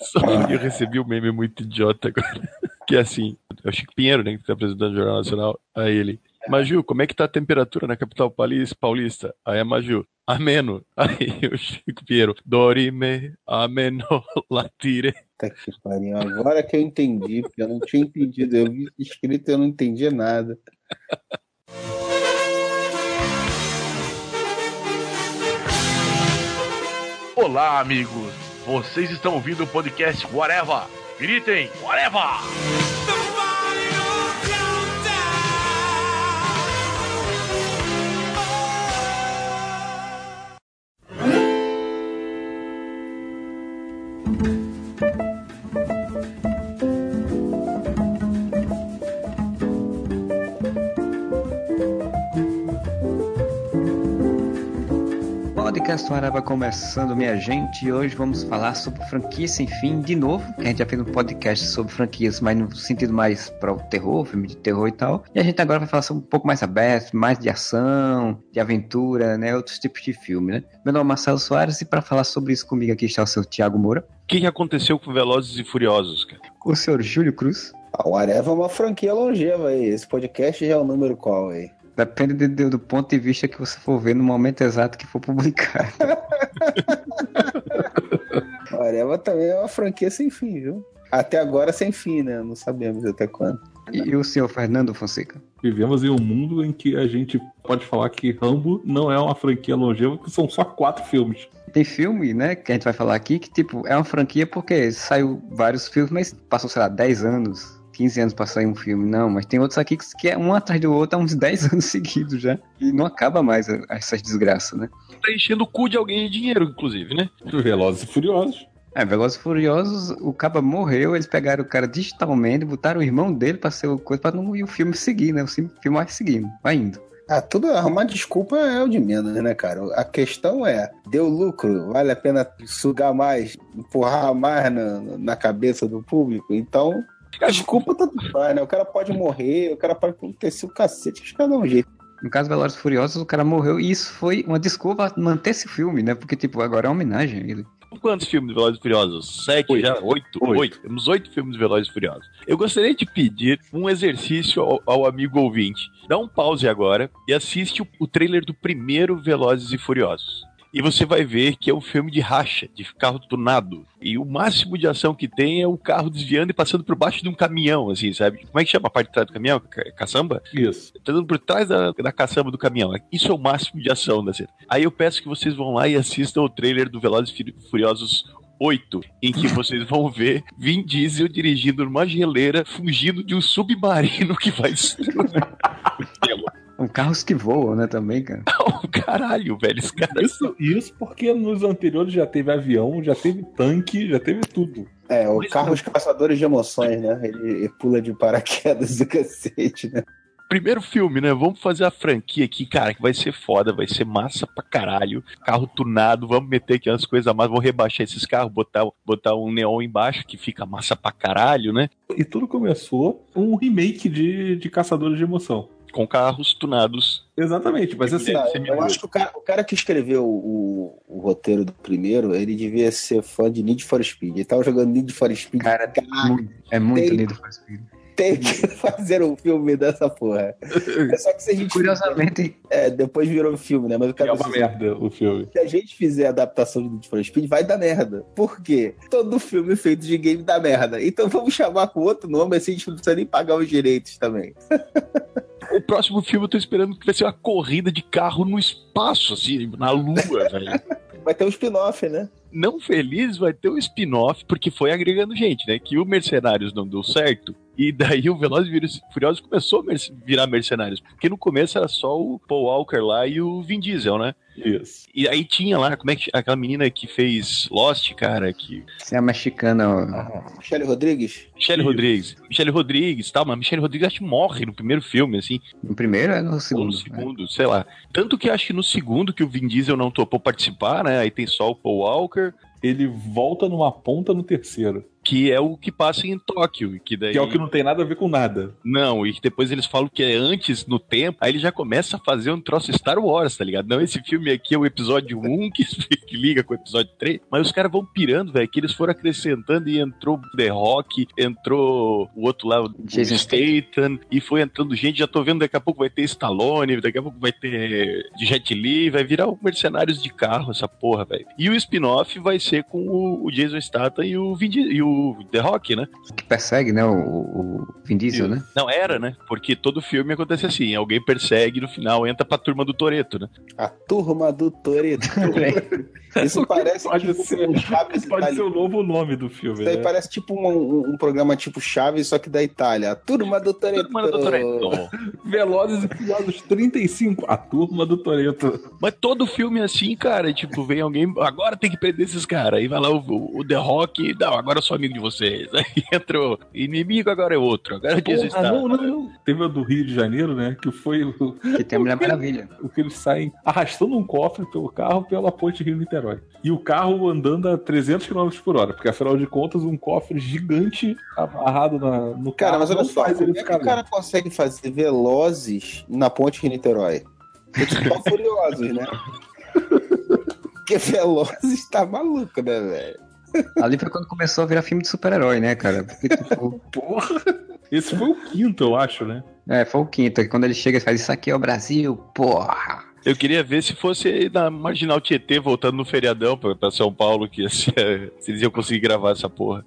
Só que eu recebi um meme muito idiota agora. Que é assim, é o Chico Pinheiro, né, que tá apresentando o Jornal Nacional. Aí ele, Maju, como é que tá a temperatura na capital paulista? Aí é Maju, ameno. Aí o Chico Pinheiro, dorime, ameno, latire. Tá que pariu. Agora que eu entendi, porque eu não tinha entendido. Eu vi escrito e eu não entendi nada. Olá, amigos. Vocês estão ouvindo o podcast Whatever. Gritem, Whatever! Podcast Araba começando, minha gente, e hoje vamos falar sobre franquia sem fim de novo. A gente já fez um podcast sobre franquias, mas no sentido mais para o terror, filme de terror e tal. E a gente agora vai falar sobre um pouco mais aberto, mais de ação, de aventura, né? Outros tipos de filme, né? Meu nome é Marcelo Soares e para falar sobre isso comigo aqui está o seu Tiago Moura. O que, que aconteceu com Velozes e Furiosos, cara? O senhor Júlio Cruz. O Areva é uma franquia longeva aí. Esse podcast já é o número qual aí? Depende de, de, do ponto de vista que você for ver no momento exato que for publicado. o Areva também é uma franquia sem fim, viu? Até agora sem fim, né? Não sabemos até quando. E, e o senhor Fernando Fonseca? Vivemos em um mundo em que a gente pode falar que Rambo não é uma franquia longeva, porque são só quatro filmes. Tem filme, né, que a gente vai falar aqui, que tipo, é uma franquia porque saiu vários filmes, mas passou, sei lá, 10 anos, 15 anos pra sair um filme. Não, mas tem outros aqui que é um atrás do outro há uns 10 anos seguidos já. E não acaba mais essas desgraças, né? Tá enchendo o cu de alguém de dinheiro, inclusive, né? Velozes e Furiosos. É, Velozes e Furiosos, o caba morreu, eles pegaram o cara digitalmente, botaram o irmão dele pra ser o coisa, pra não ir o filme seguir, né? O filme vai seguindo, vai indo. Ah, tudo arrumar desculpa é o de menos, né, cara? A questão é, deu lucro, vale a pena sugar mais, empurrar mais na, na cabeça do público? Então, desculpa tanto faz, né? O cara pode morrer, o cara pode acontecer o cacete, acho que cada um jeito. No caso Velozes Furiosos, o cara morreu e isso foi uma desculpa manter esse filme, né? Porque, tipo, agora é uma homenagem a ele. Quantos filmes de Velozes e Furiosos? Sete oito. já? Oito? Oito. oito. Temos oito filmes de Velozes e Furiosos. Eu gostaria de pedir um exercício ao, ao, amigo ouvinte. Dá um pause agora e assiste o, o trailer do primeiro Velozes e Furiosos. E você vai ver que é um filme de racha, de carro tunado. E o máximo de ação que tem é o carro desviando e passando por baixo de um caminhão, assim, sabe? Como é que chama a parte de trás do caminhão? Caçamba? Isso. Tá dando por trás da, da caçamba do caminhão. Isso é o máximo de ação da cena. Aí eu peço que vocês vão lá e assistam o trailer do Velozes e Furiosos 8, em que vocês vão ver Vin Diesel dirigindo numa geleira, fugindo de um submarino que vai Um carros que voam, né, também, cara. Oh, caralho, velho, esse cara. Isso, isso porque nos anteriores já teve avião, já teve tanque, já teve tudo. É, o Mas, carro os caçadores de emoções, né? Ele, ele pula de paraquedas do cacete, né? primeiro filme, né? Vamos fazer a franquia aqui, cara, que vai ser foda, vai ser massa pra caralho. Carro tunado, vamos meter aqui umas coisas a mais, vamos rebaixar esses carros, botar, botar um neon embaixo que fica massa pra caralho, né? E tudo começou um remake de, de Caçadores de Emoção com carros tunados. Exatamente, mas assim. eu acho que o cara, o cara que escreveu o, o, roteiro do primeiro, ele devia ser fã de Need for Speed. Ele tava jogando Need for Speed. Cara, cara é muito tem, Need for Speed. Tem que fazer um filme dessa porra. É só que se a gente. Curiosamente. Fizer, é, depois virou filme, né? Mas o cara é uma merda o filme. Se a gente fizer a adaptação de Need for Speed, vai dar merda. Por quê? Todo filme feito de game dá merda. Então vamos chamar com outro nome, assim a gente não precisa nem pagar os direitos também. o próximo filme eu tô esperando que vai ser uma corrida de carro no espaço, assim, na lua, velho. Vai ter um spin-off, né? Não feliz, vai ter um spin-off, porque foi agregando gente, né? Que o Mercenários não deu certo. E daí o Velozes e Furiosos começou a virar mercenários. Porque no começo era só o Paul Walker lá e o Vin Diesel, né? Isso. E aí tinha lá, como é que aquela menina que fez Lost, cara, que. Você é mexicana. Ah, Michelle Rodrigues? Michelle Rodrigues. Michelle Rodrigues, tal, mas Michelle Rodrigues acho que morre no primeiro filme, assim. No primeiro é no segundo? Ou no segundo, né? sei lá. Tanto que acho que no segundo que o Vin Diesel não topou participar, né? Aí tem só o Paul Walker. Ele volta numa ponta no terceiro que é o que passa em Tóquio. Que, daí... Que é o que não tem nada a ver com nada. Não, e que depois eles falam que é antes no tempo, aí ele já começa a fazer um troço Star Wars, tá ligado? Não, esse filme aqui é o episódio 1 que, que liga com o episódio 3, mas os caras vão pirando, velho, que eles foram acrescentando e entrou The Rock, entrou o outro lá, o Jason Statham, e foi entrando gente, já tô vendo daqui a pouco vai ter Stallone, daqui a pouco vai ter Jet Li, vai virar o Mercenários de Carro essa porra, velho. E o spin-off vai ser com o, o Jason Statham e o, Vin e o The Rock, né? Que persegue, né? O, o Vin Diesel, né? Não, era, né? Porque todo filme acontece assim, alguém persegue no final entra pra turma do Toreto, né? A turma do Toreto. Isso parece Pode tipo ser, um Chaves pode ser italiano. o novo nome do filme. Isso aí né? parece tipo um, um- um programa tipo Chaves, só que da Itália. A turma do Toreto. Turma do Toreto. Velozes e Furiosos 35, a turma do Toreto. Mas todo filme é assim, cara. Tipo, vem alguém. Agora tem que prender esses caras. Aí vai lá o, o The Rock. Não, agora eu sou amigo de vocês. Aí entrou. Inimigo agora é outro. Agora é Jason Ah, não, não, não. Teve o do Rio de Janeiro, né? Que foi o, Que tem a Mulher Maravilha. o que eles saem arrastando um cofre pelo carro pela ponte Rio-Niterói. E o carro andando a 300 km por hora, porque afinal de contas, um cofre gigante amarrado na- no carro. Cara, mas olha não só, como é que o cara consegue fazer velozes na ponte Rio-Niterói? Eles furiosos, né? Porque velozes tá maluco, né, velho? Ali foi quando começou a virar filme de super-herói, né, cara? Porque, tipo, Porra! Esse foi o quinto, eu acho, né? é, foi o quinto. que Quando ele chega e faz isso aqui é o Brasil, porra! Eu queria ver se fosse na Marginal Tietê voltando no feriadão pra, pra São Paulo, que ser- se eles iam conseguir gravar essa porra.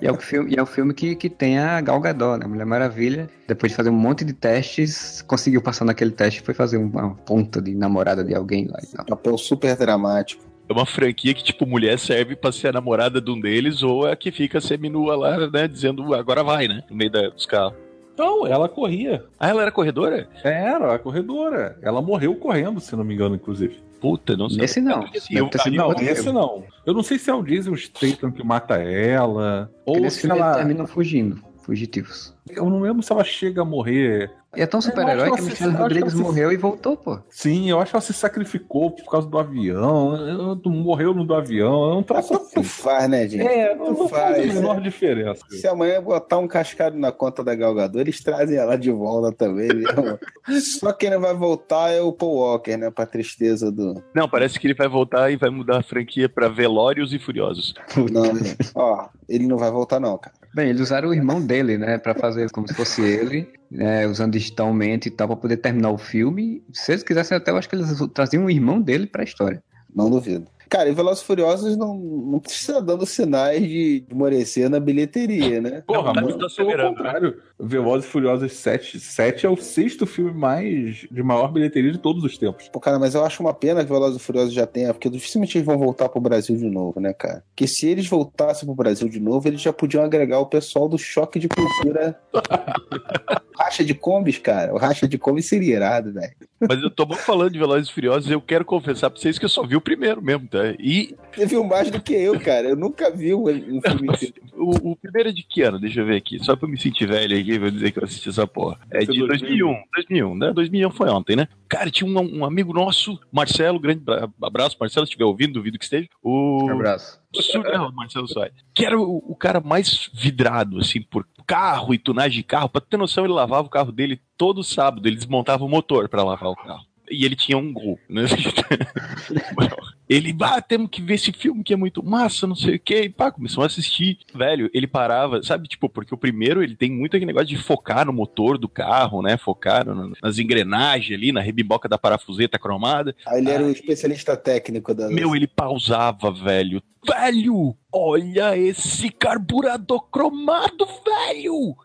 E é o filme, e é o filme que, que tem a Gal Gadot, né? A Mulher Maravilha. Depois de fazer um monte de testes, conseguiu passar naquele teste e foi fazer uma ponta de namorada de alguém lá. Papel super dramático. É uma franquia que, tipo, mulher serve pra ser a namorada de um deles ou é a que fica seminua lá, né? Dizendo agora vai, né? No meio da- dos carros. Não, ela corria. Ah, ela era corredora? Era a corredora. Ela morreu correndo, se não me engano, inclusive. Puta, não sei. Nesse não. Assim, Deve eu- Não, esse não. Eu não sei se é o Jason Statham que mata ela. Porque Ou se ela. eles terminam fugindo, fugitivos. Eu não lembro se ela chega a morrer. E é tão super-herói Eu que a Michelle Rodrigues eu se- morreu e voltou, pô. Sim, eu acho que ela se sacrificou por causa do avião. Ela Morreu no do avião. É um troço Tanto assim. faz, né, gente? É, não, não faz faz, a menor diferença. Se amanhã botar um cascado na conta da Galgador, eles trazem ela de volta também? Só quem não vai voltar é o Paul Walker, né? Pra tristeza do. Não, parece que ele vai voltar e vai mudar a franquia pra Velórios e Furiosos. Não, né? Ó, ele não vai voltar, não, cara. Bem, eles usaram o irmão dele, né, pra fazer como se fosse ele, né, usando digitalmente e tal, pra poder terminar o filme. Se eles quisessem até, eu acho que eles traziam o irmão dele pra história. Não duvido. Cara, e Velozes e Furiosos não, não precisa dando sinais de esmorecer na bilheteria, né? Porra, Não, muito tá pelo acelerando, contrário. Velozes e Furiosos 7, 7 é o sexto filme mais de maior bilheteria de todos os tempos. Pô, cara, mas eu acho uma pena que Velozes e Furiosos já tenha, porque dificilmente eles vão voltar pro Brasil de novo, né, cara? Porque se eles voltassem pro Brasil de novo, eles já podiam agregar o pessoal do choque de cultura. racha de combis, cara. O racha de combis seria irado, velho. Mas eu tô muito falando de Velozes e Furiosos eu quero confessar pra vocês que eu só vi o primeiro mesmo, tá? E Você viu mais do que eu, cara. Eu nunca vi um, um filme inteiro. o, o primeiro é de que ano? Deixa eu ver aqui. Só pra eu me sentir velho aqui, vou dizer que eu assisti essa porra. É é de 2001. 2001, né? 2001 foi ontem, né? Cara, tinha um, um amigo nosso, Marcelo, grande bra- abraço, Marcelo, se estiver ouvindo, duvido que esteja. O... abraço. Su- Não, Marcelo Soares. Que era o, o cara mais vidrado, assim, por carro e tunagem de carro. Pra ter noção, ele lavava o carro dele todo sábado. Ele desmontava o motor pra lavar o carro. E ele tinha um gol, né? Ele, ah, temos que ver esse filme que é muito massa, não sei o que. E pá, começou a assistir. Velho, ele parava, sabe, tipo, porque o primeiro ele tem muito aquele negócio de focar no motor do carro, né? Focar no- nas engrenagens ali, na rebimboca da parafuseta cromada. Aí ele era o especialista técnico da. Meu, ele pausava, velho. Velho, olha esse carburador cromado, velho.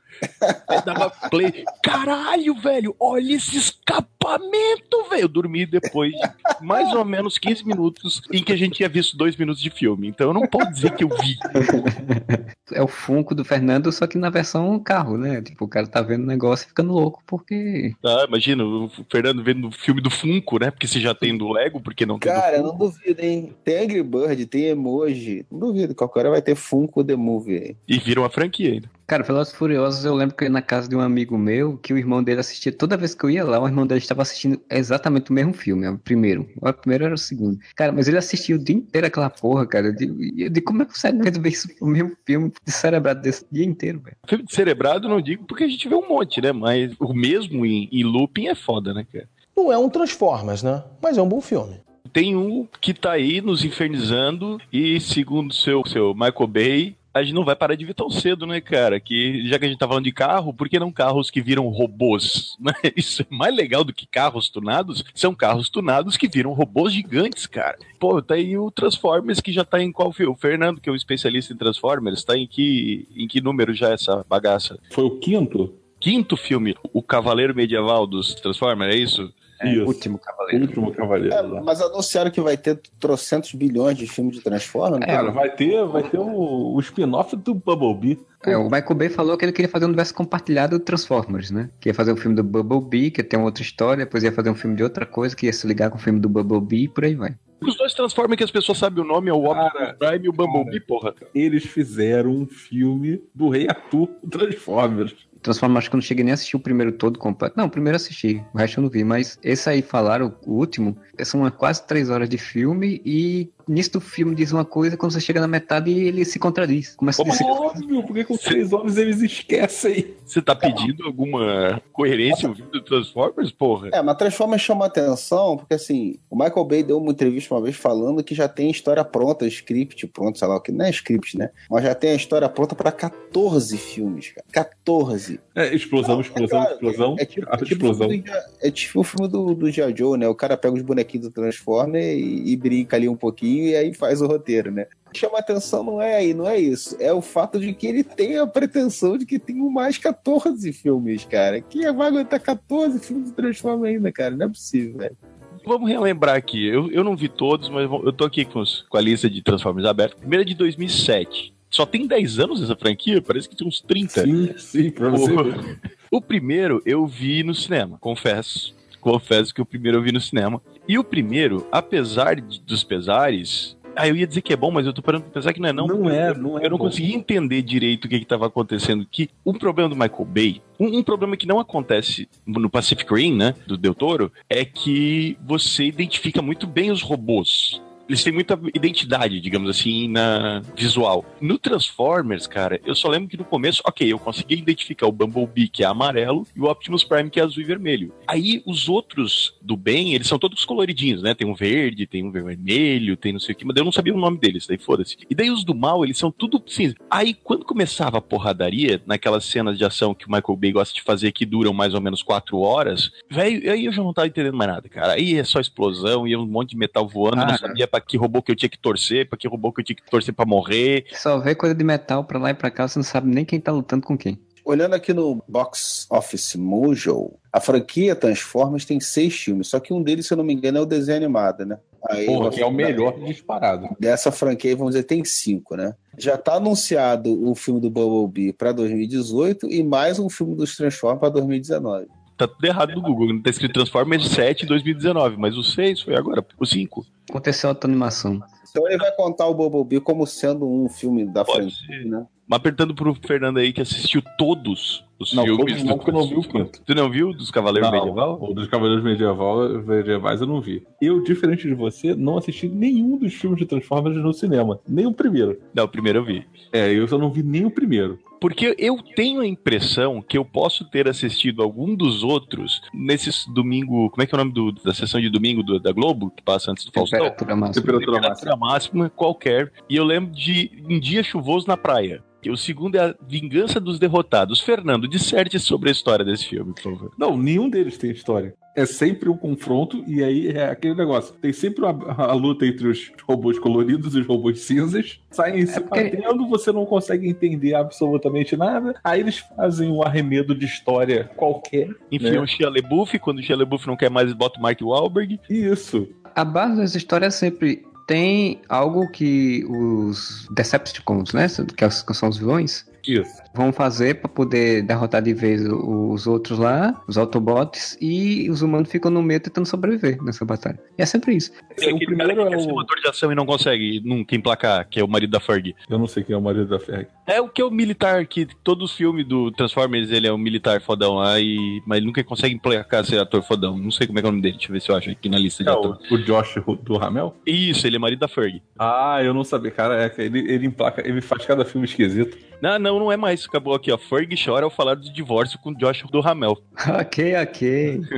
Aí dava play. Caralho, velho, olha esse escapamento, velho. Eu dormi depois de mais ou menos 15 minutos em que a gente tinha visto dois minutos de filme. Então eu não posso dizer que eu vi. É o Funko do Fernando, só que na versão carro, né? Tipo, o cara tá vendo o negócio e ficando louco porque. Tá, imagina, o Fernando vendo o filme do Funko, né? Porque você já tem do Lego, porque não tem Cara, não duvido, hein? Tem Angry Bird, tem emoji. Não duvido, qualquer hora vai ter Funko The Movie aí. E vira uma franquia ainda. Cara, Velozes e Furiosos, eu lembro que eu ia na casa de um amigo meu, que o irmão dele assistia, toda vez que eu ia lá, o irmão dele estava assistindo exatamente o mesmo filme, o primeiro. O primeiro era o segundo. Cara, mas ele assistia o dia inteiro aquela porra, cara. Eu digo, eu digo como é que você ver isso, o mesmo filme de cerebrado desse dia inteiro, velho? Filme de cerebrado não digo porque a gente vê um monte, né? Mas o mesmo em, em looping é foda, né, cara? Não é um Transformers, né? Mas é um bom filme. Tem um que tá aí nos infernizando e, segundo seu, seu Michael Bay, a gente não vai parar de ver tão cedo, né, cara? Que já que a gente tá falando de carro, por que não carros que viram robôs? Né? Isso é mais legal do que carros tunados. São carros tunados que viram robôs gigantes, cara. Pô, tá aí o Transformers que já tá em qual filme? O Fernando, que é um especialista em Transformers, tá em que, em que número já essa bagaça? Foi o quinto? Quinto filme, o Cavaleiro Medieval dos Transformers, é isso? É. Último Cavaleiro. Último Cavaleiro. É, mas anunciaram que vai ter trocentos bilhões de filmes de Transformers. É, cara, vai ter, vai ter o, o spin-off do Bumblebee. É, o Michael Bay falou que ele queria fazer um universo compartilhado do Transformers, né? Que ia fazer um filme do Bumblebee, que ia ter uma outra história, depois ia fazer um filme de outra coisa, que ia se ligar com o filme do Bumblebee e por aí vai. Os dois Transformers que as pessoas sabem o nome é o Optimus Prime e o Bumblebee, porra. Eles fizeram um filme do Rei Arthur Transformers. Transformers, acho que eu não cheguei nem a assistir o primeiro todo completo. Não, o primeiro assisti, o resto eu não vi. Mas esse aí falaram, o último, são quase três horas de filme e nisso do filme diz uma coisa, quando você chega na metade ele se contradiz. Começa Como a dizer... Óbvio, porque com três horas eles esquecem. Você tá pedindo alguma coerência ouvindo Transformers, porra? É, mas Transformers chama atenção porque, assim, o Michael Bay deu uma entrevista uma vez falando que já tem história pronta, script pronto, sei lá o que, não é script, né? Mas já tem a história pronta pra 14 filmes, cara. 14. É, explosão, não, explosão, é, explosão. É, tipo, tipo explosão. Tipo é tipo o filme do, do G.I. Joe, né? O cara pega os bonequinhos do Transformer e, e brinca ali um pouquinho e aí faz o roteiro, né? Chama atenção não é aí, não é isso. É o fato de que ele tem a pretensão de que tem mais 14 filmes, cara. Que vai aguentar 14 filmes de Transformers ainda, cara? Não é possível, velho. Vamos relembrar aqui. Eu, eu não vi todos, mas eu tô aqui com, os, com a lista de Transformers aberta. Primeira de 2007. Só tem 10 anos essa franquia? Parece que tem uns 30. Sim, sim, pra você. O, o primeiro eu vi no cinema, confesso confesso que o primeiro eu vi no cinema. E o primeiro, apesar de, dos pesares, ah, eu ia dizer que é bom, mas eu tô parando pra pensar que não é não. Não é, não é. Eu não bom. consegui entender direito o que estava acontecendo. Que um problema do Michael Bay, um, um, problema que não acontece no Pacific Rim, né, do Del Toro, é que você identifica muito bem os robôs eles têm muita identidade, digamos assim, na visual. No Transformers, cara, eu só lembro que no começo, ok, eu consegui identificar o Bumblebee, que é amarelo, e o Optimus Prime, que é azul e vermelho. Aí os outros do bem, eles são todos coloridinhos, né? Tem um verde, tem um vermelho, tem não sei o que, mas eu não sabia o nome deles, daí foda-se. E daí os do mal, eles são tudo cinza. Aí quando começava a porradaria, naquelas cenas de ação que o Michael Bay gosta de fazer que duram mais ou menos quatro horas, velho, aí eu já não tava entendendo mais nada, cara. Aí é só explosão, e um monte de metal voando, ah, não sabia pra que robô que eu tinha que torcer, pra que robô que eu tinha que torcer pra morrer. Só vê coisa de metal pra lá e pra cá, você não sabe nem quem tá lutando com quem. Olhando aqui no Box Office Mojo, a franquia Transformers tem seis filmes, só que um deles, se eu não me engano, é o desenho animado, né? Aí, Porra, que é o melhor disparado. Dessa franquia, vamos dizer, tem cinco, né? Já tá anunciado o filme do Bumblebee para 2018 e mais um filme dos Transformers para 2019 tá tudo errado no Google. Tá escrito Transformers 7 em 2019, mas o 6 foi agora, o 5. Aconteceu outra animação. Então ele vai contar o Bumblebee como sendo um filme da Pode frente, né? Mas apertando pro Fernando aí que assistiu todos os não, filmes. Não, porque eu não vi o quinto. Tu não viu dos Cavaleiros não, Medieval? O dos Cavaleiros Medieval, Medievais eu não vi. Eu, diferente de você, não assisti nenhum dos filmes de Transformers no cinema. Nem o primeiro. Não, o primeiro eu vi. É, eu só não vi nem o primeiro. Porque eu tenho a impressão que eu posso ter assistido algum dos outros nesses domingo. Como é que é o nome do, da sessão de domingo do, da Globo, que passa antes do Faustão? Temperatura máxima. Temperatura, Temperatura máxima qualquer. E eu lembro de um dia chuvoso na praia. O segundo é a Vingança dos Derrotados. Fernando, disserte sobre a história desse filme, por favor. Não, nenhum deles tem história. É sempre um confronto, e aí é aquele negócio. Tem sempre a, a luta entre os robôs coloridos e os robôs cinzas. Saem é se porque... batendo, você não consegue entender absolutamente nada. Aí eles fazem um arremedo de história qualquer. Enfiam né? o Shia LaBeouf, quando o Shia LaBeouf não quer mais, bota o Mark Wahlberg. Isso. A base das histórias é sempre tem algo que os Decepticons, né, que são os vilões, Isso. Vão fazer pra poder derrotar de vez os outros lá, os Autobots, e os humanos ficam no meio tentando sobreviver nessa batalha. E é sempre isso. Tem o primeiro que é quer ser o. motor de ação e não consegue nunca emplacar, que é o marido da Ferg. Eu não sei quem é o marido da Ferg. É o que é o militar, que todos os filmes do Transformers ele é um militar fodão lá, e... mas ele nunca consegue emplacar ser ator fodão. Não sei como é que é o nome dele, deixa eu ver se eu acho aqui na lista de É ator. o, o Josh do Ramel? Isso, ele é marido da Ferg. Ah, eu não sabia, cara. É, ele, ele emplaca, ele faz cada filme esquisito. Não, não, não é mais. Acabou aqui, ó. Ferg chora ao falar do divórcio com Josh do Ramel. ok, ok.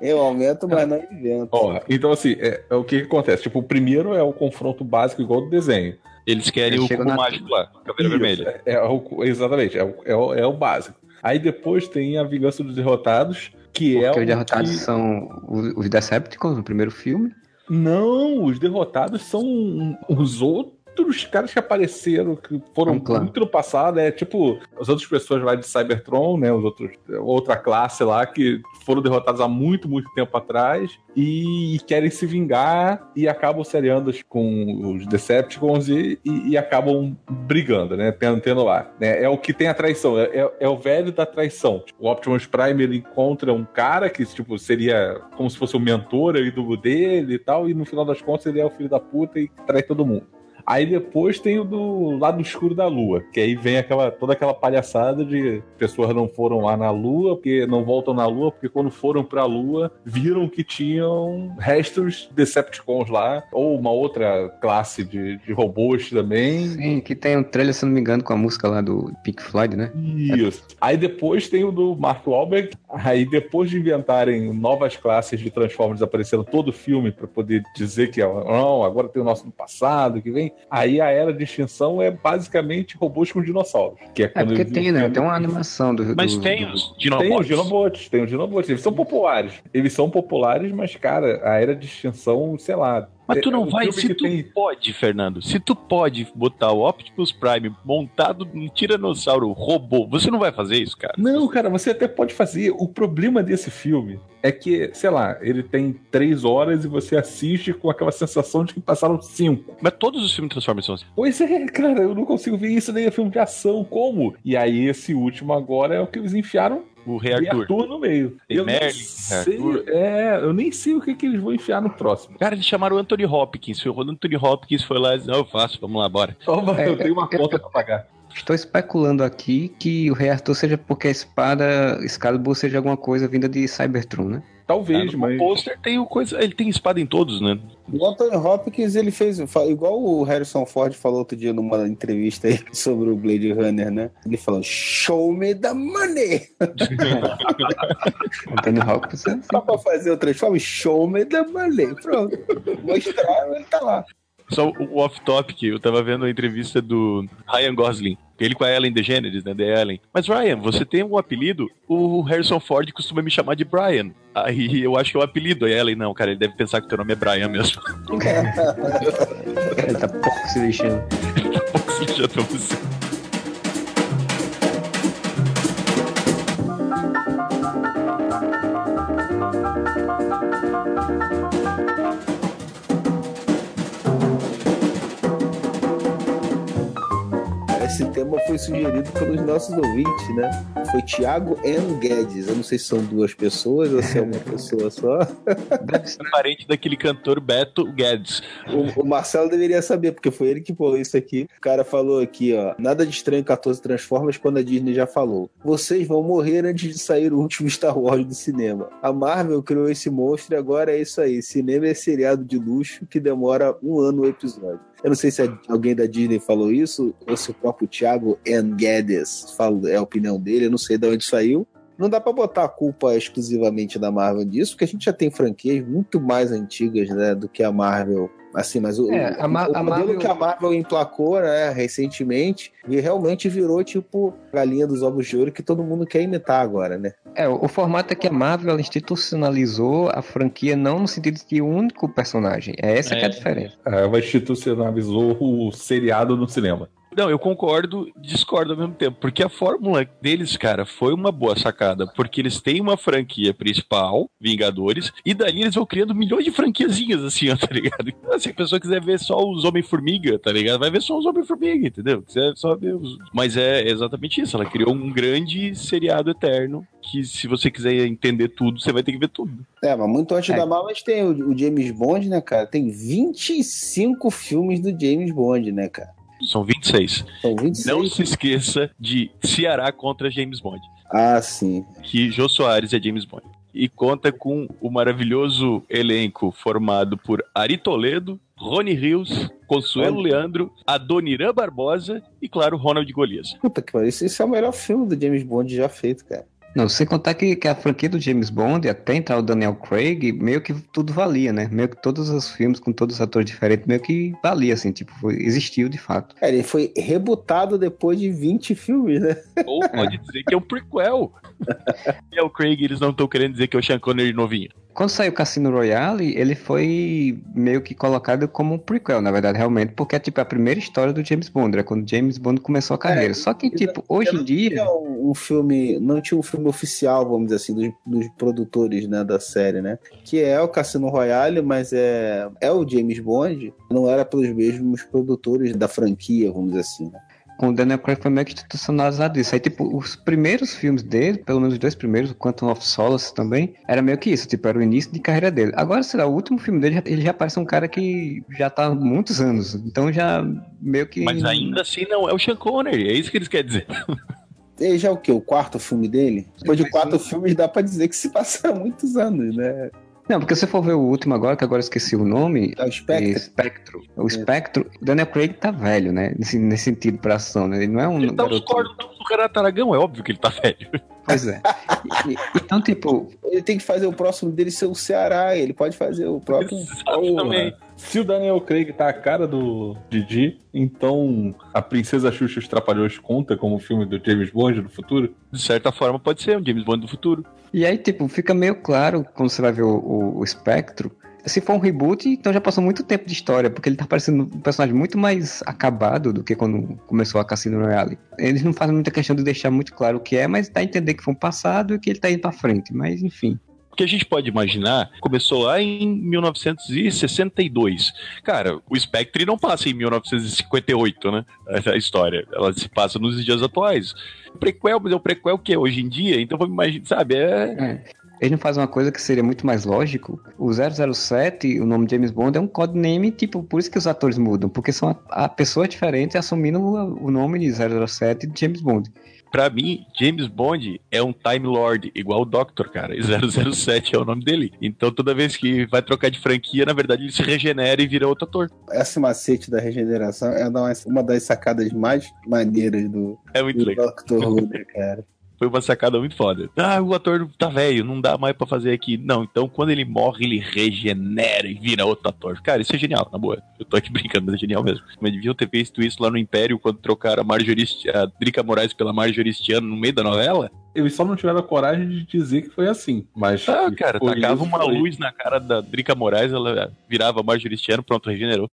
Eu aumento, mas não invento. Ó, então assim, é, é o que, que acontece? Tipo, o primeiro é o confronto básico igual do desenho. Eles querem o cubo na- mágico lá, caveira Isso, vermelha. É, é o, exatamente, é o, é, o, é o básico. Aí depois tem a Vingança dos Derrotados, que é Porque o os derrotados que- são os os Decepticons no primeiro filme. Não, os derrotados são os outros caras que apareceram, que foram Um clã. muito no passado, é tipo as outras pessoas lá de Cybertron, né? Os outros, outra classe lá que foram derrotados há muito, muito tempo atrás e, querem se vingar e acabam se aliando com os Decepticons e, e- e acabam brigando, né? Tendo, tendo lá. né? É o que tem a traição, é, é- é o velho da traição. Tipo, o Optimus Prime ele encontra um cara que tipo, seria como se fosse o mentor aí do dele e tal, e no final das contas ele é o filho da puta e trai todo mundo. Aí depois tem o do lado escuro da lua, que aí vem aquela, toda aquela palhaçada de pessoas não foram lá na lua, porque não voltam na lua, porque quando foram pra lua, viram que tinham restos Decepticons lá, ou uma outra classe de, de robôs também. Sim, que tem um trailer, se não me engano, com a música lá do Pink Floyd, né? Isso. Aí depois tem o do Mark Wahlberg. Aí depois de inventarem novas classes de Transformers aparecendo todo o filme para poder dizer que ó, não, agora tem o nosso no passado que vem. Aí a era de extinção é basicamente robôs com dinossauros. Que é, É quando porque eles tem, né? Tem uma animação do. Mas do- tem do- os Tem os Dinobots. Dinobots, tem os Dinobots. Eles são populares. Eles são populares, mas, cara, a era de extinção, sei lá. Mas tu é não um vai, se tu tem- pode, Fernando, se tu pode botar o Optimus Prime montado num tiranossauro robô, você não vai fazer isso, cara? Não, cara, você até pode fazer. O problema desse filme é que, sei lá, ele tem três horas e você assiste com aquela sensação de que passaram cinco. Mas todos os filmes Transformers são assim. Pois é, cara, eu não consigo ver isso nem é filme de ação. Como? E aí, esse último agora é o que eles enfiaram O Rei de Arthur. Arthur no meio. Tem eu nem Merlin, sei, Arthur. é, eu nem sei o que, que eles vão enfiar no próximo. Cara, eles chamaram o Anthony Hopkins. O Anthony Hopkins foi lá e disse, não, eu faço, vamos lá, bora. Toma, É, eu tenho uma eu- conta pra pagar. Estou especulando aqui que o Rei Arthur seja porque a espada Excalibur seja alguma coisa vinda de Cybertron, né? Talvez, Ah, no mas. pôster tem o coisa. Ele tem espada em todos, né? O Anthony Hopkins, ele fez, igual o Harrison Ford falou outro dia numa entrevista aí sobre o Blade Runner, né? Ele falou, show me the money! Anthony Hopkins. é assim. Só pra fazer o transforme, show me the money. Pronto. Mostraram, ele tá lá. Só o off-topic, eu tava vendo a entrevista do Ryan Gosling. Ele com a Ellen DeGeneres, né? The Ellen. Mas, Ryan, você tem um apelido? O Harrison Ford costuma me chamar de Brian. Aí eu acho que é o apelido. Aí a Ellen, não, cara, ele deve pensar que teu nome é Brian mesmo. Ele tá pouco se lixando. Já pra você. Esse tema foi sugerido pelos nossos ouvintes, né? Foi Thiago N. Guedes. Eu não sei se são duas pessoas ou se é uma pessoa só. Deve ser. É parente daquele cantor Beto Guedes. O, o Marcelo deveria saber, porque foi ele que falou isso aqui. O cara falou aqui, ó. Nada de estranho 14 Transformers quando a Disney já falou. Vocês vão morrer antes de sair o último Star Wars do cinema. A Marvel criou esse monstro e agora é isso aí. Cinema é seriado de luxo que demora um ano o episódio. Eu não sei se alguém da Disney falou isso ou se o próprio Thiago N. Guedes falou, é a opinião dele. Eu não sei de onde saiu. Não dá pra botar a culpa exclusivamente da Marvel disso, porque a gente já tem franquias muito mais antigas, né, do que a Marvel. Assim, mas o, É, a o a modelo Marvel- que a Marvel emplacou, né, recentemente, e realmente virou tipo galinha dos ovos de ouro que todo mundo quer imitar agora, né? É, o, o formato é que a Marvel institucionalizou a franquia não no sentido de um único personagem. É essa que é a É. diferença. Ela institucionalizou o seriado no cinema. Não, eu concordo, discordo ao mesmo tempo, porque a fórmula deles, cara, foi uma boa sacada, porque eles têm uma franquia principal, Vingadores, e dali eles vão criando milhões de franquiazinhas, assim, ó, tá ligado? Então, se a pessoa quiser ver só os Homem-Formiga, tá ligado? Vai ver só os Homem-Formiga, entendeu? Quiser só ver os... Mas é exatamente isso, ela criou um grande seriado eterno, que se você quiser entender tudo, você vai ter que ver tudo. É, mas muito antes É. da Marvel, a gente tem o, o James Bond, né, cara? Tem 25 filmes do James Bond, né, cara? São 26. São 26. Não se esqueça de Ceará contra James Bond. Ah, sim. que Jô Soares é James Bond. E conta com o maravilhoso elenco formado por Ari Toledo, Rony Rios, Consuelo Olha. Leandro, Adoniran Barbosa e, claro, Ronald Golias. Puta que pariu. Esse, esse é o melhor filme do James Bond já feito, cara. Não, sem contar que, que a franquia do James Bond, até entrar o Daniel Craig, meio que tudo valia, né? Meio que todos os filmes com todos os atores diferentes, meio que valia, assim, tipo, foi- existiu de fato. Cara, ele foi rebutado depois de 20 filmes, né? Ou pode dizer que é um prequel. o Craig, eles não estão querendo dizer que é o Sean Connery novinho. Quando saiu Cassino Royale, ele foi meio que colocado como um prequel, na verdade, realmente, porque é tipo a primeira história do James Bond, era quando James Bond começou a carreira. Só que, tipo, hoje em dia. Tinha um, um filme, não tinha um filme oficial, vamos dizer assim, dos, dos produtores, né, da série, né? Que é o Cassino Royale, mas é, é o James Bond, não era pelos mesmos produtores da franquia, vamos dizer assim, né? Com o Daniel Craig foi meio que institucionalizado isso. Aí, tipo, os primeiros filmes dele, pelo menos os dois primeiros, o Quantum of Solace também, era meio que isso, tipo, era o início de carreira dele. Agora, sei lá, o último filme dele, já- ele já parece um cara que já tá há muitos anos, então já meio que... Mas ainda assim não é o Sean Connery, é isso que eles querem dizer. E já é o quê? O quarto filme dele? Depois de quatro filmes, dá pra dizer que se passa há muitos anos, né? Não, porque se for ver o último agora, que agora esqueci o nome. É o Spectre. Espectro. O Spectro, o Daniel Craig tá velho, né? Nesse, nesse sentido pra ação, né? Ele não é um. Ele tá garoto... Tá o Renato é taragão, é óbvio que ele tá velho. Pois é. Então, tipo, ele tem que fazer o próximo dele ser o Ceará, ele pode fazer o próprio. também. Se o Daniel Craig tá a cara do Didi, então a Princesa Xuxa os Trapalhões conta como o filme do James Bond do futuro? De certa forma, pode ser um James Bond do futuro. E aí, tipo, fica meio claro quando você vai ver o, o, o espectro se for um reboot, então já passou muito tempo de história, porque ele tá parecendo um personagem muito mais acabado do que quando começou a Cassino Royale. Eles não fazem muita questão de deixar muito claro o que é, mas dá a entender que foi um passado e que ele tá indo pra frente. Mas, enfim. O que a gente pode imaginar começou lá em 1962. Cara, o Spectre não passa em 1958, né? A história. Ela se passa nos dias atuais. O prequel, mas é o prequel que é hoje em dia, então vamos imaginar, sabe? É. Eles não fazem uma coisa que seria muito mais lógico. O 007, o nome James Bond, é um codename, tipo, por isso que os atores mudam, porque são a, a pessoa diferente assumindo o, o nome de 007 de James Bond. Pra mim, James Bond é um Time Lord, igual o Doctor, cara. E 007 é o nome dele. Então toda vez que vai trocar de franquia, na verdade ele se regenera e vira outro ator. Esse macete da regeneração é uma- das sacadas mais maneiras do, É muito do legal. Doctor Who, cara? Foi uma sacada muito foda. Ah, o ator tá velho, não dá mais pra fazer aqui. Não, então quando ele morre, ele regenera e vira outro ator. Cara, isso é genial, na boa. Eu tô aqui brincando, mas é genial mesmo. Mas deviam ter visto isso lá no Império, quando trocaram a Marjorie, a Drica Moraes pela Marjorie Stiano no meio da novela. Eles só não tiveram a coragem de dizer que foi assim. Mas. Ah, cara, tacava uma foi. luz na cara da Drica Moraes, ela virava Marjorie Stiano, pronto, regenerou.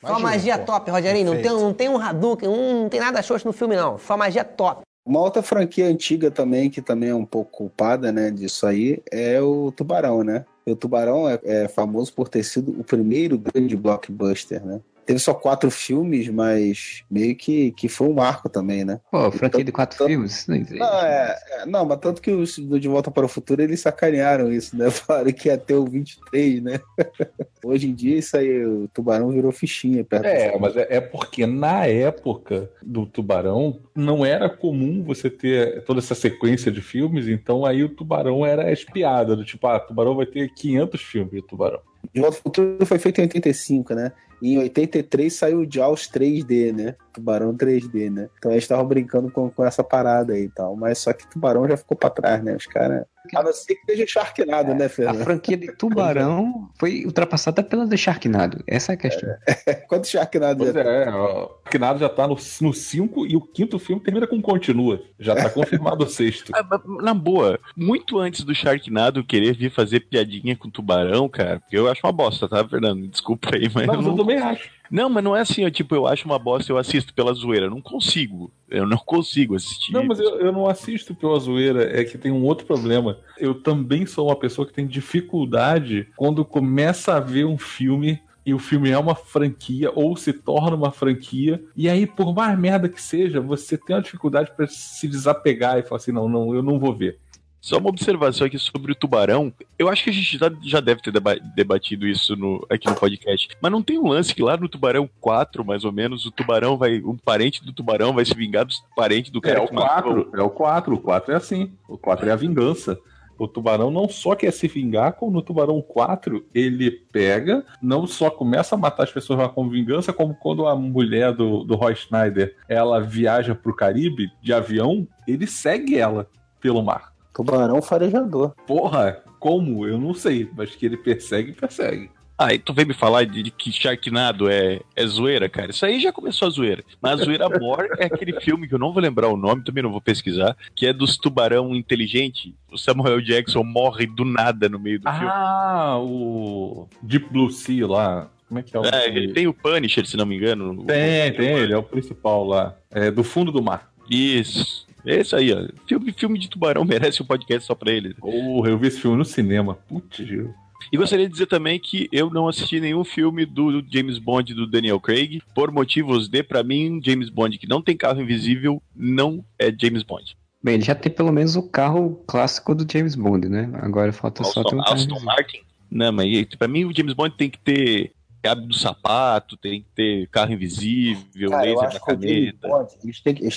Só magia top, Rogerinho. Não tem, não tem um Hadouken, um, não tem nada xoxo no filme, não. Só magia top. Uma outra franquia antiga também, que também é um pouco culpada, né, disso aí, é o Tubarão, né? O Tubarão é, é famoso por ter sido o primeiro grande blockbuster, né? Teve só quatro filmes, mas meio que, que foi um marco também, né? Pô, franquia de quatro Então- filmes? Isso não existe. Não, é, é- não, mas tanto que os do De Volta para o Futuro eles sacanearam isso, né? Falaram que ia ter o 23, né? Hoje em dia, isso aí, o Tubarão virou fichinha perto É, mas é, é porque na época do Tubarão não era comum você ter toda essa sequência de filmes, então aí o Tubarão era espiada, do tipo, ah, Tubarão vai ter 500 filmes de Tubarão. De Volta para o Futuro foi feito em 85, né? E em 83 saiu o Jaws 3D, né? Tubarão 3D, né? Então eles estavam brincando com, com essa parada aí e tal. Mas só que Tubarão já ficou pra trás, né? Os caras. A não ser que seja Sharknado, né, A Fernando? franquia de Tubarão foi ultrapassada pela de Sharknado. Essa é a questão. Quanto Sharknado Pois já é, o Knado já tá no 5 e o quinto filme termina com continua. Já tá confirmado o sexto. Ah, Na boa, muito antes do Sharknado querer vir fazer piadinha com tubarão, cara, porque eu acho uma bosta, tá, Fernando? Desculpa aí, mas Não, eu não tô também acho. Não, mas não é assim, eu, tipo, eu acho uma bosta, eu assisto pela zoeira. Não consigo. Eu não consigo assistir. Não, mas eu, eu não assisto pela zoeira, é que tem um outro problema. Eu também sou uma pessoa que tem dificuldade quando começa a ver um filme e o filme é uma franquia ou se torna uma franquia. E aí, por mais merda que seja, você tem uma dificuldade para se desapegar e falar assim: não, não, eu não vou ver. Só uma observação aqui sobre o tubarão. Eu acho que a gente já, já deve ter deba debatido isso no, aqui no podcast. Mas não tem um lance que lá no Tubarão 4, mais ou menos, o tubarão vai. Um parente do tubarão vai se vingar dos parentes do cara é que o 4, É o 4. O 4 é assim. O 4 é a vingança. O tubarão não só quer se vingar, como no tubarão 4, ele pega, não só começa a matar as pessoas lá com vingança, como quando a mulher do, do Roy Schneider ela viaja pro Caribe de avião, ele segue ela pelo mar. Tubarão farejador. Porra, como? Eu não sei, mas que ele persegue, persegue. Ah, e tu vem me falar de, de que Sharknado é, é zoeira, cara. Isso aí já começou a zoeira. Mas a zoeira more é aquele filme que eu não vou lembrar o nome, também não vou pesquisar, que é dos tubarão inteligente. O Samuel Jackson morre do nada no meio do ah, filme. Ah, o Deep Blue Sea lá. Como é que é o É, ele tem o Punisher, se não me engano. Tem, tem, ele é o principal lá. É do fundo do mar. Isso. Esse aí, ó. Filme, filme de tubarão merece um podcast só pra ele. Porra, eu vi esse filme no cinema. Putz, Gil. E gostaria de dizer também que eu não assisti nenhum filme do James Bond do Daniel Craig, por motivos de, pra mim, James Bond que não tem carro invisível não é James Bond. Bem, ele já tem pelo menos o carro clássico do James Bond, né? Agora falta só ter um carro Aston Martin? Não, mas pra mim o James Bond tem que ter cabo do sapato, tem que ter carro invisível, Cara, laser na o caneta.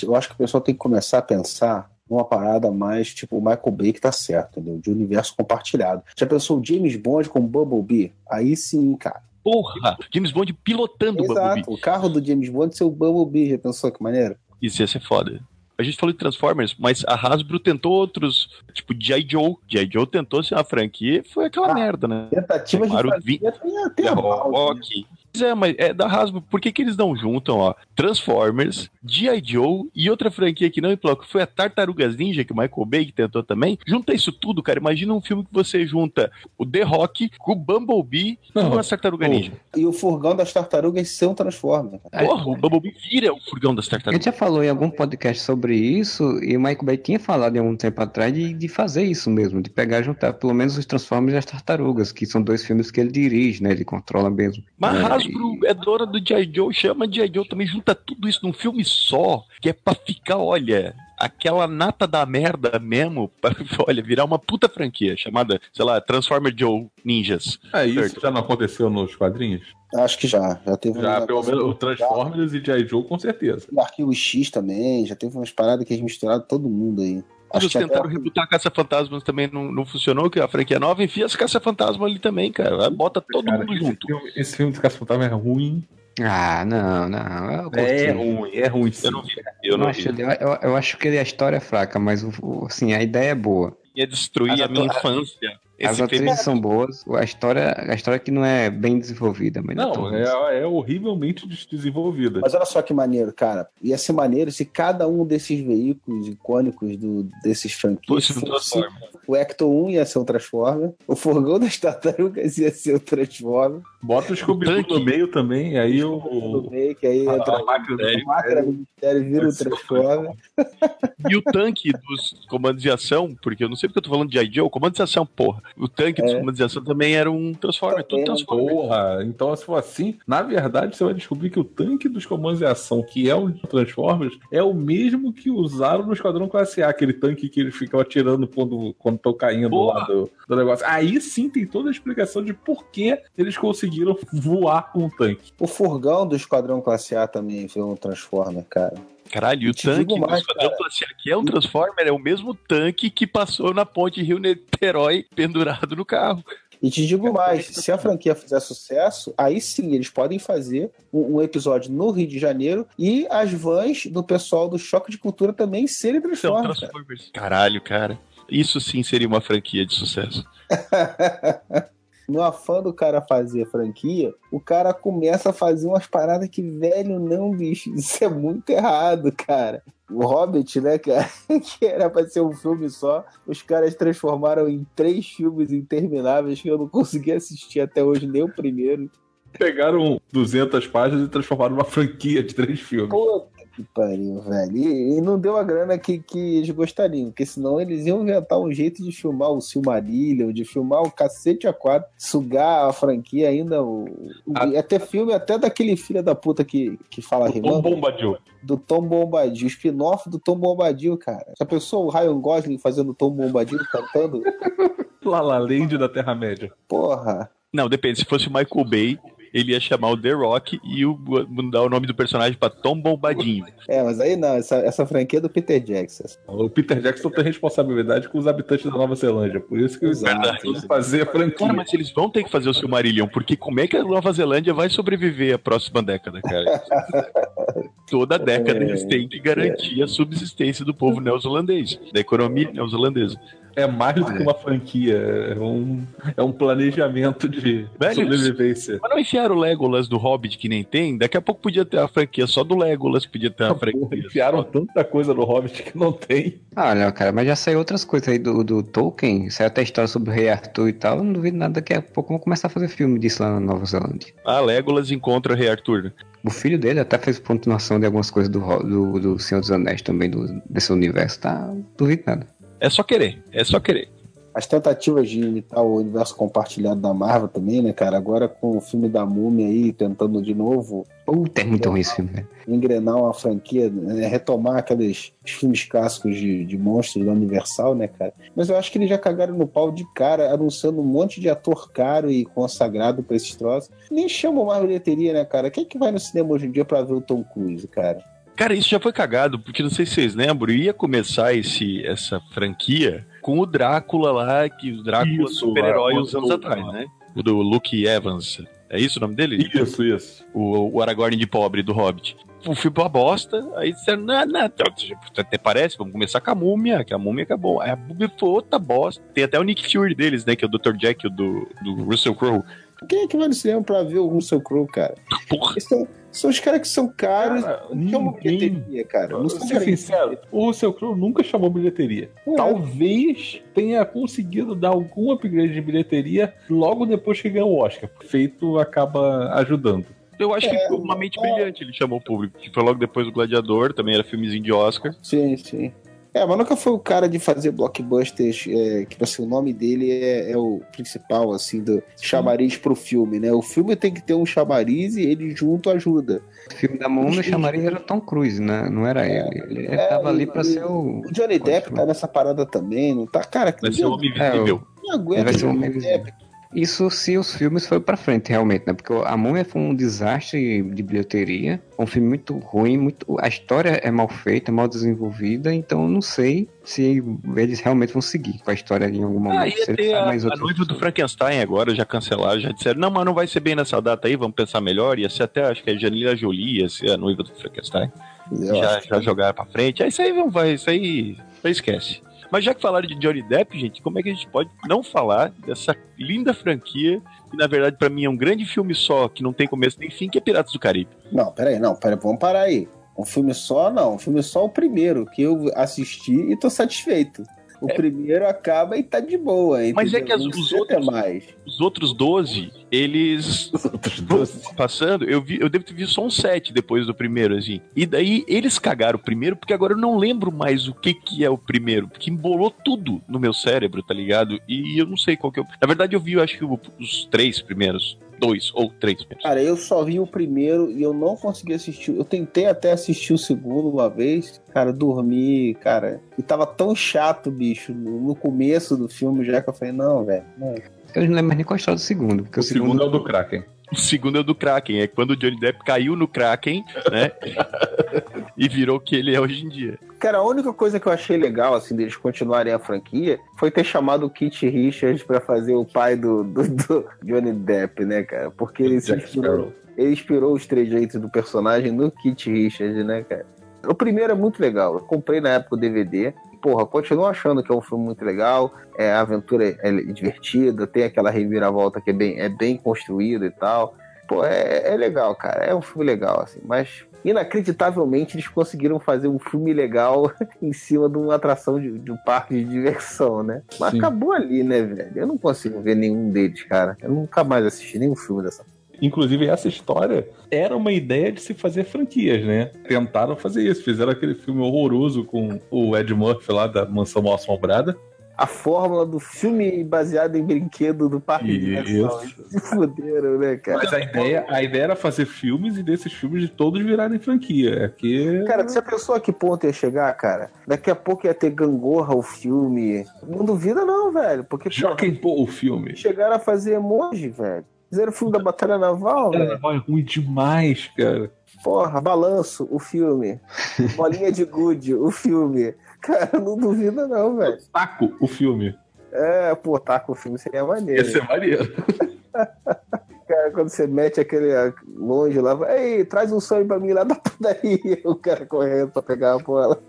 Eu acho que o pessoal tem que começar a pensar numa parada mais tipo o Michael Bay que tá certo, entendeu? De universo compartilhado. Já pensou o James Bond com Bumblebee? Aí sim, cara. Porra! James Bond pilotando o Bumblebee. Exato. O carro do James Bond ser o Bumblebee. Já pensou que maneiro? Isso ia ser foda. A gente falou de Transformers, mas a Hasbro tentou outros, tipo G.I. Joe. G.I. Joe tentou ser uma franquia foi aquela Ah, merda, né? Tentativa de fazer vi- tem né? É, mas é da Hasbro. Por que, que eles não juntam, ó? Transformers, G.I. Joe e outra franquia que não implocou, que foi a Tartarugas Ninja, que o Michael Bay que tentou também. Junta isso tudo, cara. Imagina um filme que você junta o The Rock com o Bumblebee Não, e uma Tartaruga. Ninja. E o furgão das tartarugas ser um Transformer. cara. Porra, o Bumblebee vira o furgão das A gente tartarugas. já falou em algum podcast sobre isso, e o Michael Bay tinha falado em algum tempo atrás de, de fazer isso mesmo, de pegar e juntar pelo menos os Transformers e as Tartarugas, que são dois filmes que ele dirige, né? Ele controla mesmo. Mas É, a Hasbro é dona do G.I. Joe, chama G.I. Joe também, junta tudo isso num filme só, que é pra ficar, olha, aquela nata da merda mesmo, pra, olha, virar uma puta franquia, chamada, sei lá, Transformer Joe Ninjas. É, isso Certo. já não aconteceu nos quadrinhos? Acho que já. Já teve um Já, pelo menos o Transformers e G.I. Joe, com certeza. O Arquivo X também. Já teve umas paradas que eles misturaram todo mundo aí. Acho Eles tentaram até... rebutar a Caça-Fantasmas também não, não funcionou, que a franquia é nova, enfia as Caça-Fantasmas ali também, cara. Bota todo Cara, mundo esse junto. Filme, esse filme do Caça-Fantasma é ruim. Ah, não, não. É ruim, é ruim sim. Eu não vi. Eu Eu, não acho, vi. eu, eu acho que ele, a história é fraca, mas o, assim, a ideia é boa. Ia destruir As a minha infância. As atrizes são boas, a história, a história que não é bem desenvolvida, mas Não, tão- é, é horrivelmente des- desenvolvida. Mas olha só que maneiro, cara. Ia ser maneiro se cada um desses veículos icônicos do, desses franquias fosse. O Ecto 1 ia ser um Transformer, o Furgão das Tartarugas ia ser o Transformer, Bota o Scooby-Doo Tanque. no meio também, aí o o. meio, que aí A, entra a máquina do a máquina do mistério vira o Transformer. E o tanque dos comandos de ação, porque eu não sei porque eu tô falando de I.Joe, comandos de ação, porra. O tanque dos É. comandos de ação também era um Transformer, tudo Transformer. Porra, então se for assim, na verdade você vai descobrir que o tanque dos comandos de ação, que é o Transformers, é o mesmo que usaram no Esquadrão Classe A, aquele tanque que eles ficam atirando quando quando estão caindo Porra. lá do, do negócio. Aí sim tem toda a explicação de por que eles conseguiram voar com o tanque. O furgão do Esquadrão Classe A também foi um Transformer, cara. Caralho, e o tanque do mais, Esquadrão Classe A, que é um Transformer, é o mesmo tanque que passou na ponte Rio-Niterói pendurado no carro. E te digo mais, se a franquia fizer sucesso, aí sim eles podem fazer um, episódio no Rio de Janeiro e as vans do pessoal do Choque de Cultura também serem São Transformers. cara. Caralho, cara. Isso sim seria uma franquia de sucesso. No afã do cara fazer franquia, o cara começa a fazer umas paradas que, velho, não, bicho, isso é muito errado, cara. O Hobbit, né, cara, que era pra ser um filme só, os caras transformaram em três filmes intermináveis que eu não consegui assistir até hoje, nem o primeiro. Pegaram 200 páginas e transformaram numa franquia de três filmes. Puta que pariu, velho. E, e não deu a grana que, que eles gostariam, porque senão eles iam inventar um jeito de filmar o Silmarillion, de filmar o cacete a quadro, sugar a franquia ainda. O, A- ter filme até daquele filho da puta que, que fala Tom rimando. Bombadil. Do Tom Bombadil, spin-off do Tom Bombadil, cara. Já pensou o Ryan Gosling fazendo Tom Bombadil cantando? La La Land da Terra-média. Porra. Não, depende. Se fosse o Michael Bay, ele ia chamar o The Rock e o- mudar o nome do personagem pra Tom Bombadinho. É, mas aí não, essa, essa franquia é do Peter Jackson. O Peter Jackson tem responsabilidade com os habitantes da Nova Zelândia. Por isso que eles precisam fazer a franquia. Cara, mas eles vão ter que fazer o Silmarillion, porque como é que a Nova Zelândia vai sobreviver a próxima década, cara? Toda década eles têm que garantir a subsistência do povo neozelandês, da economia neozelandesa. É mais do que uma franquia. É um, é um planejamento de Velho, sobrevivência. Mas não enfiaram o Legolas do Hobbit que nem tem? Daqui a pouco podia ter a franquia só do Legolas, podia ter a franquia. Enfiaram tanta coisa no Hobbit que não tem. Ah, olha, cara, mas já saiu outras coisas aí do, do Tolkien, saiu até história sobre o Rei Arthur e tal, eu não duvido nada, daqui a pouco vão começar a fazer filme disso lá na Nova Zelândia. Ah, Legolas encontra o Rei Arthur. O filho dele até fez continuação de algumas coisas do, do, do Senhor dos Anéis também, do, desse universo, tá? Não duvido nada. É só querer, é só querer. As tentativas de imitar o universo compartilhado da Marvel também, né, cara? Agora com o filme da Múmia aí, tentando de novo Puta, é muito ruim esse filme, velho. engrenar uma franquia, né, retomar aqueles filmes clássicos de, de monstros da Universal, né, cara? Mas eu acho que eles já cagaram no pau de cara, anunciando um monte de ator caro e consagrado pra esses troços. Nem chamam mais bilheteria, né, cara? Quem é que vai no cinema hoje em dia pra ver o Tom Cruise, cara? Cara, isso já foi cagado, porque não sei se vocês lembram, ia começar esse, essa franquia com o Drácula lá, que o Drácula Isso, super-herói uns anos atrás, né? O do Luke Evans. É isso o nome dele? Isso, isso. O, o Aragorn de pobre do Hobbit. O filme foi uma bosta, aí disseram, não, não, tá- até parece, vamos começar com a múmia, que a múmia acabou. Aí a múmia foi outra bosta. Tem até o Nick Fury deles, né, que é o Dr. Jack, o do, do Russell Crowe. Quem é que vai no cinema pra ver o Russell Crowe, cara? Porra, Eles são, são os caras que são caros Cara, não chamam ninguém- bilheteria, cara. Não são ser sincero, o Russell Crowe nunca chamou bilheteria. É. Talvez tenha conseguido dar algum upgrade de bilheteria logo depois que ganhou o Oscar. Feito acaba ajudando. eu acho É, que foi uma mente brilhante, ele chamou o público, que foi logo depois do Gladiador, também era filmezinho de Oscar. Sim, sim. É, mas nunca foi o cara de fazer blockbusters, é, que assim, o nome dele é, é o principal, assim, do chamariz pro filme, né? O filme tem que ter um chamariz e ele junto ajuda. O filme da Múmia, o chamariz era Tom Cruise, né? Não era ele. Ele É, tava ali pra ser o... O Johnny Depp tá nessa parada também, não tá? Cara, Vai ser o Homem É, Invisível. não aguenta Ele vai ser o Johnny Homem Depp. Isso se os filmes foram pra frente, realmente, né? Porque a Múmia foi um desastre de bilheteria. Um filme muito ruim, muito... a história é mal feita, mal desenvolvida, então eu não sei se eles realmente vão seguir com a história em algum momento. Ah, ia ter a, mais a noiva do. Frankenstein agora, já cancelaram, já disseram, não, mas não vai ser bem nessa data aí, vamos pensar melhor, ia ser até, acho que a Janila Jolie ia ser a noiva do Frankenstein. Eu já, já jogaram pra frente. Aí isso aí não vai, isso aí, isso aí esquece. Mas já que falaram de Johnny Depp, gente, como é que a gente pode não falar dessa linda franquia, que na verdade pra mim é um grande filme só, que não tem começo nem fim, que é Piratas do Caribe. Não, peraí, não, peraí, vamos parar aí. Um filme só, não. Um filme só o primeiro, que eu assisti e tô satisfeito. O primeiro acaba e tá de boa. Mas é entendeu? que as- os outros- mais. Os outros 12, eles passando, eu vi, eu devo ter visto só um 7 depois do primeiro, assim. E daí eles cagaram o primeiro, porque agora eu não lembro mais o que que é o primeiro, porque embolou tudo no meu cérebro, tá ligado? E eu não sei qual que é o... Na verdade eu vi, eu acho que os três primeiros, dois ou três. Cara, eu só vi o primeiro e eu não consegui assistir. Eu tentei até assistir o segundo uma vez. Cara, dormi, cara. E tava tão chato, bicho, no, no começo do filme já que eu falei, não, velho. Eu não lembro mais nem qual é a história do segundo. Porque O o, segundo é o do Kraken. O segundo é o do Kraken, é quando o Johnny Depp caiu no Kraken, né? e virou o que ele é hoje em dia. Cara, a única coisa que eu achei legal, assim, deles continuarem a franquia foi ter chamado o Kit Richards pra fazer o pai do, do, do Johnny Depp, né, cara? Porque ele se inspirou, ele inspirou os trejeitos do personagem no Kit Richards, né, cara? O primeiro é muito legal. Eu comprei na época o DVD. Porra, continuo achando que é um filme muito legal. É, a aventura é, é divertida, tem aquela reviravolta que é bem, é bem construída e tal. Pô, é, é legal, cara. É um filme legal, assim. Mas, inacreditavelmente, eles conseguiram fazer um filme legal em cima de uma atração de, de um parque de diversão, né? Mas Sim. acabou ali, né, velho? Eu não consigo ver nenhum deles, cara. Eu nunca mais assisti nenhum filme dessa. Inclusive, essa história era uma ideia de se fazer franquias, né? Tentaram fazer isso. Fizeram aquele filme horroroso com o Ed Murphy lá da Mansão Mal Assombrada. A fórmula do filme baseado em brinquedo do parque de diversão. Se fuderam, né, cara? Mas a ideia, a ideia era fazer filmes e desses filmes de todos virarem franquia. É que... Cara, você pensou a que ponto ia chegar, cara? Daqui a pouco ia ter Gangorra o filme. Não duvida não, velho. Porque Joaquim Pô, o filme. chegaram a fazer emoji, velho. Fizeram o filme da Batalha Naval, velho. É ruim demais, cara. Porra, Balanço, o filme. Bolinha de Gude, o filme. Cara, não duvida não, velho. Taco, o filme. É, pô, com o filme seria maneiro. Ia ser maneiro. Cara, quando você mete aquele longe lá, ei, traz um sonho pra mim lá da padaria. O cara correndo pra pegar a bola.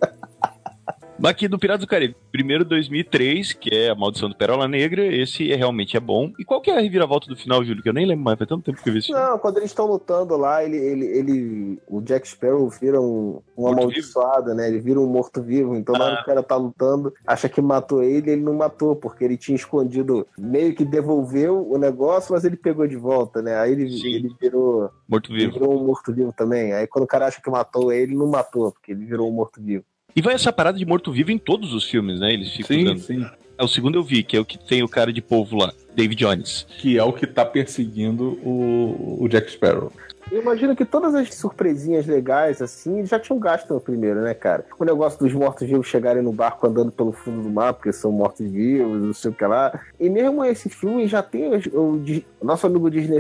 Aqui do Piratas do Caribe, primeiro 2003, que é a Maldição do Pérola Negra, esse é, realmente é bom. E qual que é a reviravolta do final, Júlio? Que eu nem lembro mais, faz tanto tempo que eu vi filme. Não, quando eles estão lutando lá, ele, ele, ele, o Jack Sparrow vira um, um amaldiçoado, né? Ele vira um morto-vivo. Então, na hora Ah. que o cara tá lutando, acha que matou ele, ele não matou, porque ele tinha escondido, meio que devolveu o negócio, mas ele pegou de volta, né? Aí ele, Sim. ele virou, ele Morto-vivo. virou um morto-vivo também. Aí quando o cara acha que matou ele, não matou, porque ele virou um morto-vivo. E vai essa parada de morto-vivo em todos os filmes, né? Eles ficam Sim, dando. sim. É o segundo eu vi, que é o que tem o cara de polvo lá, David Jones. Que é o que tá perseguindo o, o Jack Sparrow. Eu imagino que todas as surpresinhas legais, assim, já tinham gasto no primeiro, né, cara? O negócio dos mortos-vivos chegarem no barco andando pelo fundo do mar, porque são mortos-vivos, não sei o que lá. E mesmo esse filme já tem o, o, nosso amigo Disney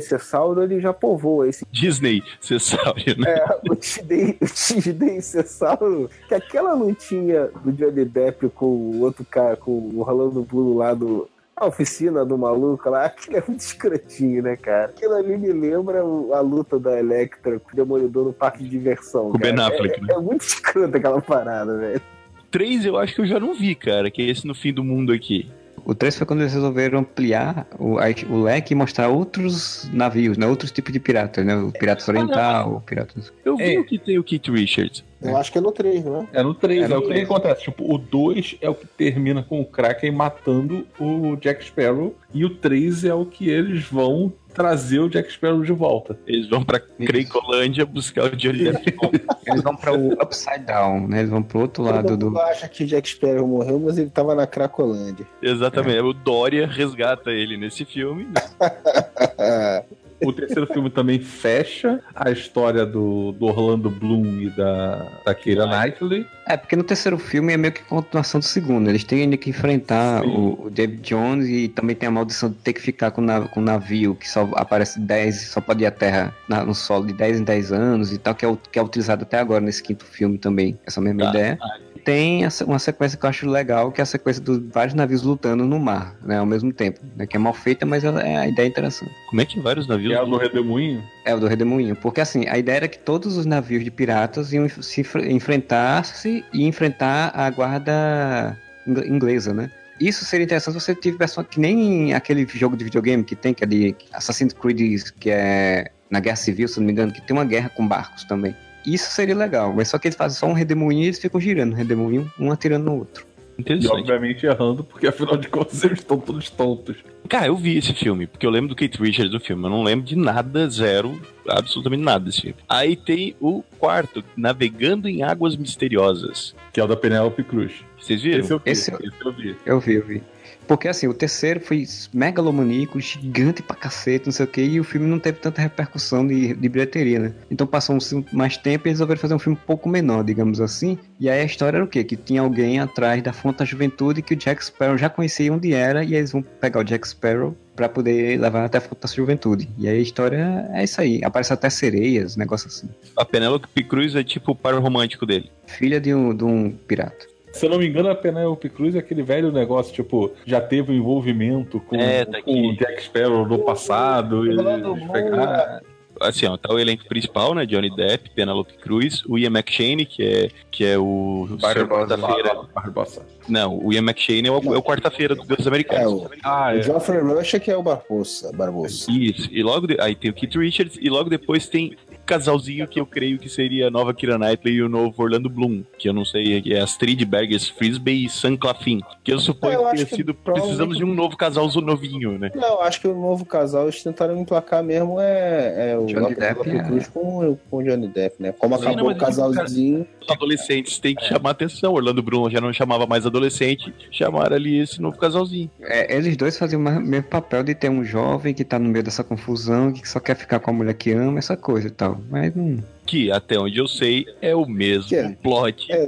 ele já povoa esse Disney, você sabe, né? é, o Disney, o Disney Cessauro, que aquela lutinha do Johnny Depp com o outro cara, com o Rolando Bloom lá do. A oficina do maluco lá, aquilo é muito escrotinho, né, cara? Aquilo ali me lembra a luta da Electra com o Demolidor no parque de diversão. Com o Ben. Affleck, é, né? é muito escroto aquela parada, velho. Três eu acho que eu já não vi, cara, que é esse no fim do mundo aqui. O 3 foi quando eles resolveram ampliar o, o leque e mostrar outros navios, né? Outros tipos de piratas, né? O Pirata Oriental, o Pirata... Eu vi É. o que tem o Keith Richards. Eu acho que é no 3, não é? É no 3, É é, no o que acontece. Tipo, o 2 é o que termina com o Kraken matando o Jack Sparrow. E o 3 é o que eles vão trazer o Jack Sparrow de volta. Eles vão pra Creicolândia buscar o Johnny Depp. Eles vão para o Upside Down, né? Eles vão pro outro lado Todo do... mundo acha que o Jack Sparrow morreu, mas ele tava na Cracolândia. Exatamente. O Dória resgata ele nesse filme. O terceiro filme também fecha a história do, do Orlando Bloom e da, da Keira Knightley. É, porque no terceiro filme é meio que continuação do segundo. Eles têm ainda que enfrentar o, o David Jones e também tem a maldição de ter que ficar com, o nav- com o navio que só aparece 10, só pode ir à Terra na- no solo de 10 em 10 anos e tal, que é, que é utilizado até agora nesse quinto filme também, essa mesma Tá. ideia. Tem a se- uma sequência que eu acho legal, que é a sequência dos vários navios lutando no mar, né, ao mesmo tempo. Né, que é mal feita, mas é a ideia é interessante. Como é que vários Que é a do Redemoinho. É o do Redemoinho. Porque assim, a ideia era que todos os navios de piratas iam se enfre- enfrentar-se e enfrentar a guarda ingl- inglesa, né? Isso seria interessante se você tivesse que nem aquele jogo de videogame que tem, que é de Assassin's Creed, que é na Guerra Civil, se não me engano, que tem uma guerra com barcos também. Isso seria legal, mas só que eles fazem só um redemoinho e eles ficam girando, redemoinho, um atirando no outro. E obviamente errando, porque afinal de contas eles estão todos tontos. Cara, eu vi esse filme, porque eu lembro do Kate Richards do filme. Eu não lembro de nada, zero, absolutamente nada desse filme. Aí tem o quarto, Navegando em Águas Misteriosas. Que é o da Penelope Cruz. Vocês viram? Esse eu vi. Esse Esse, eu- eu vi. Eu vi, eu vi. Porque assim, o terceiro foi megalomaníaco, gigante pra cacete, não sei o que, e o filme não teve tanta repercussão de, de bilheteria, né? Então passou um, mais tempo e eles resolveram fazer um filme um pouco menor, digamos assim. E aí a história era o quê? Que tinha alguém atrás da fonte da juventude que o Jack Sparrow já conhecia onde era, e eles vão pegar o Jack Sparrow pra poder levar até a fonte da juventude. E aí a história é isso aí. Aparece até sereias, negócio assim. A Penelope Cruz é tipo o par romântico dele. Filha de um, de um pirata. Se eu não me engano, a Penelope Cruz é aquele velho negócio, tipo, já teve um envolvimento com, É, tá com o Jack Sparrow no passado. e Bloom, pegaram- Assim, ó, tá o elenco principal, né? Johnny Depp, Penelope Cruz, o Ian McShane, que é, que é o quarta-feira. Barbosa. Não, o Ian McShane é o, é o quarta-feira dos Deus É, Americanos. o, Ah, o é. Geoffrey Rush é que é o Barbosa. Barbosa. Isso, e logo de- aí tem o Keith Richards, e logo depois tem casalzinho que eu creio que seria a nova Kira Knightley e o novo Orlando Bloom, que eu não sei, é Astrid Berges Frisbee e Sam Claflin, que eu suponho É, eu que tenha que sido, provavelmente- precisamos de um novo casal novinho, né? Não, acho que o novo casal eles tentaram emplacar mesmo é, é o Johnny Depp, é. Cruz com, com o Johnny Depp, né? Como Sim, acabou não, o digo, casalzinho. Os adolescentes têm que chamar atenção. Orlando Bloom já não chamava mais adolescente, chamaram ali esse novo casalzinho. É, eles dois faziam o mesmo papel de ter um jovem que tá no meio dessa confusão, que só quer ficar com a mulher que ama, essa coisa e tal. Mas não. Que, até onde eu sei, é o mesmo Que é? plot é.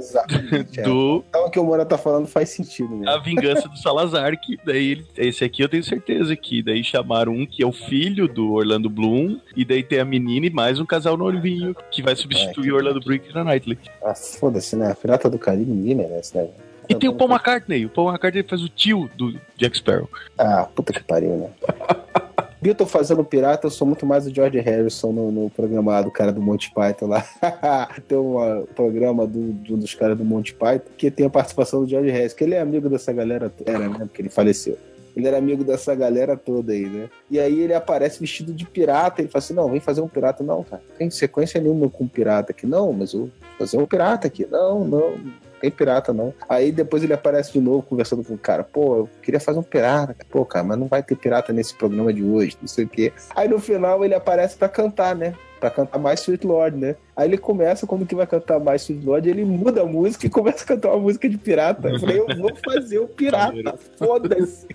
do Então o que o Moura tá falando faz sentido mesmo. A Vingança do Salazar, que daí ele- esse aqui eu tenho certeza que daí chamaram um que é o filho do Orlando Bloom, e daí tem a menina e mais um casal noivinho que vai substituir o Orlando Bloom e Keira Knightley. Ah, foda-se, né? A Pirata do Caribe ninguém merece, né? E tem o Paul McCartney, o Paul McCartney faz o tio do Jack Sparrow. Ah, puta que pariu, né? Beatle fazendo pirata, eu sou muito mais o George Harrison no, no programa do cara do Monty Python lá. tem um programa do, de um dos caras do Monty Python que tem a participação do George Harrison, que ele é amigo dessa galera, to- era, né? Porque ele faleceu. Ele era amigo dessa galera toda aí, né? E aí ele aparece vestido de pirata. Ele fala assim: Não, vem fazer um pirata. Não, cara, tem sequência nenhuma com pirata aqui. Não, mas eu vou fazer um pirata aqui. Não, não tem pirata não. Aí depois ele aparece de novo conversando com o cara: Pô, eu queria fazer um pirata. Pô, cara, mas não vai ter pirata nesse programa de hoje, não sei o quê. Aí no final ele aparece pra cantar, né? Pra cantar mais Sweet Lord, né? Aí ele começa, quando que vai cantar mais Sweet Lord, ele muda a música e começa a cantar uma música de pirata. Eu falei, eu vou fazer o pirata. Foda-se.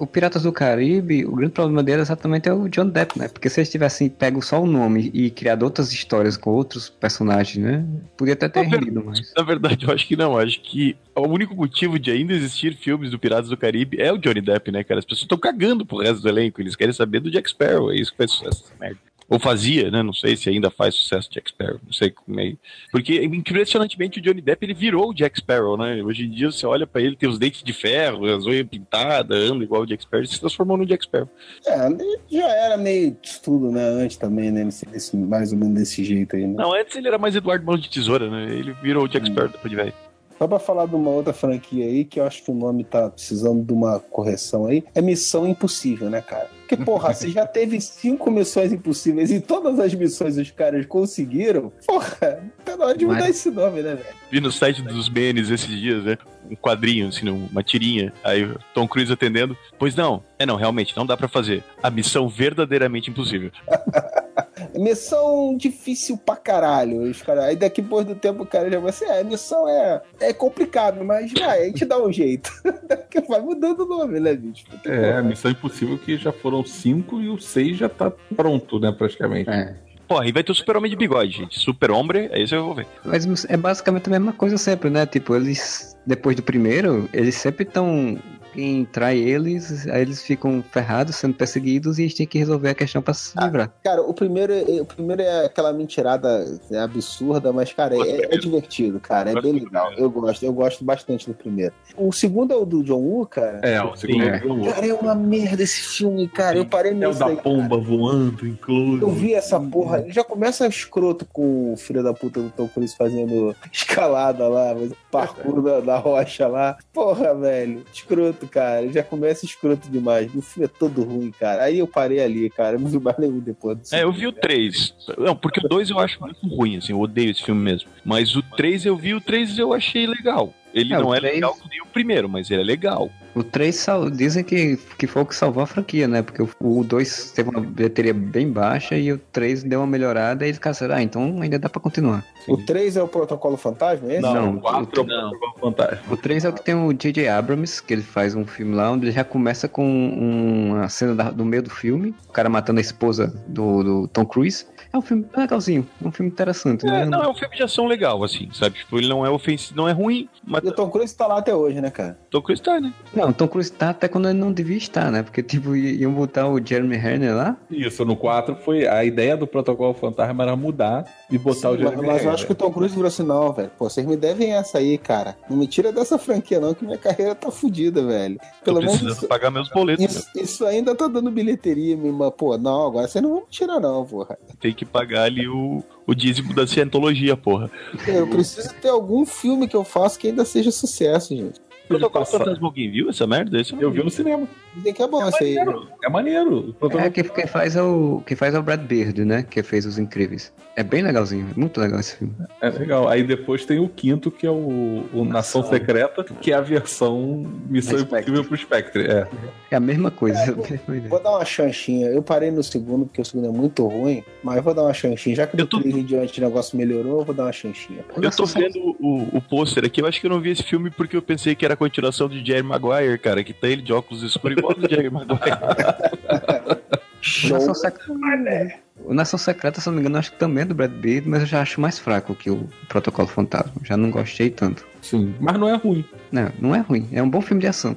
O Piratas do Caribe, o grande problema dele exatamente é o John Depp, né? Porque se eles tivessem pego só o nome e criado outras histórias com outros personagens, né? Podia até ter vendo? rendido mais. Na verdade, eu acho que não. Acho que o único motivo de ainda existir filmes do Piratas do Caribe é o Johnny Depp, né, cara? As pessoas estão cagando pro resto do elenco. Eles querem saber do Jack Sparrow. É isso que faz sucesso essa merda. Ou fazia, né? Não sei se ainda faz sucesso Jack Sparrow. Não sei como é. Porque, impressionantemente, o Johnny Depp ele virou o Jack Sparrow, né? Hoje em dia você olha pra ele, tem os dentes de ferro, as unhas pintadas, anda igual o Jack Sparrow. Ele se transformou no Jack Sparrow. É, ele já era meio de tudo, né? Antes também, né? Mais ou menos desse jeito aí, né? Não, antes ele era mais Eduardo Mão de Tesoura, né? Ele virou o Jack Sparrow depois de velho. Só pra falar de uma outra franquia aí, que eu acho que o nome tá precisando de uma correção aí, é Missão Impossível, né, cara? Porque, porra, você já teve cinco missões impossíveis e todas as missões os caras conseguiram, porra, tá na hora de mudar Mas- esse nome, né, velho? Vi no site dos memes esses dias, né? Um quadrinho, assim, uma tirinha. Aí Tom Cruise atendendo. Pois não. É não, realmente, não dá pra fazer. A missão verdadeiramente impossível. Missão difícil pra caralho. Os cara... Aí daqui por do tempo o cara já vai assim, é, a missão é, é complicado, mas vai, a gente dá um jeito. Daqui vai mudando o nome, né, bicho? Porque, É, Missão Impossível que já foram cinco e o seis já tá pronto, né, praticamente. É. Porra, e vai ter o Super-Homem de bigode, gente. Super-Homem, é isso eu vou ver. Mas é basicamente a mesma coisa sempre, né? Tipo, eles, depois do primeiro, eles sempre estão. Quem trai eles, aí eles ficam ferrados, sendo perseguidos, e eles têm que resolver a questão pra se livrar. Cara, o primeiro, é- o primeiro é aquela mentirada né, absurda, mas, cara, é, é divertido, cara. É bem legal. Eu gosto, eu gosto bastante do primeiro. O segundo é o do John Woo, cara. É, o segundo é. o Cara, é uma merda esse filme, cara. Eu parei É o nisso da aí. pomba voando, incluso. Eu vi essa porra, já começa escroto com o filho da puta do Tom Cruise fazendo escalada lá, parkour da, da rocha lá. Porra, velho, escroto, cara. Já começa escroto demais. O filme é todo ruim, cara. Aí eu parei ali, cara. Não vi mais nenhum depois disso. É, eu vi o 3. Não, porque o 2 eu acho muito ruim, assim, eu odeio esse filme mesmo. Mas o 3 eu vi, o 3 eu achei legal. Ele É, não o é três- legal que nem o primeiro, mas ele é legal. O 3 sal- dizem que, que foi o que salvou a franquia, né? Porque o 2 teve uma bilheteria bem baixa e o 3 deu uma melhorada e eles caçaram, ah, então ainda dá pra continuar. O 3 é o Protocolo Fantasma, é esse? Não, o 4 não. é o fantástico. O 3 é o que tem o J.J. Abrams, que ele faz um filme lá, onde ele já começa com uma cena da- do meio do filme, o cara matando a esposa do, do Tom Cruise. É um filme legalzinho, é um filme interessante. É, né? não, é um filme de ação legal, assim, sabe? Tipo, ele não é ofensivo, não é ruim, mas E o Tom Cruise tá lá até hoje, né, cara? Tom Cruise tá, né? Não, o Tom Cruise tá até quando ele não devia estar, né? Porque, tipo, iam botar o Jeremy Renner lá. Isso, no 4 foi. A ideia do protocolo fantasma era mudar e botar o Sim, mas, Jeremy mas eu Renner. acho que o Tom Cruise virou assim, não, velho. Pô, vocês me devem essa aí, cara. Não me tira dessa franquia, não, que minha carreira tá fodida, velho. Pelo menos precisando isso, pagar meus boletos, isso, isso ainda tá dando bilheteria, me- mas, pô, não, agora vocês não vão me tirar, não, porra. Tem que pagar ali o, o dízimo da cientologia, porra. Eu preciso ter algum filme que eu faço que ainda seja sucesso, gente. Protocolo passar. Fantasma alguém viu essa merda? Esse Eu vi no cinema. Dizem que é bom esse aí. Maneiro, É maneiro. É, quem, quem faz é o, quem faz é o Brad Bird, né? Que fez Os Incríveis. É bem legalzinho, é muito legal esse filme. É legal. Aí depois tem o quinto, que é o, o Nação Secreta, que é a versão Missão Spectre. Impossível pro Spectre. É. É a mesma coisa. É, mesma ideia. Vou dar uma chanchinha. Eu parei no segundo, porque o segundo é muito ruim, mas eu vou dar uma chanchinha. Já que Eu do tô- 3 em diante o negócio melhorou, eu vou dar uma chanchinha. Eu tô vendo o, o pôster aqui, eu acho que eu não vi esse filme porque eu pensei que era continuação de Jerry Maguire, cara, que tá ele de óculos escuros igual do Jerry Maguire. O Show. Nação, Sec... o Nação Secreta, se não me engano, acho que também é do Brad Bird, mas eu já acho mais fraco que o Protocolo Fantasma. Já não gostei tanto. Sim. Mas não é ruim. Não, não é ruim. É um bom filme de ação.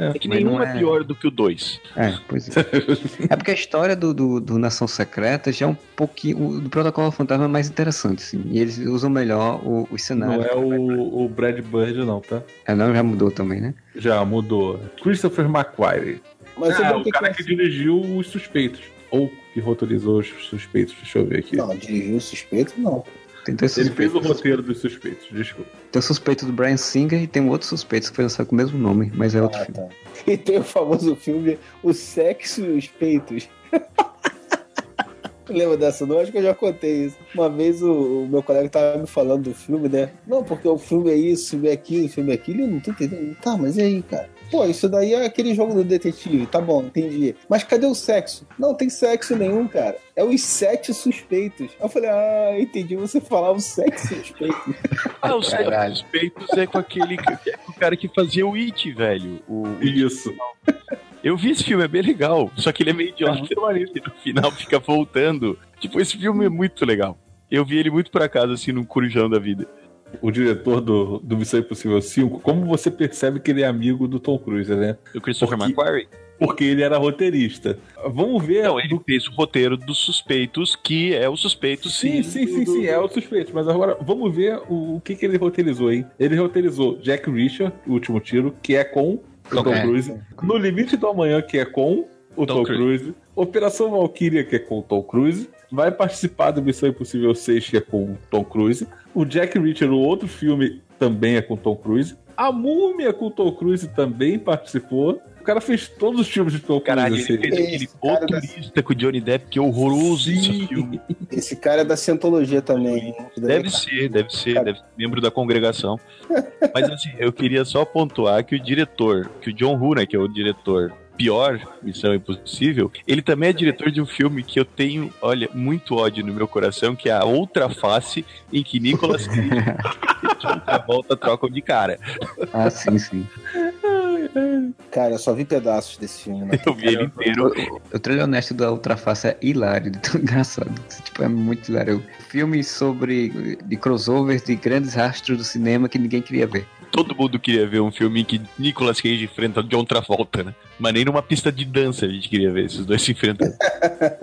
É que Mas nenhum não é é- pior do que o 2. É, pois é. é porque a história do, do, do Nação Secreta já é um pouquinho. O do Protocolo Fantasma é mais interessante, sim. E eles usam melhor o, os Não cenários. é o, o Brad Bird, não, tá? É, não, já mudou também, né? Já mudou. Christopher McQuarrie. Mas Ah, o cara que... que dirigiu Os Suspeitos. Ou que roteirizou Os Suspeitos. Deixa eu ver aqui. Não, dirigiu o suspeito, não. Tem dois Ele fez o roteiro dos Suspeitos, desculpa. Tem o suspeito do Brian Singer e tem um outro suspeito que foi lançado com o mesmo nome, mas é outro Ah, filme. tá. E tem o famoso filme O Sexo e os Peitos. Lembra dessa? Não acho que eu já contei isso. Uma vez o, o meu colega tava me falando do filme, né? Não, porque o filme é isso, o filme é aquilo, o filme é aquilo. Eu não tô entendendo. Tá, mas e aí, cara? Pô, isso daí é aquele jogo do detetive. Tá bom, entendi. Mas cadê o sexo? Não tem sexo nenhum, cara. É os sete suspeitos. Eu falei, ah, entendi. Você falava os sete suspeitos. Ah, o Sete. Suspeitos é com aquele é com o cara que fazia o It, velho. O, o- Isso. Eu vi esse filme, é bem legal. Só que ele é meio idiota. E no final fica voltando. Tipo, esse filme é muito legal. Eu vi ele muito por acaso, assim, num corujão da vida. O diretor do, do Missão Impossível 5, como você percebe que ele é amigo do Tom Cruise, né? O Christopher Porque- McQuarrie. Porque ele era roteirista. Vamos ver. Não, ele do- fez o roteiro dos suspeitos, que é o suspeito, Sim, sim, sim, sim, é o suspeito. Mas agora vamos ver o, o que, que ele roteirizou, hein? Ele roteirizou Jack Richard, o último tiro, que é com o Tom Tom Cruise. Cruise. No Limite do Amanhã, que é com o Tom Tom, Cruise. Cruise. Operação Valkyria, que é com o Tom Cruise. Vai participar do Missão Impossível 6, que é com o Tom Cruise. O Jack Richard, o outro filme, também é com Tom Cruise. A Múmia com o Tom Cruise também participou. O cara fez todos os filmes de Tom Cruise. Caralho, assim. ele fez aquele Esse cara motorista com o Johnny Depp, que é horroroso esse filme. Esse cara é da Cientologia também. hein? Deve ser, deve ser, Cara. deve ser membro da congregação. Mas assim, eu queria só pontuar que o diretor, que o John né, que é o diretor pior Missão Impossível, ele também é diretor de um filme que eu tenho, olha, muito ódio no meu coração, que é a Outra Face, em que Nicolas Cage e Travolta trocam de cara. Ah, sim, sim. Cara, eu só vi pedaços desse filme. Né? Eu vi ele inteiro. O trailer honesto da Ultraface é hilário, de tão engraçado. Tipo, é muito hilário. Filme sobre de crossovers de grandes rastros do cinema que ninguém queria ver. Todo mundo queria ver um filme em que Nicolas Cage enfrenta John Travolta, né? Mas nem numa pista de dança a gente queria ver esses dois se enfrentando.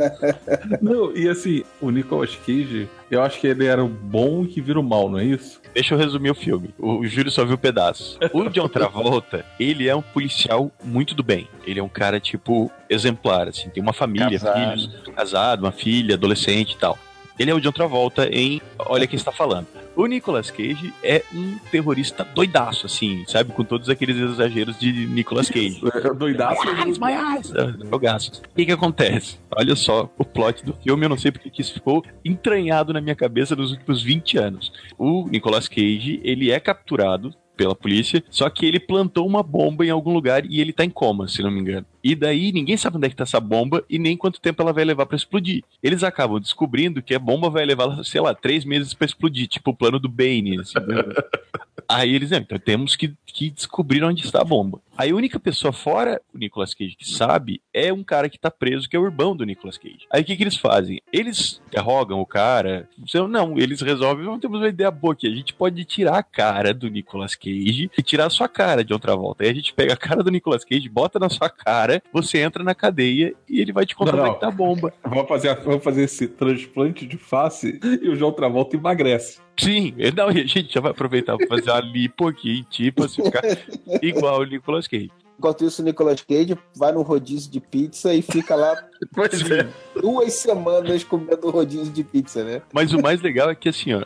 Não, e assim, o Nicolas Cage, eu acho que ele era o bom que vira o mal, não é isso? Deixa eu resumir o filme. O Júlio só viu pedaços. O John Travolta, ele é um policial muito do bem. Ele é um cara, tipo, exemplar, assim. Tem uma família, Casado. filhos, casado, uma filha, adolescente e tal. Ele é o John Travolta em Olha Quem Está Falando. O Nicolas Cage é um terrorista doidaço, assim, sabe? Com todos aqueles exageros de Nicolas Cage. É doidaço. Eyes, my eyes! Drogaços. O que que acontece? Olha só o plot do filme, eu não sei porque que isso ficou entranhado na minha cabeça nos últimos 20 anos. O Nicolas Cage, ele é capturado pela polícia, só que ele plantou uma bomba em algum lugar e ele tá em coma, se não me engano. E daí ninguém sabe onde é que tá essa bomba e nem quanto tempo ela vai levar pra explodir. Eles acabam descobrindo que a bomba vai levar, sei lá, três meses pra explodir, tipo o plano do Bane. Assim, né? Aí eles, não, então temos que, que descobrir onde está a bomba. Aí a única pessoa fora o Nicolas Cage que sabe é um cara que tá preso, que é o irmão do Nicolas Cage. Aí o que, que eles fazem? Eles interrogam o cara. Não, eles resolvem, não temos uma ideia boa aqui. A gente pode tirar a cara do Nicolas Cage e tirar a sua cara de outra volta. Aí a gente pega a cara do Nicolas Cage, bota na sua cara, você entra na cadeia e ele vai te contar Não, é tá a bomba. Vamos fazer, vamos fazer esse transplante de face e o João Travolta emagrece. Sim, e não, e a gente já vai aproveitar pra fazer uma lipo aqui, tipo, assim, ficar igual o Nicolas Cage. Enquanto isso, o Nicolas Cage vai no rodízio de pizza e fica lá Pois é. duas semanas comendo rodízio de pizza, né? Mas o mais legal é que assim, ó,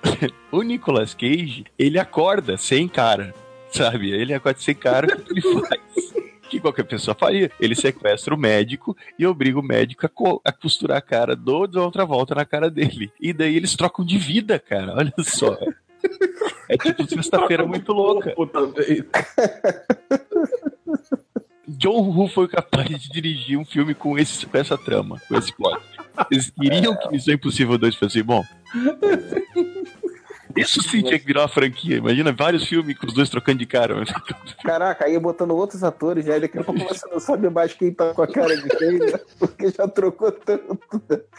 o Nicolas Cage, ele acorda sem cara. sabe? Ele acorde sem cara, o que ele faz? Que qualquer pessoa faria. Ele sequestra o médico e obriga o médico a, a costurar a cara do de outra volta na cara dele. E daí eles trocam de vida, cara. Olha só. É tipo sexta-feira muito louca. John Woo foi capaz de dirigir um filme com, esse, com essa trama, com esse plot. Eles queriam que Missão Impossível 2 fosse bom. Isso sim tinha que virar uma franquia. Imagina vários filmes com os dois trocando de cara. Caraca, aí botando outros atores, aí daqui a pouco você não sabe mais quem tá com a cara de quem, né? porque já trocou tanto.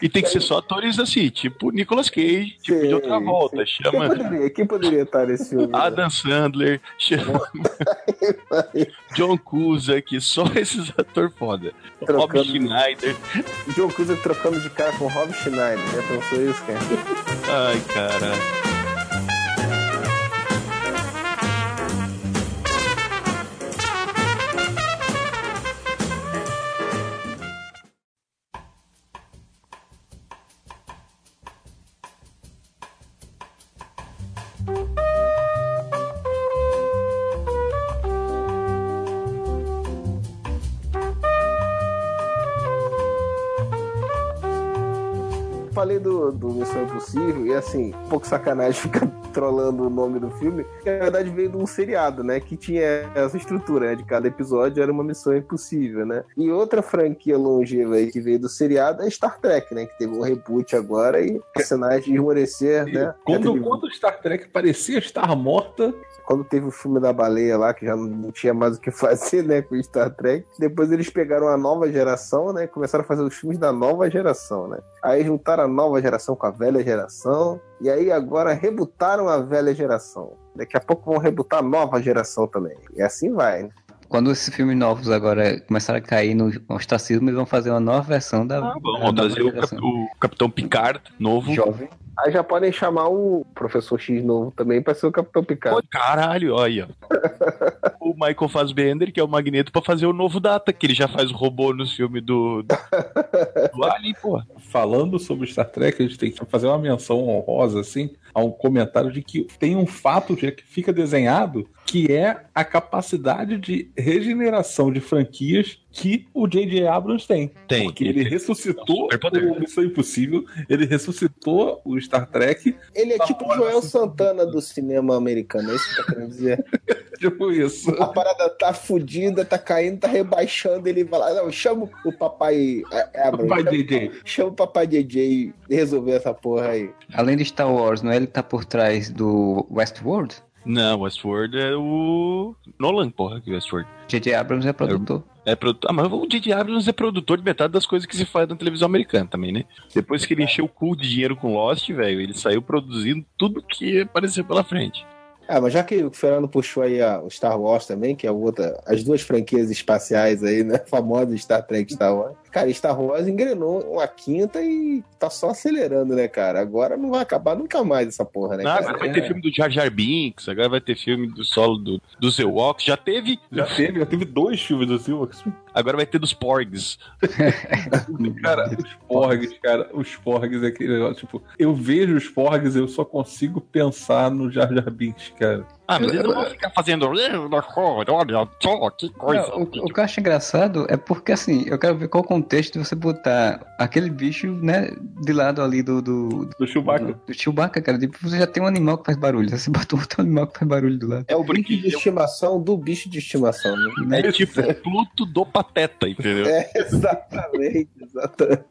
E tem que ser só atores assim, tipo Nicolas Cage, tipo sim, de outra volta. Chama... Quem poderia, quem poderia estar nesse filme? Adam Sandler, chama... John Cusack, só esses atores foda. Trocando... Rob Schneider. John Cusack trocando de cara com Rob Schneider, já pensou isso, cara? Ai, cara. Falei do, do Missão Impossível, e assim, um pouco sacanagem ficar trolando o nome do filme, que na verdade veio de um seriado, né? Que tinha essa estrutura, né? De cada episódio era uma missão impossível, né? E outra franquia longeva aí que veio do seriado é Star Trek, né? Que teve um reboot agora e personagem esmorecer, né? Quando, quando Star Trek parecia estar morta, quando teve o filme da baleia lá, que já não tinha mais o que fazer, né, com Star Trek. Depois eles pegaram a nova geração, né, começaram a fazer os filmes da nova geração, né. Aí juntaram a nova geração com a velha geração, e aí agora rebutaram a velha geração. Daqui a pouco vão rebutar a nova geração também. E assim vai, né? Quando esses filmes novos agora começarem a cair no ostracismo, eles vão fazer uma nova versão da. Ah, bom, vão trazer o, Cap, o, Capitão Picard novo. Jovem. Aí já podem chamar o Professor X novo também para ser o Capitão Picard. Pô, caralho, olha. o Michael Fassbender, que é o Magneto, para fazer o novo Data, que ele já faz o robô nos filmes do, do, do Ali, pô. Falando sobre Star Trek, a gente tem que fazer uma menção honrosa, assim, a um comentário de que tem um fato que fica desenhado que é a capacidade de regeneração de franquias que o J.J. Abrams tem. Tem. Porque ele ressuscitou o Missão Impossível, ele ressuscitou o Star Trek. Ele é tipo o Joel Santana do cinema americano, é isso que tá querendo dizer? tipo isso. A parada tá fudida, tá caindo, tá rebaixando, ele vai lá, não, chama o papai Abrams. Papai chama, JJ. Chama o papai JJ resolver essa porra aí. Além de Star Wars, não é ele que tá por trás do Westworld? Não, Westworld é o Nolan, porra, que Westworld. J.J. Abrams é produtor. É, é produtor. Ah, mas o J.J. Abrams é produtor de metade das coisas que se faz na televisão americana também, né? Depois que ele encheu o cu de dinheiro com Lost, velho, ele saiu produzindo tudo que apareceu pela frente. Ah, mas já que o Fernando puxou aí o Star Wars também, que é outra, as duas franquias espaciais aí, né? Famosas Star Trek e Star Wars. Cara, Star Wars engrenou uma quinta e tá só acelerando, né, cara? Agora não vai acabar nunca mais essa porra, né? Não, agora vai ter filme do Jar Jar Binks, agora vai ter filme do solo do, dos Ewoks. Já teve. Já teve, já teve dois filmes dos Ewoks. Agora vai ter dos Porgs. cara, os Porgs, cara, os Porgs é aquele negócio, tipo, eu vejo os Porgs, eu só consigo pensar no Jar Jar Binks, cara. Ah, mas eles não vão ficar fazendo. Olha só, que coisa. Não, o, o, que eu acho engraçado é porque, assim, eu quero ver qual o contexto de você botar aquele bicho, né, de lado ali do. Do, do Chewbacca. Do, do Chewbacca, cara. Tipo, você já tem um animal que faz barulho. Você bota outro animal que faz barulho do lado. É o brinco de estimação do bicho de estimação, né? É tipo o Pluto do Pateta, entendeu? É, exatamente, exatamente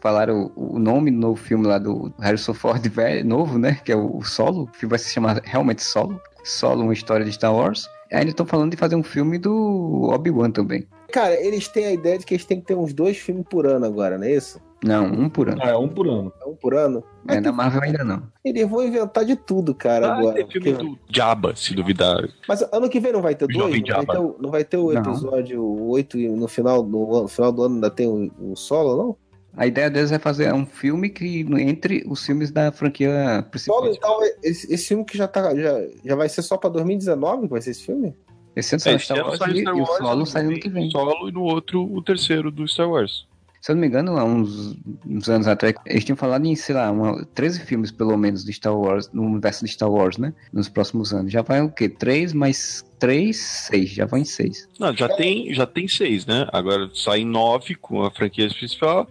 falaram o, nome no filme lá do Harrison Ford velho, novo, né? Que é o, Solo. O filme vai se chamar realmente Solo. Solo, uma história de Star Wars. Ainda estão falando de fazer um filme do Obi-Wan também. Cara, eles têm a ideia de que eles têm que ter uns dois filmes por ano agora, não é isso? Não, um por ano. Ah, é um por ano. É um por ano? É, na Marvel ainda não. Eles vão inventar de tudo, cara, ah, agora. Tem filme porque... do Jabba, se duvidar. Mas ano que vem não vai ter dois? Não vai ter, o, não vai ter, o, episódio não. 8 e no final, no, no final do ano ainda tem o, o solo, não? A ideia deles é fazer um filme que entre os filmes da franquia principal. Solo, então, esse, esse, filme que já, tá, já, já vai ser só pra 2019 que vai ser esse filme? Esse ano sai é, Star Wars, Star Wars e, o Solo sai ano que vem. Solo e no outro o terceiro do Star Wars. Se eu não me engano, há uns, uns anos atrás, eles tinham falado em, sei lá, uma, 13 filmes pelo menos de Star Wars, no universo de Star Wars, né? Nos próximos anos. Já vai o quê? Três mais três, seis. Já vai em seis. Não, já tem, já tem seis, né? Agora saem nove com a franquia principal.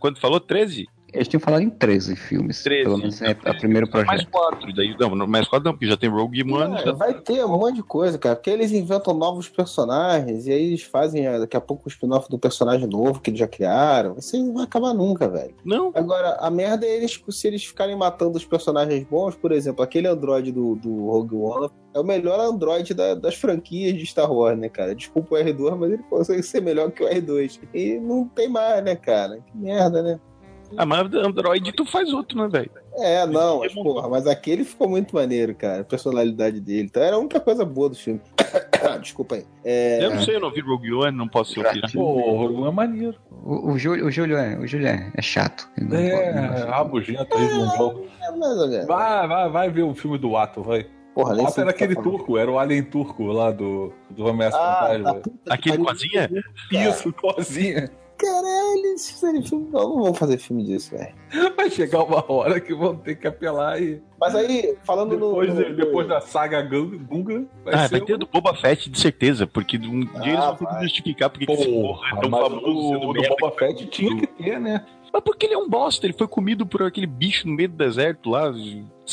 Quando falou 13? Eles tinham falado em 13 filmes. 13. Pelo menos é o primeiro projeto. Mais quatro. Daí, não, mais quatro não, porque já tem Rogue One. É, já... Vai ter um monte de coisa, cara. Porque eles inventam novos personagens e aí eles fazem eh, daqui a pouco o spin-off do personagem novo que eles já criaram. Isso aí não vai acabar nunca, velho. Não. Agora, a merda é eles, se eles ficarem matando os personagens bons, por exemplo, aquele androide do, do Rogue One é o melhor androide da, das franquias de Star Wars, né, cara? Desculpa o R2, mas ele consegue ser melhor que o R2. E não tem mais, né, cara? Que merda, né? Ah, mas Android tu faz outro, né, velho? É, não, mas, porra, mas aquele ficou muito maneiro, cara. A personalidade dele. Então era a única coisa boa do filme. Desculpa aí. É... Eu não sei, eu não vi Rogue One, não posso ser opinar. Pô, o Rogue One é maneiro. O, o, Júlio, o Júlio é, o Júlio é, é chato. Não é, rabugento, é, é, mais ou menos. Vai, vai, vai ver o filme do Ato, vai. Porra, o Ato era aquele tá turco, era o alien turco lá do, do Ameaça ah, Fantasma. Tá Aquele cozinha? Isso, cozinha. Caralho, se fizerem filme. Não, não vão fazer filme disso, velho. Vai chegar uma hora que vão ter que apelar e. Mas aí, falando depois, no, no, Depois da saga Gunga. Vai, ah, vai ter do Boba Fett, de certeza, porque um ah, dia eles vão ter que justificar porque Porra, esse porra é tão famoso. O do Boba Fett tinha que ter, né? Mas porque ele é um bosta, ele foi comido por aquele bicho no meio do deserto lá,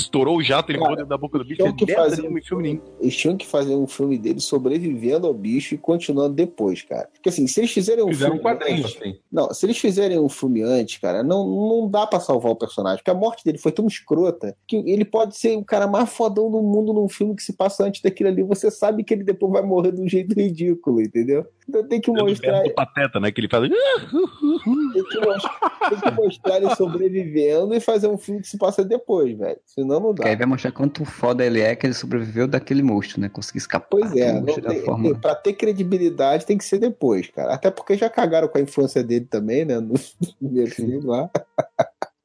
estourou o jato, ele morreu da boca do bicho. Ele que fazer um filme, eles tinham que fazer um filme dele sobrevivendo ao bicho e continuando depois, cara. Porque assim, se eles fizerem um Fizeram filme. Um antes, assim. Não, se eles fizerem um filme antes, cara, não, não dá para salvar o personagem. Porque a morte dele foi tão escrota que ele pode ser o cara mais fodão do mundo num filme que se passa antes daquilo ali. Você sabe que ele depois vai morrer de um jeito ridículo, entendeu? Então tem que mostrar. Do pateta, né? Que ele fala. tem, que mostrar, tem que mostrar ele sobrevivendo e fazer um filme que se passa depois, velho. Senão não dá. Que aí vai mostrar quanto foda ele é que ele sobreviveu daquele monstro, né? Conseguiu escapar. Pois é, tem, forma... pra ter credibilidade tem que ser depois, cara. Até porque já cagaram com a infância dele também, né? No primeiro filme lá.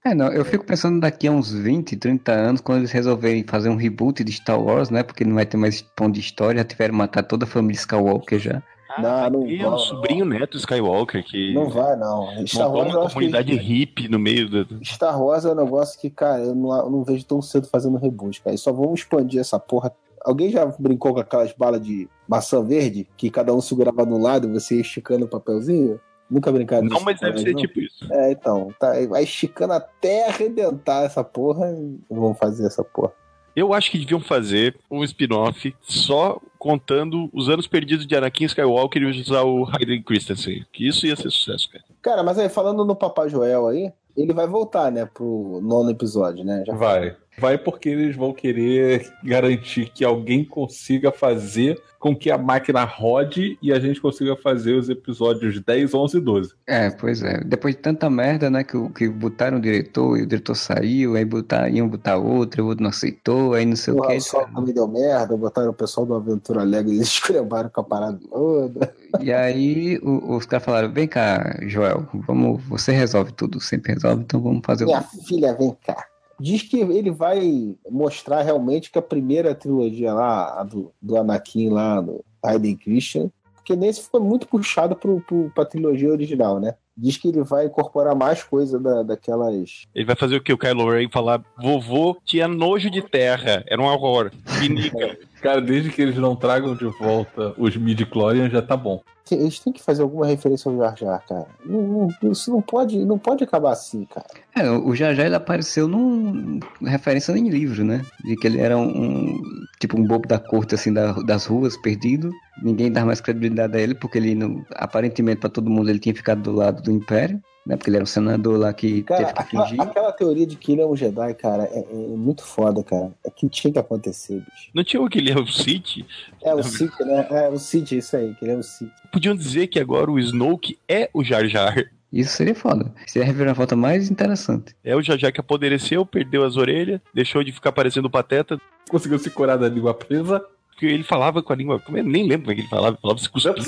É, não, eu fico pensando daqui a uns 20, 30 anos, quando eles resolverem fazer um reboot de Star Wars, né? Porque não vai ter mais ponto de história, já tiveram matar toda a família Skywalker já. Não, não e o sobrinho não. neto Skywalker que. Não vai, não. Star Wars uma comunidade que... hippie no meio do. Star Wars é um negócio que, cara, eu não, eu não vejo tão cedo fazendo reboot, cara. E só vamos expandir essa porra. Alguém já brincou com aquelas balas de maçã verde que cada um segurava de um lado e você ia esticando o papelzinho? Nunca brincaram Não, mas deve ser não. tipo isso. É, então. Tá, vai esticando até arrebentar essa porra. Vamos fazer essa porra. Eu acho que deviam fazer um spin-off só contando os anos perdidos de Anakin Skywalker e usar o Hayden Christensen. Que isso ia ser sucesso, cara. Cara, mas aí falando no Papai Joel aí, ele vai voltar, né, pro nono episódio, né? Já vai. Vai porque eles vão querer garantir que alguém consiga fazer com que a máquina rode e a gente consiga fazer os episódios 10, 11 e 12. É, pois é. Depois de tanta merda, né, que, que botaram o diretor e o diretor saiu, aí botar, iam botar outro, o outro não aceitou, aí não sei o, o que. Só me deu merda, botaram o pessoal do Aventura Alegre e eles escrevaram com a parada toda. E aí o, os caras falaram, vem cá, Joel, vamos, você resolve tudo, sempre resolve, então vamos fazer Minha o... filha, vem cá diz que ele vai mostrar realmente que a primeira trilogia lá, a do, do Anakin lá, do Hayden Christian, porque nesse foi muito puxado pro, pro, pra trilogia original, né? Diz que ele vai incorporar mais coisa da, daquelas. Ele vai fazer o que? O Kylo Ren falar: vovô tinha nojo de terra, era um horror. Pinica. Cara, desde que eles não tragam de volta os midi-chlorians, já tá bom. Eles têm que fazer alguma referência ao Jar Jar, cara. Não, não, isso não pode, não pode acabar assim, cara. É, o Jar Jar ele apareceu num referência em livro, né? De que ele era um, tipo um bobo da corte assim da, das ruas, perdido. Ninguém dá mais credibilidade a ele porque ele não, aparentemente para todo mundo ele tinha ficado do lado do Império né? Porque ele era um senador lá que cara, teve que aquela, fingir. Aquela teoria de que ele é um Jedi, cara, é, é muito foda, cara. É que tinha que acontecer, bicho. Não tinha o que ele é o Sith? É, o Sith, né? É, o Sith, isso aí, que ele é o Sith. Podiam dizer que agora o Snoke é o Jar Jar. Isso seria foda. Seria a reviravolta mais interessante. É o Jar Jar que apodreceu, perdeu as orelhas, deixou de ficar parecendo pateta. Conseguiu se curar da língua presa. Porque ele falava com a língua. Eu nem lembro como é que ele falava. Ele falava se cuspindo. É,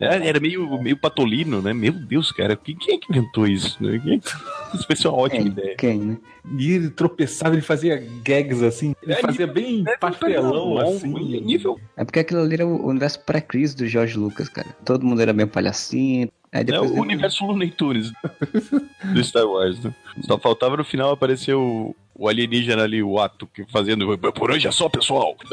era meio, meio patolino, né? Meu Deus, cara. Quem, quem é que inventou isso? Né? Quem, é isso vai ser uma ótima quem, ideia. Quem, né? E ele tropeçava, ele fazia gags assim. Ele é, fazia bem é, pastelão, assim. Nível. É porque aquilo ali era o universo pré-crise do George Lucas, cara. Todo mundo era meio palhacinho. É o universo Looney Tunes do Star Wars, né? Só faltava no final aparecer o, o alienígena ali, o ato, que fazendo. Por hoje é só, pessoal.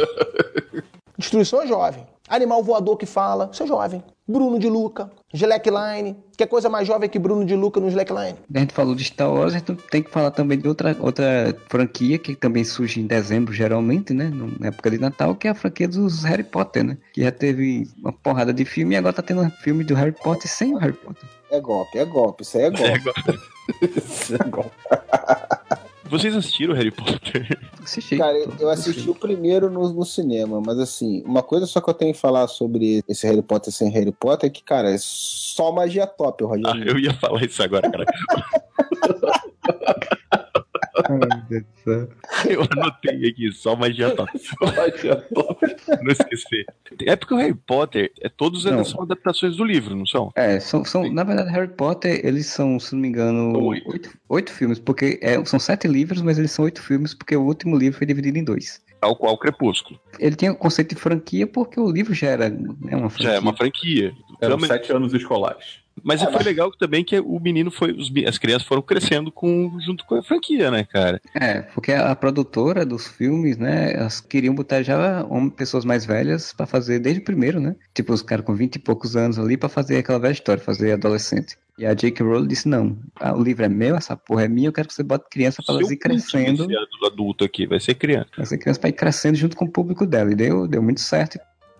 Destruição é jovem. Animal voador que fala, isso é jovem. Bruno de Luca, Slackline. Que coisa mais jovem que Bruno de Luca no Slackline? A gente falou de Star Wars, a gente tem que falar também de outra, outra franquia que também surge em dezembro, geralmente, né? Na época de Natal, que é a franquia dos Harry Potter, né? Que já teve uma porrada de filme e agora tá tendo um filme do Harry Potter sem o Harry Potter. É golpe, é golpe, isso aí é golpe. É, agora- Isso é golpe. Vocês assistiram Harry Potter? Assisti. Cara, eu assisti o primeiro no, no cinema, mas assim, uma coisa só que eu tenho que falar sobre esse Harry Potter sem Harry Potter é que, cara, é só magia top, Ah, Rogério. eu ia falar isso agora, cara. Ai, meu Deus do céu. Eu anotei aqui, só magia top. Não esquecer. É porque o Harry Potter, é, todos Não. eles são adaptações do livro, não são? É, são, são, na verdade, Harry Potter, eles são, se não me engano, Oito. oito, oito filmes, porque é, são sete livros, mas eles são oito filmes, porque o último livro foi dividido em dois. Tal qual o Crepúsculo. Ele tinha o conceito de franquia porque o livro já era né, uma franquia. Já é uma franquia. Eram Mas- sete anos escolares. Mas foi legal também que o menino foi. os as crianças foram crescendo com, junto com a franquia, né, cara? É, porque a produtora dos filmes, né, elas queriam botar já pessoas mais velhas pra fazer desde o primeiro, né? Tipo, os caras com 20 e poucos anos ali pra fazer aquela velha história, fazer adolescente. E a J.K. Rowling disse, não, ah, o livro é meu, essa porra é minha, eu quero que você bote criança pra elas ir crescendo, esse adulto aqui vai ser criança. vai ser criança pra ir crescendo junto com o público dela. E deu, deu muito certo.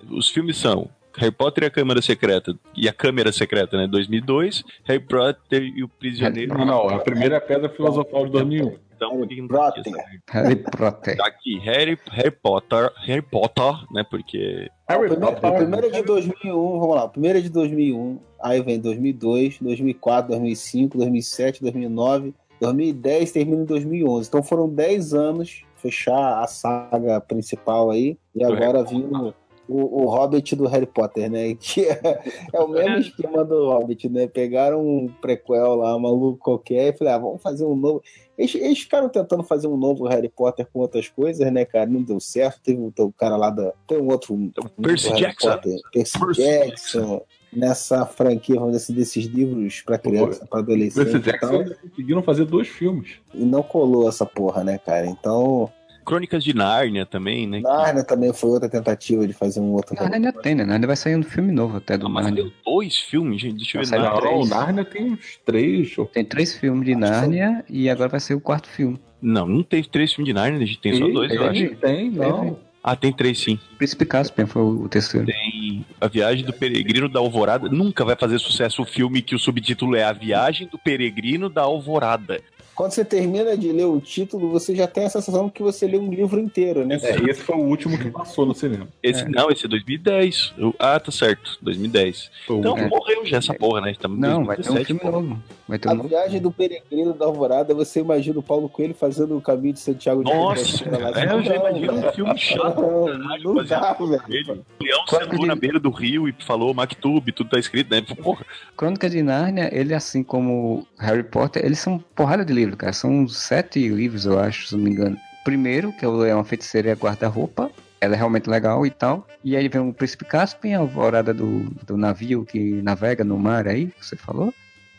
Os filmes são Harry Potter e a Câmara Secreta. E a Câmara Secreta, né? 2002. Harry Potter e o Prisioneiro. Não, não, a primeira é pedra filosofal de 2001. Então, não Potter. tá Harry Potter. Tá aqui, Harry, Harry Potter, Harry Potter, né? Porque o primeiro, o primeiro é de 2001, vamos lá, o primeiro é de 2001, aí vem 2002, 2004, 2005, 2007, 2009, 2010, termina em 2011. Então foram 10 anos fechar a saga principal aí, e agora viu o, o Hobbit do Harry Potter, né? Que é, é o mesmo esquema do Hobbit, né? Pegaram um prequel lá, maluco qualquer, e falaram, ah, vamos fazer um novo. Eles, eles ficaram tentando fazer um novo Harry Potter com outras coisas, né, cara? Não deu certo. Teve o o cara lá da. Tem um outro. um Percy Harry Jackson. Potter, Percy, Percy Jackson. Nessa franquia, vamos dizer assim, desses livros pra criança, pra adolescente Percy Jackson eles conseguiram fazer dois filmes. E não colou essa porra, né, cara? Então, Crônicas de Nárnia também, né? Narnia também foi outra tentativa de fazer um outro. Ainda tem, né? Narnia vai sair um filme novo até do Ah, mas Narnia. tem dois filmes, gente. Deixa eu ver. Nárnia. Não. Narnia tem uns três. ou- Tem três filmes de Narnia e agora vai ser o quarto filme. Não, não tem três filmes de Nárnia, a gente tem só dois, eu tem, acho. tem, não. Ah, tem três sim. Príncipe Caspian foi o terceiro. Tem A Viagem do Peregrino da Alvorada. Nunca vai fazer sucesso o filme que o subtítulo é A Viagem do Peregrino da Alvorada. Quando você termina de ler o título, você já tem a sensação que você lê um livro inteiro, né? É, esse foi o último que passou no cinema. Esse, Não, esse é 2010. Eu- ah, tá certo, 2010. Foi o Então último. morreu já essa porra, né? Estamos Não, vai ter um 2017, filme novo. Vai ter um A novo. viagem do peregrino da Alvorada, você imagina o Paulo Coelho fazendo o caminho de Santiago de Nossa, é, eu já Não, imagino um filme chato. Não, caralho, não baseado dá, velho. O leão sentou que- na beira do rio e falou Mactube, tudo tá escrito, né? Porra, Crônica de Nárnia, ele assim como Harry Potter, eles são porrada de livro, cara. São sete livros, eu acho, se não me engano. Primeiro, que é o Leão, a Feiticeira e a Guarda-Roupa. Ela é realmente legal e tal. E aí vem o Príncipe Caspian, a alvorada do, do navio que navega no mar aí, que você falou.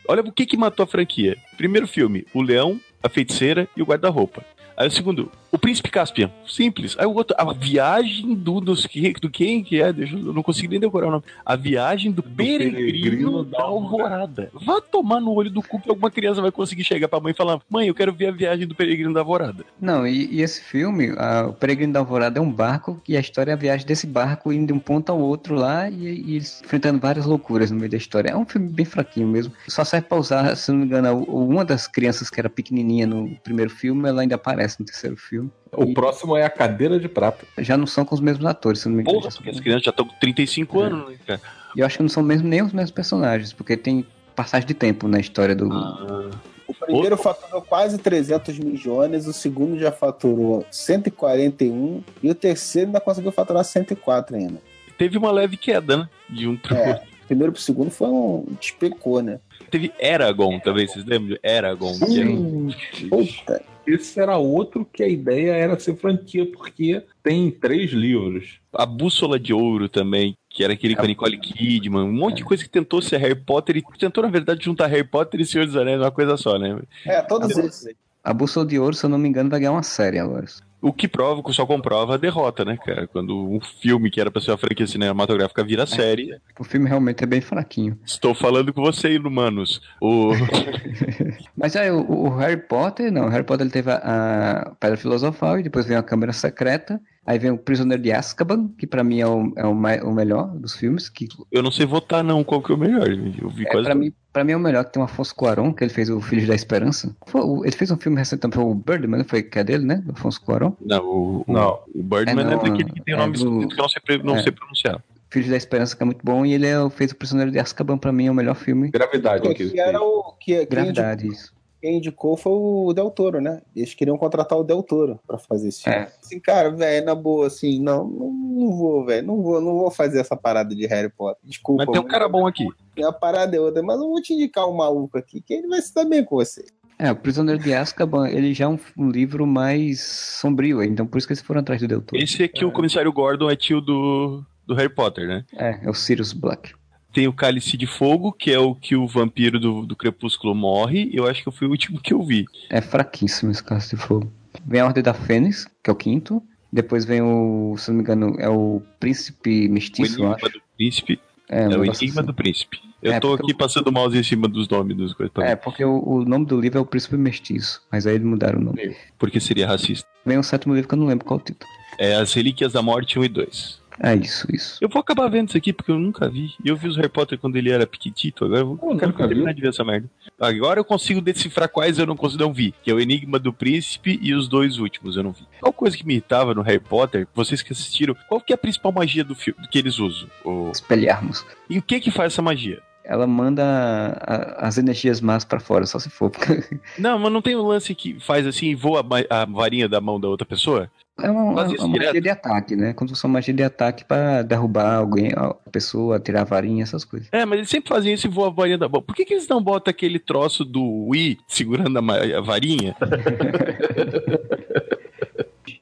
olha o que que matou a franquia. Primeiro filme, o leão, a feiticeira e o guarda-roupa. Aí o segundo, o príncipe Caspian. Simples. Aí o outro, a viagem do, dos, do quem que é? Deixa, eu não consigo nem decorar o nome. A viagem do, peregrino, peregrino da da alvorada. Vá tomar no olho do cu que alguma criança vai conseguir chegar pra mãe e falar: Mãe, eu quero ver a viagem do peregrino da alvorada. Não, e, e esse filme, a- o Peregrino da Alvorada é um barco e a história é a viagem desse barco indo de um ponto ao outro lá e, e enfrentando várias loucuras no meio da história. É um filme bem fraquinho mesmo. Só serve pra usar, se não me engano, uma das crianças que era pequenininha no primeiro filme, ela ainda aparece no terceiro filme. O próximo é a cadeira de prata. Já não são com os mesmos atores, se não me engano. Porra, porque as crianças já estão com 35 É. anos, né, cara? E eu acho que não são mesmo nem os mesmos personagens, porque tem passagem de tempo na história do. Ah, O primeiro faturou quase 300 milhões, o segundo já faturou 141 e o terceiro ainda conseguiu faturar 104 ainda. teve uma leve queda, né? De um pro É. primeiro pro segundo foi um despecou, né? Teve Eragon também, vocês lembram? de Eragon. que era um- Puta. Esse era outro que a ideia era ser franquia, porque tem três livros. A Bússola de Ouro também, que era aquele com a Nicole Kidman, um monte de coisa que tentou ser Harry Potter e tentou, na verdade, juntar Harry Potter e Senhor dos Anéis uma coisa só, né? É, todos esses aí. A Bússola de Ouro, se eu não me engano, vai ganhar uma série agora. O que prova, só comprova a derrota, né, cara? Quando um filme que era pra ser uma franquia cinematográfica vira série. O filme realmente é bem fraquinho. Estou falando com você, humanos. O... Mas aí, o, o Harry Potter, não. O Harry Potter ele teve a, a Pedra Filosofal e depois veio a Câmara Secreta. Aí vem o Prisioneiro de Azkaban, que pra mim é o, é o, mai- o melhor dos filmes. Que Eu não sei votar, não, qual que é o melhor. Eu vi é, quase. pra, mim, pra mim é o melhor, que tem o Afonso Cuarón, que ele fez o Filhos da Esperança. Foi o- ele fez um filme recente também, foi o Birdman, foi que é dele, né? Do Afonso Cuarón. Não, o, o- Não. o Birdman É, é, não, daquele que tem o é nome do- que eu não sei, não é. sei pronunciar. Filhos da Esperança, que é muito bom, e ele é, o- fez o Prisioneiro de Azkaban, pra mim é o melhor filme. Gravidade. Que, que que era o que Gravidade, isso. Quem indicou foi o Del Toro, né? Eles queriam contratar o Del Toro pra fazer esse filme. É. Assim, cara, velho, na boa, assim, não, não, não vou, velho, não vou, não vou fazer essa parada de Harry Potter. Desculpa. Mas tem um cara bom aqui. A parada é outra, mas eu vou te indicar um maluco aqui, que ele vai se dar bem com você. É, o Prisioneiro de Azkaban, ele já é um, um livro mais sombrio, então por isso que eles foram atrás do Del Toro. Esse aqui, o comissário Gordon, é tio do, do Harry Potter, né? É, é o Sirius Black. Tem o Cálice de Fogo, que é o que o vampiro do, do Crepúsculo morre. Eu acho que foi o último que eu vi. É fraquíssimo esse caso de fogo. Vem a Ordem da Fênix, que é o quinto. Depois vem o, se não me engano, é o Príncipe O Mestiço, eu Enigma acho. do Príncipe. É, É, o Enigma assim. do Príncipe. Eu É, tô aqui passando o mouse em cima dos nomes das coisas. pra É, porque o, o nome do livro é o Príncipe Mestiço, mas aí eles mudaram o nome. Porque seria racista. Vem o sétimo livro que eu não lembro qual é o título. É As Relíquias da Morte 1 e 2. É isso, isso. Eu vou acabar vendo isso aqui porque eu nunca vi. Eu vi os Harry Potter quando ele era pequitito, agora eu vou, Pô, quero terminar viu? de ver essa merda. Agora eu consigo decifrar quais eu não consigo não vi, que é o Enigma do Príncipe e os dois últimos eu não vi. Qual coisa que me irritava no Harry Potter, vocês que assistiram, qual que é a principal magia do filme que eles usam? O- Espelharmos. E o que que faz essa magia? Ela manda a- as energias más pra fora, só se for. Não, mas não tem um lance que faz assim e voa a a varinha da mão da outra pessoa? É uma, uma- isso uma magia de ataque, né? Quando você uma magia de ataque pra derrubar alguém, a pessoa, tirar a varinha, essas coisas. É, mas eles sempre fazem isso e voa a varinha da mão. Por que, que eles não botam aquele troço do Wii segurando a, a varinha?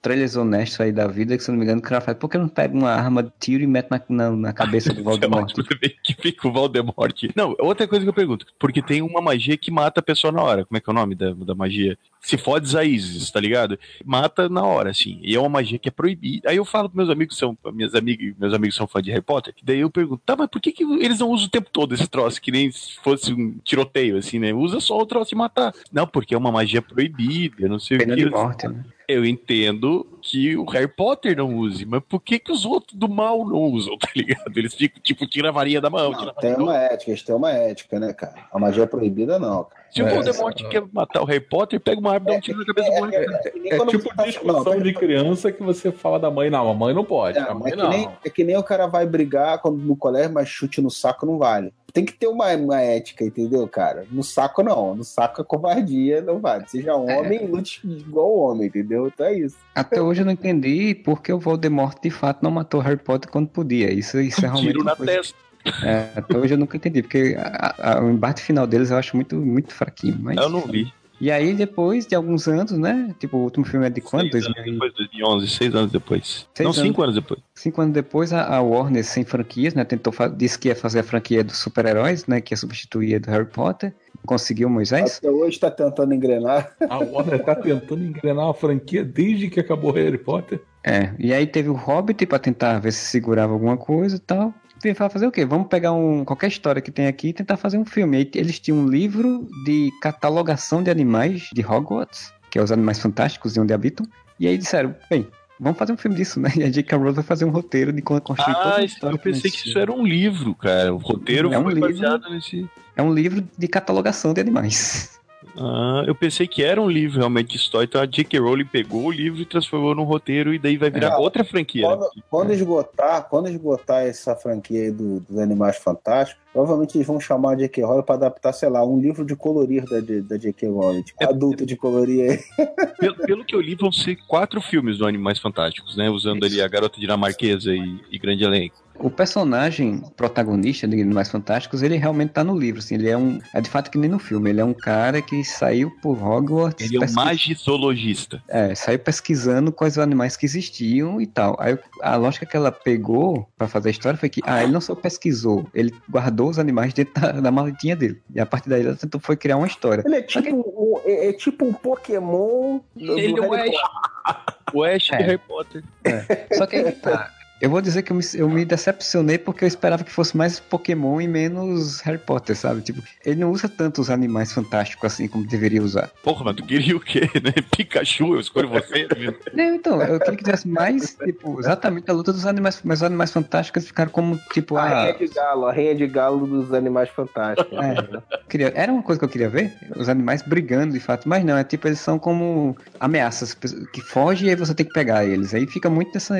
Trailers honestos aí da vida, que se não me engano, o cara faz, por que não pega uma arma de tiro e mete na, na, na cabeça do Voldemort? Vê que fica o Voldemort. Não, outra coisa que eu pergunto, porque tem uma magia que mata a pessoa na hora. Como é que é o nome da, da magia? Se fode a Isis, tá ligado? Mata na hora, assim. E é uma magia que é proibida. Aí eu falo pros meus amigos são, minhas amigas, meus amigos são fãs de Harry Potter, que daí eu pergunto, tá, mas por que, que eles não usam o tempo todo esse troço, que nem se fosse um tiroteio, assim, né? Usa só o troço de matar. Não, porque é uma magia proibida, não sei Pena o que. de morte, né? Eu entendo que o Harry Potter não use, mas por que, que os outros do mal não usam, tá ligado? Eles ficam, tipo, tira a varinha da mão, tira Não, a tem uma ética, eles têm uma ética, né, cara? A magia é proibida, não, cara. Se o É, Voldemort quer matar o Harry Potter, pega uma arma e dá um tiro na cabeça do moleque. é É tipo tá- discussão não, de criança que você fala da mãe, não, a mãe não pode, É, a mãe é, que não. nem, é que nem o cara vai brigar quando, no colégio, mas chute no saco não vale. Tem que ter uma, uma ética, entendeu, cara? No saco não. No saco é covardia, não vale. Seja homem, lute igual homem, entendeu? Então é isso. Até hoje eu não entendi por que o Voldemort de fato não matou Harry Potter quando podia. Isso, isso é realmente. tiro na coisa- testa. É, até hoje eu nunca entendi, porque a- a- o embate final deles eu acho muito, muito fraquinho. Mas... Eu não vi. E aí, depois de alguns anos, né? Tipo, o último filme é de quando? Seis anos 2000 depois, 2011, seis anos depois. Seis não, anos. cinco anos depois. Cinco anos depois, a, a Warner, sem franquias, né? Tentou disse que ia fazer a franquia dos super-heróis, né? Que ia substituir a do Harry Potter. Conseguiu Moisés. Até hoje tá tentando engrenar. A Warner tá tentando engrenar a franquia desde que acabou Harry Potter. É. E aí teve o Hobbit pra tentar ver se segurava alguma coisa e tal. Vai fazer o quê? Vamos pegar um, qualquer história que tem aqui e tentar fazer um filme. Aí eles tinham um livro de catalogação de animais de Hogwarts, que é os animais fantásticos e onde habitam. E aí disseram, bem, vamos fazer um filme disso, né? E a J.K. Rowling vai fazer um roteiro de con- construir toda Ah, a isso- história. eu pensei que isso era um livro, cara. O roteiro É um livro. baseado nesse. É um livro de catalogação de animais. Ah, eu pensei que era um livro realmente de história. Então a J.K. Rowling pegou o livro e transformou num roteiro e daí vai virar É. outra franquia. né? Quando, quando esgotar, quando esgotar essa franquia aí do- dos Animais Fantásticos, provavelmente eles vão chamar a J.K. Rowling para adaptar, sei lá, um livro de colorir da, da J.K. Rowling. Tipo, É- adulto de colorir aí. Pelo, pelo que eu li, vão ser quatro filmes do Animais Fantásticos, né? Usando ali a Garota Dinamarquesa e, e Grande Elenco. O personagem protagonista de Animais Fantásticos, ele realmente tá no livro, assim, ele é um, é de fato que nem no filme, ele é um cara que saiu por Hogwarts. Ele é um pesquis- magizologista. É, saiu pesquisando quais animais que existiam e tal. Aí a lógica que ela pegou pra fazer a história foi que, ah, ele não só pesquisou, ele guardou os animais dentro da, da maletinha dele. E a partir daí ela tentou foi criar uma história. Ele é tipo, um, é, é tipo um Pokémon do, Ele do é o Ash. O Ash É. de Harry Potter. Só que aí tá. Eu vou dizer que eu me, eu me decepcionei porque eu esperava que fosse mais Pokémon e menos Harry Potter, sabe? Tipo, ele não usa tanto os animais fantásticos assim como deveria usar. Porra, mas tu queria o quê, né? Pikachu, eu escolho você. Não, então, eu queria que tivesse mais, tipo, exatamente a luta dos animais, mas os animais fantásticos ficaram como, tipo, A ah, Rainha de Galo, a Rainha de Galo dos Animais Fantásticos. É. Queria, era uma coisa que eu queria ver, os animais brigando de fato, mas não, é tipo, eles são como ameaças que fogem e aí você tem que pegar eles. Aí fica muito nessa.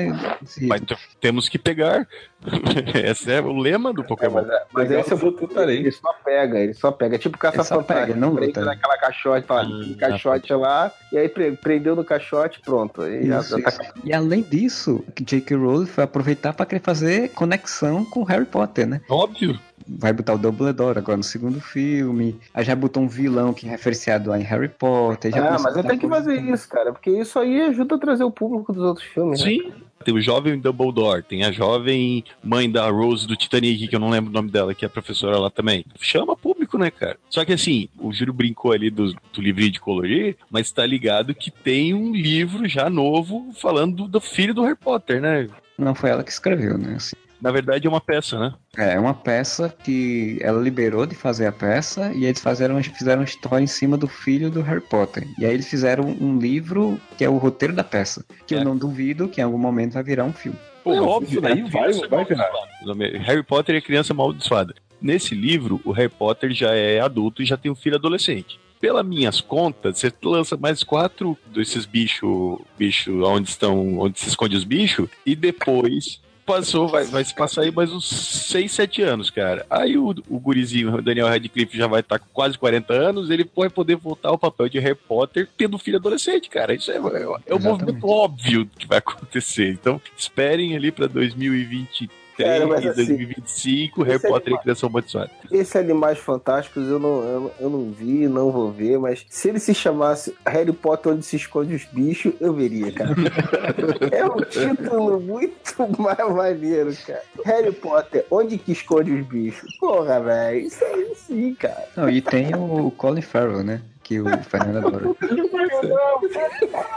Mas. Temos que pegar. Esse é o lema do Pokémon. Mas Legal, esse eu eu tentarei. Ele só pega, ele só pega. É tipo caça-fantasma. pega, não Prende luta. naquela caixote, fala, tem caixote lá, e aí pre- prendeu no caixote, pronto. Já- Isso, já tá-. E além disso, que J.K. Rowling foi aproveitar para querer fazer conexão com Harry Potter, né? Óbvio. Vai botar o Dumbledore agora no segundo filme, aí já botou um vilão que é referenciado lá em Harry Potter. Já Ah, mas a eu tenho botar que fazer isso, cara, porque isso aí ajuda a trazer o público dos outros filmes, né? Tem o jovem Dumbledore, tem a jovem mãe da Rose do Titanic, que eu não lembro o nome dela, que é professora lá também. Chama público, né, cara? Só que assim, o Júlio brincou ali do, do livrinho de colorir, mas tá ligado que tem um livro já novo falando do, do filho do Harry Potter, né? Não foi ela que escreveu, né? Assim. Na verdade é uma peça, né? É uma peça que ela liberou de fazer a peça e eles fizeram, fizeram uma história em cima do filho do Harry Potter. E aí eles fizeram um livro que é o roteiro da peça, que É. eu não duvido que em algum momento vai virar um filme. Pô, É, óbvio, né? vai- vai virar. amaldiçoada. Harry Potter é criança amaldiçoada. Nesse livro, o Harry Potter já é adulto e já tem um filho adolescente. Pelas minhas contas, você lança mais quatro desses bichos, bicho, onde estão, onde se esconde os bichos, e depois passou, vai, vai se passar aí mais uns 6, 7 anos, cara. Aí o, o gurizinho, o Daniel Radcliffe, já vai estar com quase 40 anos, ele vai poder voltar ao papel de Harry Potter tendo filho adolescente, cara. Isso é, é, é um Exatamente. movimento óbvio que vai acontecer. Então, esperem ali pra 2023, Cara, mas assim, 2025, Harry esse é Potter e Criança Amaldiçoada. Esses Animais Fantásticos eu não, eu, não- eu não vi, não vou ver, mas se ele se chamasse Harry Potter onde se esconde os bichos, eu veria, cara. é um título muito mais maneiro, cara. Harry Potter, onde que esconde os bichos? Porra, velho, isso aí sim, cara. Não, e tem o Colin Farrell, né? Que o Fernando adora.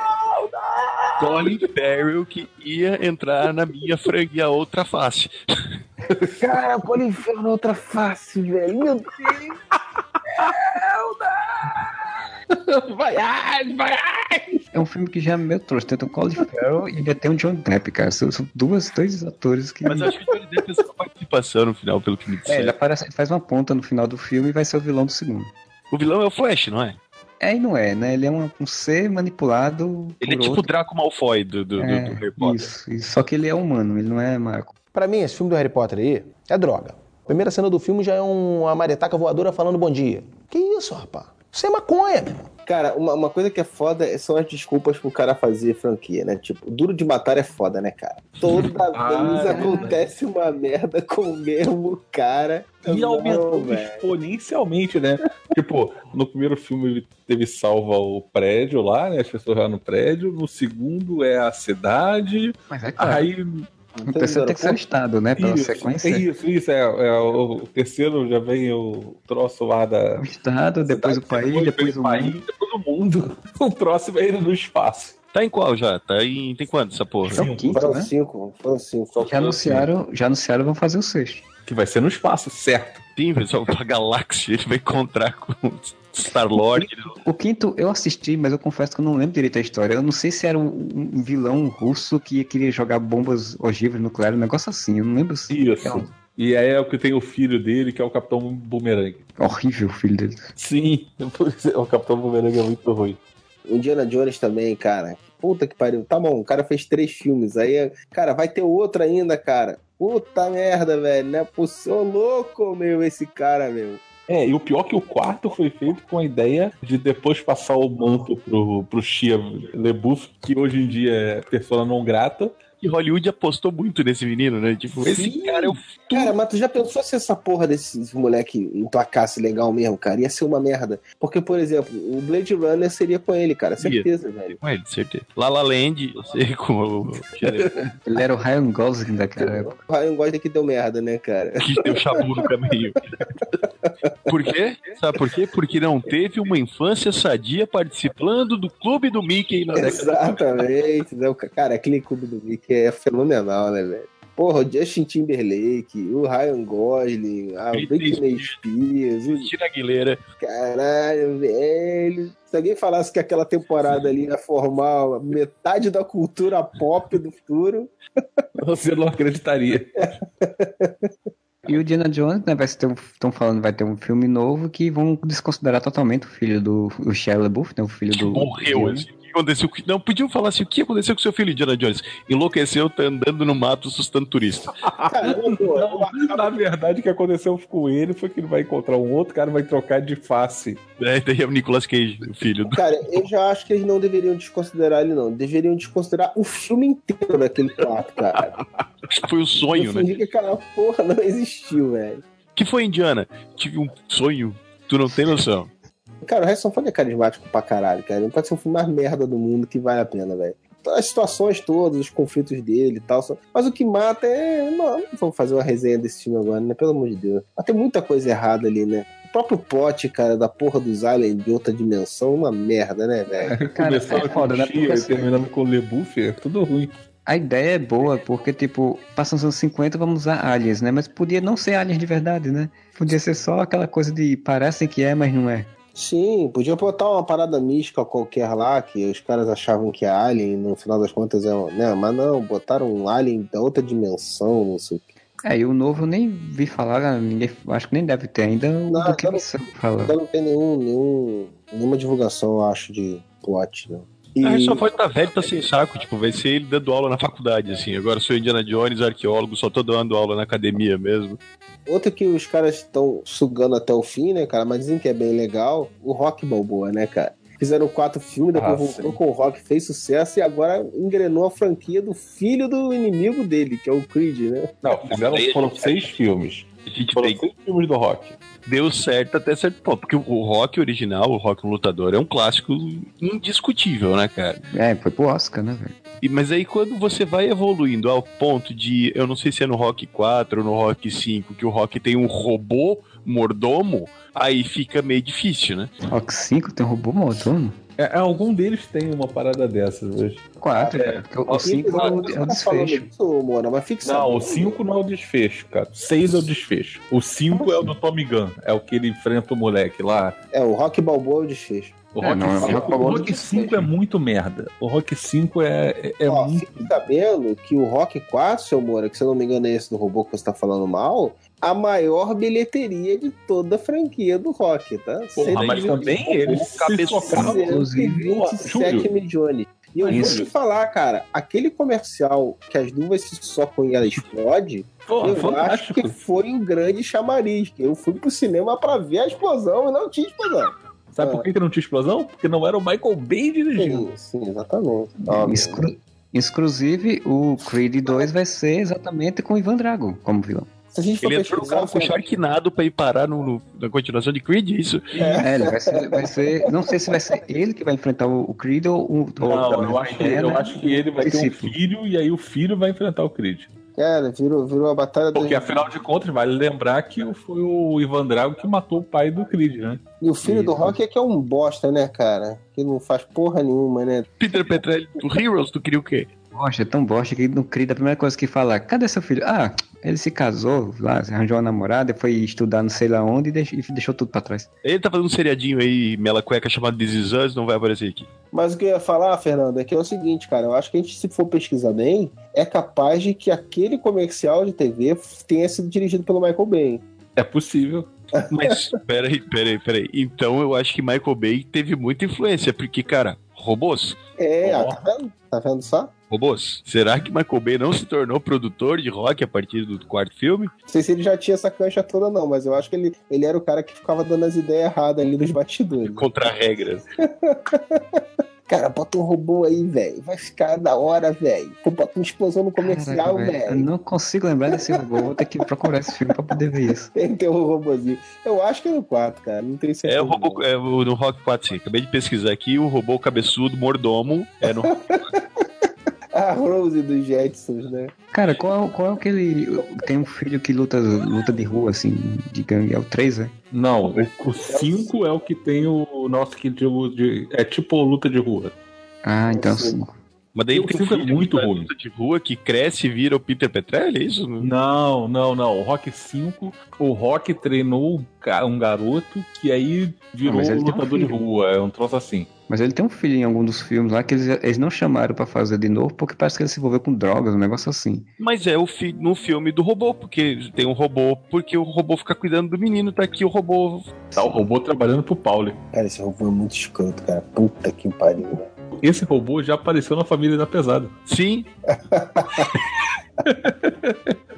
Colin Farrell que ia entrar na minha franquia outra face. Cara, pode enfiar na outra face, velho. Meu Deus. Vai, ai, vai, ai. É um filme que já é meio trouxe. Tem o Colin Farrell e ainda tem o John Depp, cara. São, são duas, dois atores que. Mas acho que o Johnny Depp fez uma participação no final, pelo que me É, disseram. ele aparece, ele faz uma ponta no final do filme e vai ser o vilão do segundo. O vilão é o Flash, não é? É e não é, né? Ele é um, um ser manipulado. Ele é tipo o outro. Draco Malfoy do, do, É, do Harry Potter. Isso, isso. Só que ele é humano, ele não é Marco. Pra mim, esse filme do Harry Potter aí é droga. Primeira cena do filme já é um- uma maretaca voadora falando bom dia. Que isso, rapaz? Isso é maconha, meu irmão. Cara, uma, uma coisa que é foda são as desculpas pro cara fazer franquia, né? Tipo, duro de matar é foda, né, cara? Toda Ah, vez é acontece uma merda com o mesmo cara. E Não, aumentou exponencialmente, né? tipo, no primeiro filme ele teve salva o prédio lá, né? As pessoas lá no prédio. No segundo é a cidade. Mas é claro. Aí. O terceiro tem que ser o Estado, né? Pela Isso, sequência. isso, isso. É, é o, o terceiro já vem o troço lá da. O Estado, depois o país, depois o país, mundo. depois o mundo. O próximo é ele no espaço. Tá em qual já? Tá em. Tem quanto essa porra? É o quinto, Foram né? cinco, foram cinco. Só Já anunciaram, já anunciaram vão fazer o sexto. Que vai ser no espaço, certo. Sim, pessoal, pra galáxia, ele vai encontrar com o Star-Lord. O quinto eu assisti, mas eu confesso que eu não lembro direito a história. Eu não sei se era um, um vilão russo que queria jogar bombas ogivas nucleares, um negócio assim. Eu não lembro se. Isso. E aí é o que tem o filho dele, que é o Capitão Boomerang. Horrível o filho dele. Sim, o Capitão Boomerang é muito ruim. O Indiana Jones também, cara. Puta que pariu. Tá bom, o cara fez três filmes. Aí, cara, vai ter outro ainda, cara. Puta merda, velho. Não é possível. Ô, louco, meu, esse cara, meu. É, e o pior é que o quarto foi feito com a ideia de depois passar o manto pro, pro Shia LeBouf, que hoje em dia é persona não grata, que Hollywood apostou muito nesse menino, né? Tipo, esse cara é o Cara, mas tu já pensou se essa porra desse moleque emplacasse legal mesmo, cara? Ia ser uma merda. Porque, por exemplo, o Blade Runner seria com ele, cara. Certeza, velho. com ele, certeza. La La Land, você com o Ele era o Ryan Gosling daquela época. O Ryan Gosling que deu merda, né, cara? que deu chabu no caminho. Por quê? Sabe por quê? Porque não teve uma infância sadia participando do clube do Mickey na década. Exatamente. Cara, aquele clube do Mickey é fenomenal, né, velho? Porra, o Justin Timberlake, o Ryan Gosling, a Britney Spears, o Cristina Aguilera. Caralho, velho. Se alguém falasse que aquela temporada ali ia formar metade da cultura pop do futuro, Você não acreditaria. E o Diana Jones, né, vai ter estão falando vai ter um filme novo que vão desconsiderar totalmente o filho do o Shia LaBeouf, né, o filho do Morreu. assim. O que aconteceu? Não, podiam falar assim: o que aconteceu com seu filho, Indiana Jones? Enlouqueceu, tá andando no mato assustando turista. Não, na verdade, o que aconteceu com ele foi que ele vai encontrar um outro cara e vai trocar de face. É, daí é o Nicolas Cage, o filho do. Cara, eu já acho que eles não deveriam desconsiderar ele, não. Deveriam desconsiderar o filme inteiro daquele quarto, cara. Acho que foi o sonho, Eu né? fingi que aquela porra não existiu, velho. que foi, Indiana? Tive um sonho. Tu não tem noção. Cara, o Harrison Ford é carismático pra caralho, cara. Não pode ser o filme mais merda do mundo que vale a pena, velho. As situações todas, os conflitos dele e tal. só- Mas o que mata é. Não, vamos fazer uma resenha desse filme agora, né? Pelo amor de Deus. Mas tem muita coisa errada ali, né? O próprio plot, cara, da porra dos aliens de outra dimensão, uma merda, né, velho? Cara, Começando é foda, né? Porque e assim- terminando com Lebuff, é tudo ruim. A ideia é boa, porque, tipo, passando os anos 50, vamos usar aliens, né? Mas podia não ser aliens de verdade, né? Podia ser só aquela coisa de parecem que é, mas não é. Sim, podia botar uma parada mística qualquer lá, que os caras achavam que é alien, no final das contas é. Né? Mas não, botaram um alien da outra dimensão, não sei o quê. É, e o novo eu nem vi falar, ninguém, acho que nem deve ter ainda Não, do que não. Ainda não tem nenhum, nenhum, nenhuma divulgação, eu acho, de plot, não. E... A Harrison Ford tá velho, tá sem saco. Tipo, vai ser ele dando aula na faculdade, assim. Agora sou Indiana Jones, arqueólogo, só tô dando aula na academia mesmo. Outra que os caras estão sugando até o fim, né, cara? Mas dizem que é bem legal. O Rock Balboa, né, cara? Fizeram quatro filmes, depois Ah, voltou sim. com o Rock, fez sucesso e agora engrenou a franquia do filho do inimigo dele, que é o Creed, né? Não, fizeram, foram seis filmes. A gente Foram tem seis filmes do Rock. deu certo até certo ponto. Porque o rock original, o rock um lutador, é um clássico indiscutível, né, cara? É, foi pro Oscar, né, velho? E, mas aí quando você vai evoluindo ao ponto de, eu não sei se é no Rock 4 ou no Rock 5, que o Rock tem um robô mordomo, aí fica meio difícil, né? Rock 5 tem um robô mordomo? É, algum deles tem uma parada dessas. Mas... 4, cara. porque O 5 é o- é o Tá falando desfecho. disso, Mona, mas fique Não, o 5 não é o desfecho, cara. O 6 é o desfecho. O 5 é o do Tommy Gunn. É o que ele enfrenta o moleque lá. É, o Rock Balboa é o desfecho. O Rock, não, é o 5, Rock o Rock do 5 é muito merda. O Rock 5 é, é, é Ó, muito. fique sabendo que o Rock 4, seu Moura, que se eu não me engano é esse do robô que você tá falando mal, a maior bilheteria de toda a franquia do Rock, tá? Porra, mas também eles. Inclusive, 127 milhões. E eu Isso. vou te falar, cara, aquele comercial que as luvas se socam e ela explode, Pô, eu acho fantástico. que foi um grande chamariz. que Eu fui pro cinema pra ver a explosão e não tinha explosão. Sabe por que, que não tinha explosão? Porque não era o Michael Bay dirigindo. Sim, sim, exatamente. Exclu- Inclusive, o Creed 2 vai ser exatamente com o Ivan Drago como vilão. Se a gente Ele entrou no carro com Sharknado pra ir parar no, no- na continuação de Creed, isso? É, ele vai ser, vai ser- Não sei se vai ser ele que vai enfrentar o, Creed ou o. ou- Não, eu acho, que, é, eu né? acho que ele vai ter um filho e aí o filho vai enfrentar o Creed. Cara, virou, virou a batalha Porque das... afinal de contas, vale lembrar que foi o Ivan Drago que matou o pai do Creed, né? E o filho do. Rock é que é um bosta, né, cara? Que não faz porra nenhuma, né? Peter Petrelli, do Heroes, tu queria o quê? Bosta, é tão bosta que no Creed a primeira coisa que fala, cadê seu filho? Ah, ele se casou lá, arranjou uma namorada, foi estudar não sei lá onde e deixou, e deixou tudo pra trás. Ele tá fazendo um seriadinho aí, mela cueca, chamado This Is Us, não vai aparecer aqui. Mas o que eu ia falar, Fernando, é que é o seguinte, cara. Eu acho que a gente, se for pesquisar bem, é capaz de que aquele comercial de TV tenha sido dirigido pelo Michael Bay. É possível. Mas, peraí, peraí, peraí. Então eu acho que Michael Bay teve muita influência, porque, cara, robôs? É, Ó. tá vendo? Só? Robôs? Será que Michael Bay não se tornou produtor de rock a partir do quarto filme? Não sei se ele já tinha essa cancha toda, não, mas eu acho que ele, ele era o cara que ficava dando as ideias erradas ali nos bastidores. Contra regras. Cara, bota um robô aí, velho. Vai ficar da hora, velho. Pô, bota uma explosão no comercial, velho, Eu não consigo lembrar desse robô. Vou ter que procurar esse filme pra poder ver isso. Tem que ter um robôzinho. Eu acho que é no 4, cara. Não tenho certeza. É o robô é, o- no Rock 4, sim. Acabei de pesquisar aqui, o robô cabeçudo, mordomo, é no a Rose dos Jetsons, né? Cara, qual, qual é aquele. Tem um filho que luta, luta de rua, assim, de gangue. É o 3, né? Não, o 5 é, o... é o que tem o nosso que de, é tipo luta de rua. Ah, então 5. Mas daí O tem um filme é muito vai ruim. de rua que cresce e vira o Peter Petrelli, é isso? Não, não, não. O Rock 5, o Rock treinou um um garoto que aí virou mas ele tem um lutador de filho. rua. É um troço assim. Mas ele tem um filho em algum dos filmes lá que eles, eles não chamaram pra fazer de novo porque parece que ele se envolveu com drogas, um negócio assim. Mas é o fi no filme do robô, porque tem um robô, porque o robô fica cuidando do menino, tá aqui o robô. Tá o robô trabalhando pro Pauli. Cara, esse robô é muito escroto, cara. Puta que pariu, velho. Esse robô já apareceu na família da pesada. Sim,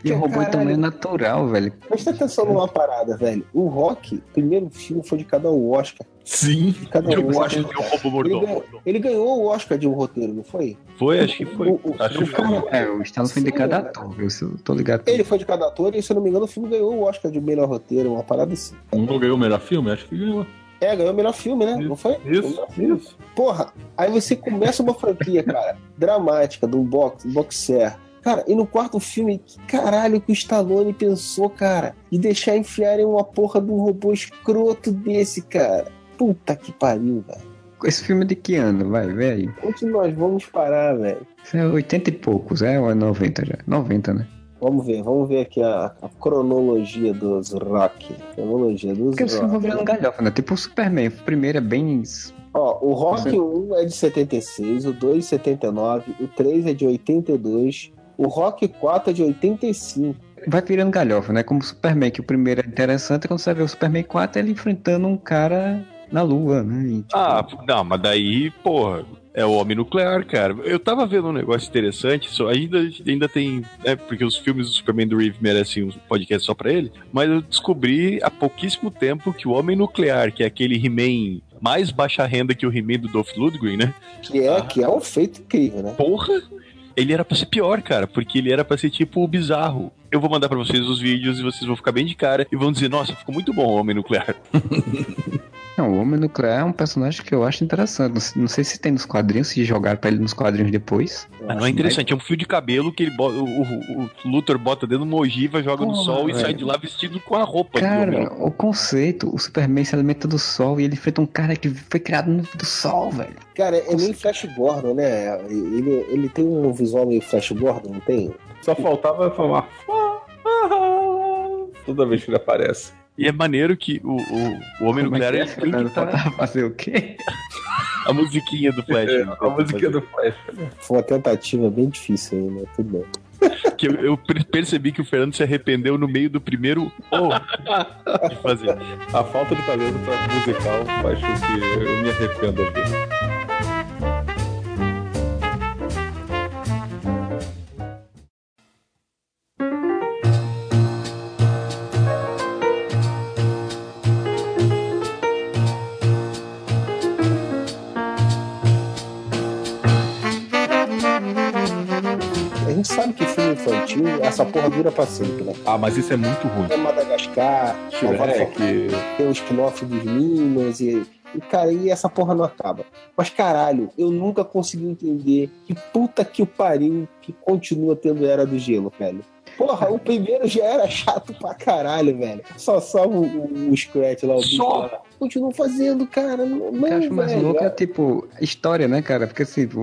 E o robô Caralho. também é natural, velho. Presta atenção numa parada, velho. O Rock, o primeiro filme foi de cada um Oscar. Sim. De cada eu um Oscar. de um robô Ele ganhou, ele ganhou o Oscar de um roteiro, não foi? Foi, acho que foi. O- o- Acho o que cara- É, o Stallone foi Sim, indicado a né? ator, eu tô ligado. Ele foi de cada ator e, se eu não me engano, o filme ganhou o Oscar de melhor roteiro, uma parada assim. Não ganhou o melhor filme? Acho que ganhou. É, ganhou o melhor filme, né? Não foi? Isso, isso. Porra, aí você começa uma franquia, cara, dramática, de um box, boxer. Cara, e no quarto filme, que caralho que o Stallone pensou, cara? De deixar enfiarem uma porra de um robô escroto desse, cara. Puta que pariu, velho. Esse filme é de que ano? Vai, vê aí. Onde nós vamos parar, velho? Isso é 80 e poucos, é? Ou é 90 já? 90, né? Vamos ver, vamos ver aqui a, a cronologia dos rock. Cronologia dos Porque os filmes vão virando rock. galhofa, né? Tipo o Superman. O primeiro é bem. Ó, o Rock 1 é de 76, o 2 de 79, o 3 é de 82, o Rock 4 é de 85. Vai virando galhofa, né? Como o Superman, que o primeiro é interessante, quando você vê o Superman 4, ele enfrentando um cara na lua, né? E, tipo, Ah, não, mas daí, porra, é o homem nuclear, cara. Eu tava vendo um negócio interessante, só, ainda, ainda tem. É, porque os filmes do Superman do Reeve merecem um podcast só pra ele, mas eu descobri há pouquíssimo tempo que o homem nuclear, que é aquele He-Man mais baixa renda que o He-Man do Dolph Lundgren, né? Que é, que é um feito incrível, né? Porra! Ele era pra ser pior, cara, porque ele era pra ser tipo o bizarro. Eu vou mandar pra vocês os vídeos e vocês vão ficar bem de cara e vão dizer: Nossa, ficou muito bom o Homem Nuclear. Não, o Homem Nuclear é um personagem que eu acho interessante. Não sei, não sei se tem nos quadrinhos, se jogaram pra ele nos quadrinhos depois. Ah, não é interessante, é um fio de cabelo que ele bota, o, o, o Luthor bota dentro de uma ogiva, joga no Porra, sol e sai de lá vestido com a roupa Cara, o conceito, o Superman se alimenta do sol e ele enfrenta um cara que foi criado no, do sol, velho. Cara, é meio Flash Gordon, né? Ele, ele tem um visual meio Flash Gordon, não tem? Só faltava falar. Toda vez que ele aparece. E é maneiro que o, o, o Homem Como é Nuclear é, é, Fernando? que tá fazer o quê? a musiquinha do Flash. É, né? a música do Flash. Foi uma tentativa bem difícil aí, né? Tudo bem. Que eu, eu per- percebi que o Fernando se arrependeu no meio do primeiro oh, de fazer. A falta de talento pra musical faz com que eu me arrependa às A gente sabe que filme infantil, essa porra dura pra sempre, né? Ah, mas isso é muito ruim. É Madagascar, Shrek. tem o spin-off dos Minions e, e, cara, e essa porra não acaba. Mas caralho, eu nunca consegui entender que puta que o pariu que continua tendo Era do Gelo, velho. Porra, o primeiro já era chato pra caralho, velho. Só só o, o, o Scratch lá, o bicho Só? lá. Continua fazendo, cara. Não, O que eu acho mais velho. louco é tipo história, né, cara? Porque assim, pô,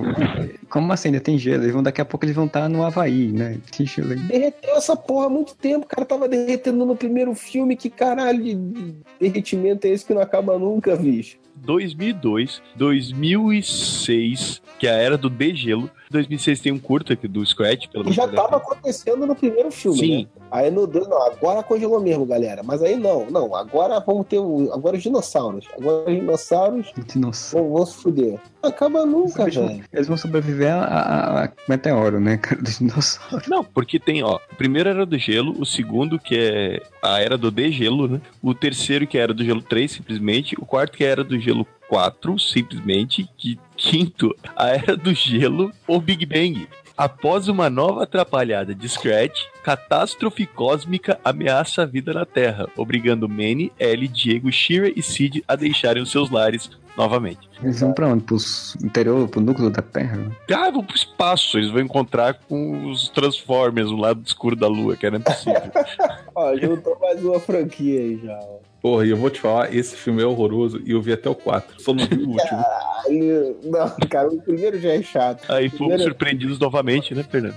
como assim ainda tem gelo? Eles vão, daqui a pouco eles vão estar no Havaí, né? Tem gelo aí. Derreteu essa porra há muito tempo. O cara tava derretendo no primeiro filme. Que caralho de, de derretimento é esse que não acaba nunca, bicho? 2002, 2006, que é a era do degelo. 2006 tem um curta aqui do Scratch, pelo Que já menos. tava acontecendo no primeiro filme, Sim. né? Aí no dois, não, agora congelou mesmo, galera. Mas aí não, não, agora vamos ter o, agora os dinossauros. Agora os dinossauros Nossa. vão, vão se fuder. Acaba nunca, Eles vão- velho. Eles vão sobreviver a, a, a meteoro, né, cara? Dos dinossauros. Não, porque tem, ó, o primeiro era do gelo, o segundo que é a era do degelo, né? O terceiro que era do gelo 3, simplesmente, o quarto que era do gelo 4, simplesmente, que quinto, a Era do Gelo ou Big Bang. Após uma nova atrapalhada de Scratch, catástrofe cósmica ameaça a vida na Terra, obrigando Manny, Ellie, Diego, Shira e Sid a deixarem os seus lares novamente. Eles vão pra onde? Pro interior, pro núcleo da Terra? Ah, vão pro espaço. Eles vão encontrar com os Transformers no lado escuro da Lua, que era impossível. Ó, juntou mais uma franquia aí já. ó. Porra, e eu vou te falar, esse filme é horroroso e eu vi até o 4. Só não vi o último. Aí, não, cara, o primeiro já é chato. Aí fomos Primeiro- surpreendidos novamente, né, Fernando?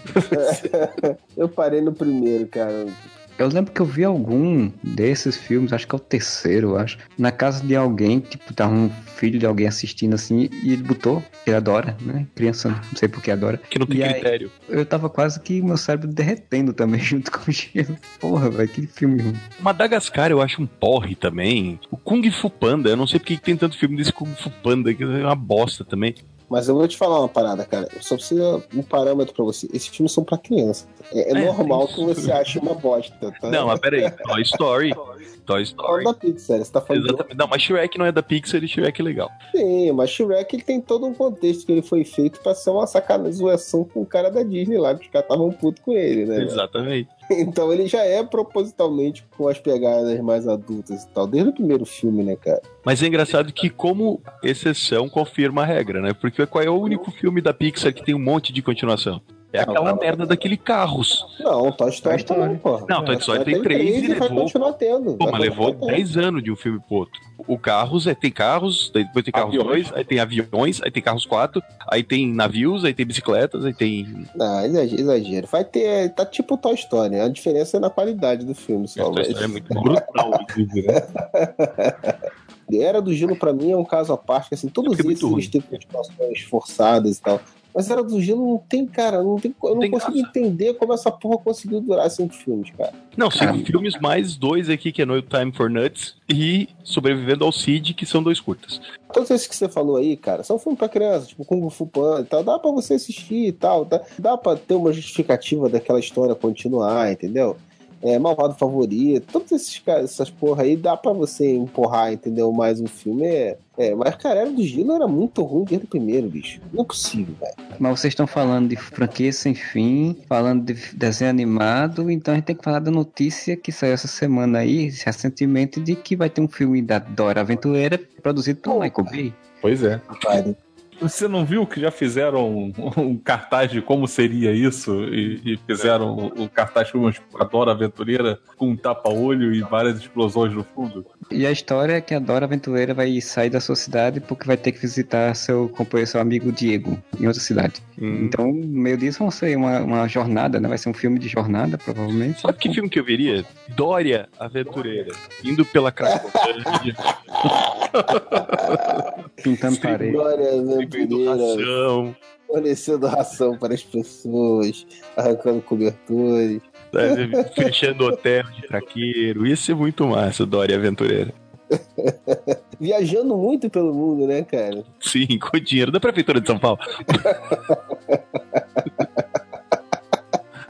Eu parei no primeiro, cara. Eu lembro que eu vi algum desses filmes, acho que é o terceiro, acho, na casa de alguém, tipo, tava um filho de alguém assistindo assim, e ele botou, ele adora, né? Criança, não sei por que adora. Que não tem E critério. Eu tava quase que meu cérebro derretendo também junto com o gelo. Porra, velho, que filme ruim. Madagascar eu acho um porre também. O Kung Fu Panda, eu não sei porque que tem tanto filme desse Kung Fu Panda, que é uma bosta também. Mas eu vou te falar uma parada, cara. Só precisa um parâmetro pra você. Esses filmes são pra criança. É, é É, normal que você ache uma bosta, tá? Não, mas peraí. Toy Story. Toy Story. Falando da Pixar, você tá falando Exatamente. Não, mas Shrek não é da Pixar e Shrek é legal. Sim, mas Shrek ele tem todo um contexto que ele foi feito pra ser uma sacanagem, zoação com o cara da Disney lá, que os caras estavam putos com ele, né? velho? Exatamente. Então ele já é propositalmente com as pegadas mais adultas e tal, desde o primeiro filme, né, cara? Mas é engraçado que, como exceção, confirma a regra, né? Porque qual é o único filme da Pixar que tem um monte de continuação? É aquela merda daquele Carros. Não, Toy Story Toy Story. também, porra. Não, Toy Story tem três e e vai levou. continuar tendo. Pô, mas levou continuar tendo. 10 anos de um filme pro outro. O Carros, é, tem carros, daí depois tem carros Aviões. 2, aí tem aviões, aí tem carros 4, aí tem navios, aí tem bicicletas, aí tem. Não, exagero, exagero. Vai ter. Tá tipo Toy Story. A diferença é na qualidade do filme só. Toy Story é muito. Brutal, inclusive, né? Era do Gelo, pra mim, é um caso à parte. que, Assim, todos É esses eles têm continuações forçadas e tal. Mas Era do Gelo não tem, cara. Não tem, eu não tem consigo graça. entender como essa porra conseguiu durar cinco filmes, cara. Não, cinco filmes mais dois aqui, que é No Time for Nuts e Sobrevivendo ao Cid, que são dois curtas. Todos esses que você falou aí, cara, são filmes pra criança, tipo Kung Fu Panda e tal. Dá pra você assistir e tal. Dá, dá pra ter uma justificativa daquela história continuar, entendeu? É, Malvado Favorito, todos esses essas porra aí, dá pra você empurrar, entendeu? Mais um filme. É, é, mas, cara, Era do Gelo era muito ruim desde o primeiro, bicho. Não é possível, velho. Mas vocês estão falando de franquia sem fim, falando de desenho animado, então a gente tem que falar da notícia que saiu essa semana aí, recentemente, de que vai ter um filme da Dora Aventureira produzido pelo Michael Bay. Pois é. Cara. Você não viu que já fizeram um, um cartaz de como seria isso? E, e fizeram o, o cartaz com uma Dora Aventureira com um tapa-olho e várias explosões no fundo? E a história é que a Dora Aventureira vai sair da sua cidade porque vai ter que visitar seu companheiro, seu amigo Diego, em outra cidade. Então, no meio disso, vão ser uma, uma jornada, né? Vai ser um filme de jornada, provavelmente. Sabe que filme que eu veria? Dória Aventureira. Indo pela Cracolândia, Pintando parede. Glória distribuindo ração, fornecendo ração para as pessoas, arrancando cobertores. sabe? fechando hotel de traqueiro. Ia ser muito massa, Dória Aventureira. Viajando muito pelo mundo, né, cara? Sim, com dinheiro da Prefeitura de São Paulo.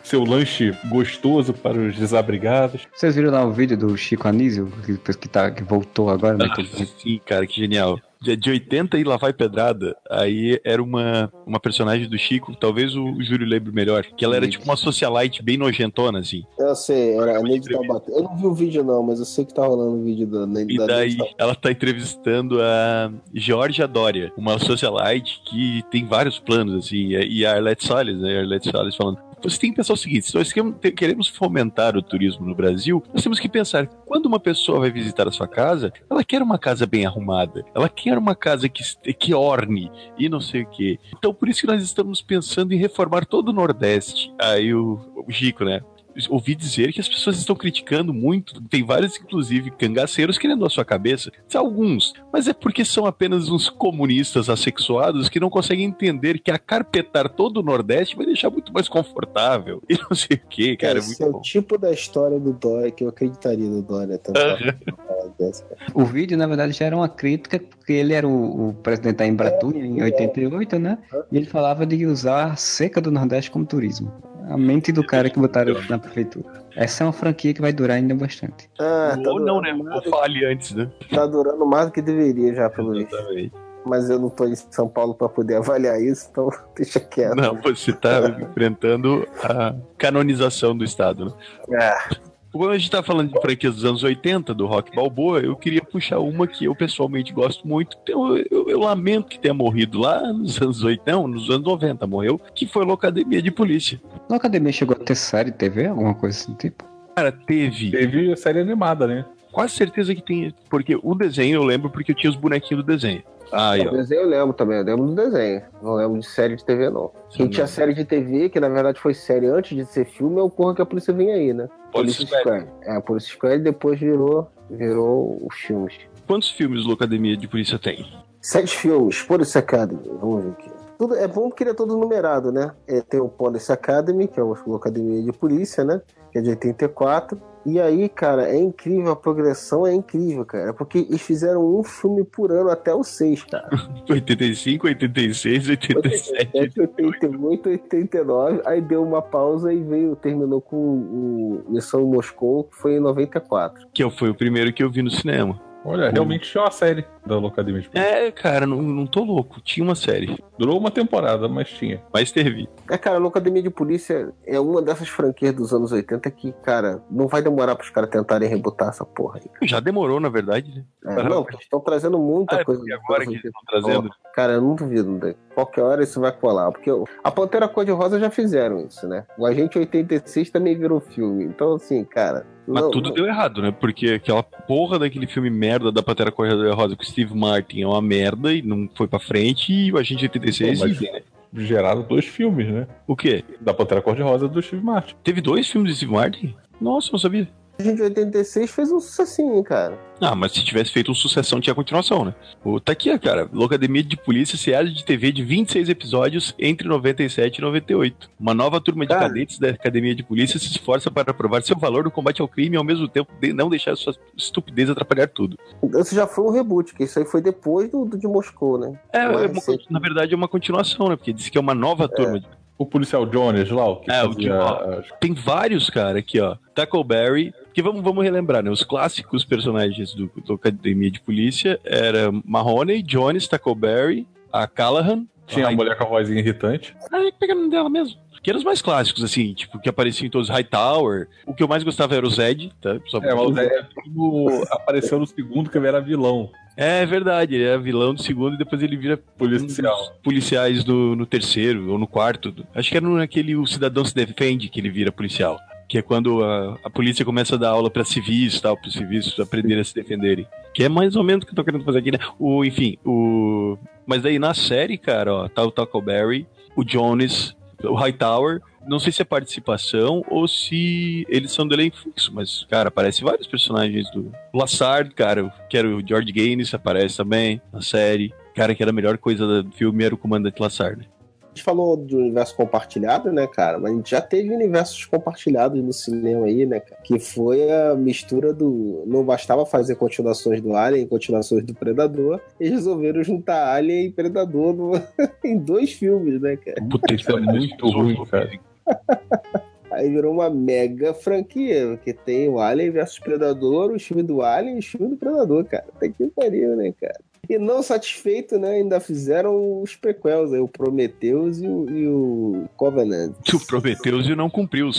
Seu lanche gostoso para os desabrigados. Vocês viram lá o vídeo do Chico Anísio, que, que, tá, que voltou agora, né? Ah, sim, cara, que genial. De, de 80 e lá vai pedrada. Aí era uma, uma personagem do Chico, talvez o Júlio lembre melhor, que ela era tipo uma socialite bem nojentona, assim. Eu sei, era a Neide Taubaté. Eu não vi o vídeo, não, mas eu sei que tá rolando o vídeo da Neide E da daí ela tá entrevistando a Georgia Dória, uma socialite que tem vários planos, assim, e a Arlette Salles, né? A Arlette Salles falando. Você tem que pensar o seguinte: se nós queremos- fomentar o turismo no Brasil, nós temos que pensar: quando uma pessoa vai visitar a sua casa, ela quer uma casa bem arrumada, ela quer uma casa que, que orne e não sei o quê. Então, por isso que nós estamos pensando em reformar todo o Nordeste. Aí o, o né? Ouvi dizer que as pessoas estão criticando muito, tem vários, inclusive, cangaceiros querendo a sua cabeça. Alguns, mas é porque são apenas uns comunistas assexuados que não conseguem entender que acarpetar todo o Nordeste vai deixar muito mais confortável. E não sei o que, cara. É Esse muito é bom. o tipo da história do Dória que eu acreditaria no Dória também. O vídeo, na verdade, já era uma crítica, porque ele era o, o presidente da Embratur em 88, né? E ele falava de usar a seca do Nordeste como turismo. A mente do cara que botaram na prefeitura. Essa é uma franquia que vai durar ainda bastante. Ah, tá Ou não, né? Ou fale antes, né? Tá durando mais do que deveria já, pelo. Exatamente. mas eu não tô em São Paulo para poder avaliar isso, então deixa quieto. Não, você tá enfrentando a canonização do Estado, né? É. Quando a gente tá falando de franquias dos anos 80, do Rock Balboa, eu queria puxar uma que eu pessoalmente gosto muito. Eu, eu, eu lamento que tenha morrido lá nos anos 80, não, nos anos 90 morreu, que foi Locademia de Polícia. Locademia chegou a ter série TV, alguma coisa assim tipo? Cara, teve. Teve a série animada, né? Quase certeza que tem. Porque o desenho eu lembro porque eu tinha os bonequinhos do desenho. Aí, O desenho eu lembro também, eu lembro do desenho. Não lembro de série de TV, não. Quem tinha série de TV, que na verdade foi série antes de ser filme, é o Porra que a Polícia Vem Aí, né? Police Squad. É, a Polícia Squad depois virou, virou os filmes. Quantos filmes Locademia de Polícia tem? Sete filmes, Police Academy, vamos ver aqui. Tudo, é bom porque ele é todo numerado, né? É, tem o Police Academy, que é a Academia de Polícia, né? Que é de 84. E aí, cara, é incrível, a progressão é incrível, cara. Porque eles fizeram um filme por ano até o seis, cara. 85, 86, 87. 87, 88, 89. Aí deu uma pausa e veio, terminou com o Missão Moscou, que foi em 94. Que foi o primeiro que eu vi no cinema. Olha, realmente tinha uma série da Locademia de Polícia. É, cara, não, não tô louco. Tinha uma série. Durou uma temporada, mas tinha. Mas teve. É, cara, a Academia de Polícia é uma dessas franquias dos anos 80 que, cara, não vai demorar pros caras tentarem rebutar essa porra aí. Já demorou, na verdade, né? É, não, eles estão trazendo muita Ah, é coisa. agora que eles 80. estão trazendo. Cara, eu não duvido, né? Qualquer hora isso vai colar. Porque a Pantera Cor-de-Rosa já fizeram isso, né? O Agente 86 também virou filme. Então, assim, cara. Mas não- tudo não- deu errado, né? Porque aquela porra daquele filme merda da Pantera Cor-de-Rosa com o Steve Martin é uma merda e não foi pra frente. E o Agente 86, Pô, mas- enfim, né? Geraram dois filmes, né? O quê? Da Pantera Cor-de-Rosa e do Steve Martin. Teve dois filmes de Steve Martin? Nossa, não sabia. A Agente 86 fez um sucessinho, cara. Ah, mas se tivesse feito um sucessão, tinha continuação, né? O, tá aqui, ó, cara. Locademia de Polícia, seriado de TV de 26 episódios entre 97 e 98. Uma nova turma de Cara. cadetes da Academia de Polícia se esforça para provar seu valor no combate ao crime e ao mesmo tempo de não deixar sua estupidez atrapalhar tudo. Esse já foi um reboot, que isso aí foi depois do, do de Moscou, né? É, é é uma- na verdade é uma continuação, né? Porque diz que é uma nova turma. de- O policial Jones lá, o que É, o fazia que- as- Tem vários, cara, aqui, ó. Tackleberry, que vamos, vamos relembrar, né? Os clássicos personagens do, do Academia de Polícia era Mahoney, Jones, Tackleberry, a Callahan. Tinha a mulher com a vozinha irritante. Ah, pega o nome dela mesmo. Que eram os mais clássicos, assim, tipo, que apareciam em todos Hightower. O que eu mais gostava era o Zed, tá? Só É, é, tudo apareceu no segundo que ele era vilão. É verdade, ele é vilão do segundo e depois ele vira Policial. um policiais do, no terceiro ou no quarto. Acho que era naquele O Cidadão se Defende que ele vira policial. Que é quando a, a polícia começa a dar aula pra civis tal, pros civis aprenderem a se defenderem. Que é mais ou menos o que eu tô querendo fazer aqui, né? O, enfim, o. Mas daí na série, cara, ó, tá o Tackleberry, o Jones, o Hightower. Não sei se é participação ou se eles são do elenco fixo, mas, cara, aparece vários personagens do. O Lassard, cara, que era o George Gaines, aparece também na série. Cara, que era a melhor coisa do filme era o Comandante Lassard. né? A gente falou de universo compartilhado, né, cara? Mas a gente já teve universos compartilhados no cinema aí, né, cara? Que foi a mistura do. Não bastava fazer continuações do Alien, continuações do Predador, eles resolveram juntar Alien e Predador no- em dois filmes, né, cara? Puta, Isso é muito ruim, cara. Aí virou uma mega franquia, que tem o Alien versus Predador, o filme do Alien e o filme do Predador, cara. Até que pariu, né, cara? E não satisfeito, né? Ainda fizeram os prequels aí, o Prometheus e o, e o Covenant. Tu prometeu e não cumpriu. O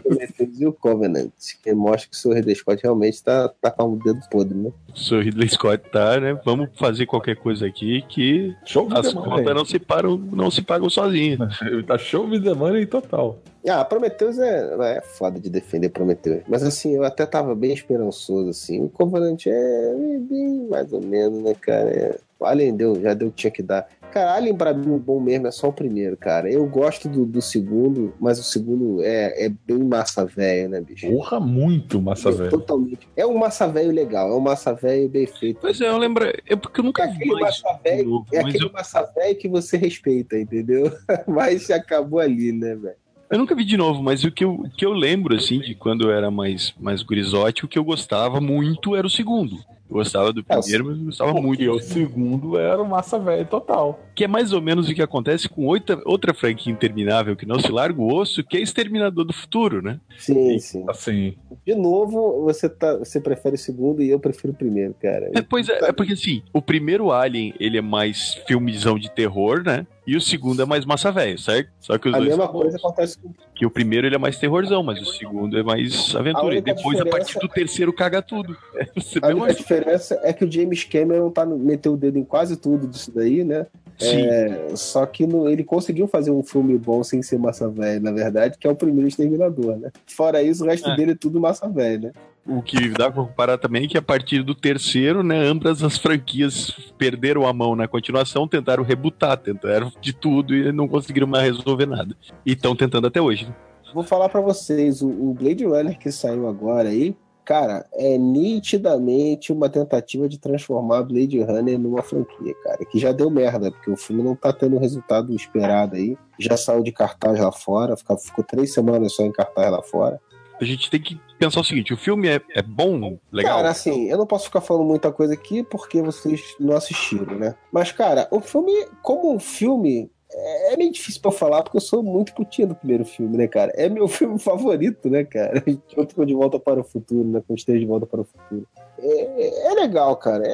Prometheus e o Covenant. Que mostra que o Sr. Ridley Scott realmente tá, tá com o dedo podre, né? O Sr. Ridley Scott tá, né? Vamos fazer qualquer coisa aqui que Show as contas não se, param, não se pagam sozinhas. Ele tá show me the money total. Ah, Prometheus é, é foda de defender Prometheus. Mas assim, eu até tava bem esperançoso, assim. O Covenant é bem mais ou menos, né, cara? É, o Alien deu, já deu o que tinha que dar. Cara, Alien pra mim, o bom mesmo é só o primeiro, cara. Eu gosto do, do segundo, mas o segundo é, é bem massa velho, né, bicho? Porra, muito massa, velho. Totalmente. É um massa velho legal, é um massa velho bem feito. Pois é, eu lembro. É porque eu nunca É vi aquele mais massa velho, novo, é aquele eu- massa velho que você respeita, entendeu? mas acabou ali, né, velho? Eu nunca vi de novo, mas o que eu, o que eu lembro, assim, de quando eu era mais, mais gurizote, o que eu gostava muito era o segundo. Eu gostava do primeiro, mas eu gostava muito. Porque o segundo era o massa velho total. Que é mais ou menos o que acontece com outra, outra franquia interminável que não se larga o osso, que é Exterminador do Futuro, né? Sim, sim. Assim, De novo, você, tá, você prefere o segundo e eu prefiro o primeiro, cara. É, pois é, é porque assim, o primeiro Alien, ele é mais filmezão de terror, né? E o segundo é mais massa velho, certo? Só que os A dois mesma coisa acontece com Que o primeiro ele é mais terrorzão, mas o segundo é mais aventura. E depois, a partir do terceiro, caga tudo. Você A única diferença é que o James Cameron tá meteu o dedo em quase tudo disso daí, né? É, só que no- ele conseguiu fazer um filme bom sem ser massa velha, na verdade, que é o primeiro Exterminador, né? Fora isso, o resto É. dele é tudo massa velha, né? O que dá pra comparar também é que a partir do terceiro, né, ambas as franquias perderam a mão na continuação, tentaram rebutar, tentaram de tudo e não conseguiram mais resolver nada. E estão tentando até hoje. né? Vou falar pra vocês, o, o Blade Runner que saiu agora aí, cara, é nitidamente uma tentativa de transformar Blade Runner numa franquia, cara, que já deu merda, porque o filme não tá tendo o resultado esperado aí. Já saiu de cartaz lá fora, ficou, ficou três semanas só em cartaz lá fora. A gente tem que pensar o seguinte: o filme é, é bom, legal. Cara, assim, eu não posso ficar falando muita coisa aqui porque vocês não assistiram, né? Mas, cara, o filme, como um filme, é é meio difícil pra falar porque eu sou muito putinha do primeiro filme, né, cara? É meu filme favorito, né, cara? Junto com De Volta para o Futuro, né? Com os três De Volta para o Futuro. É, é legal, cara. É,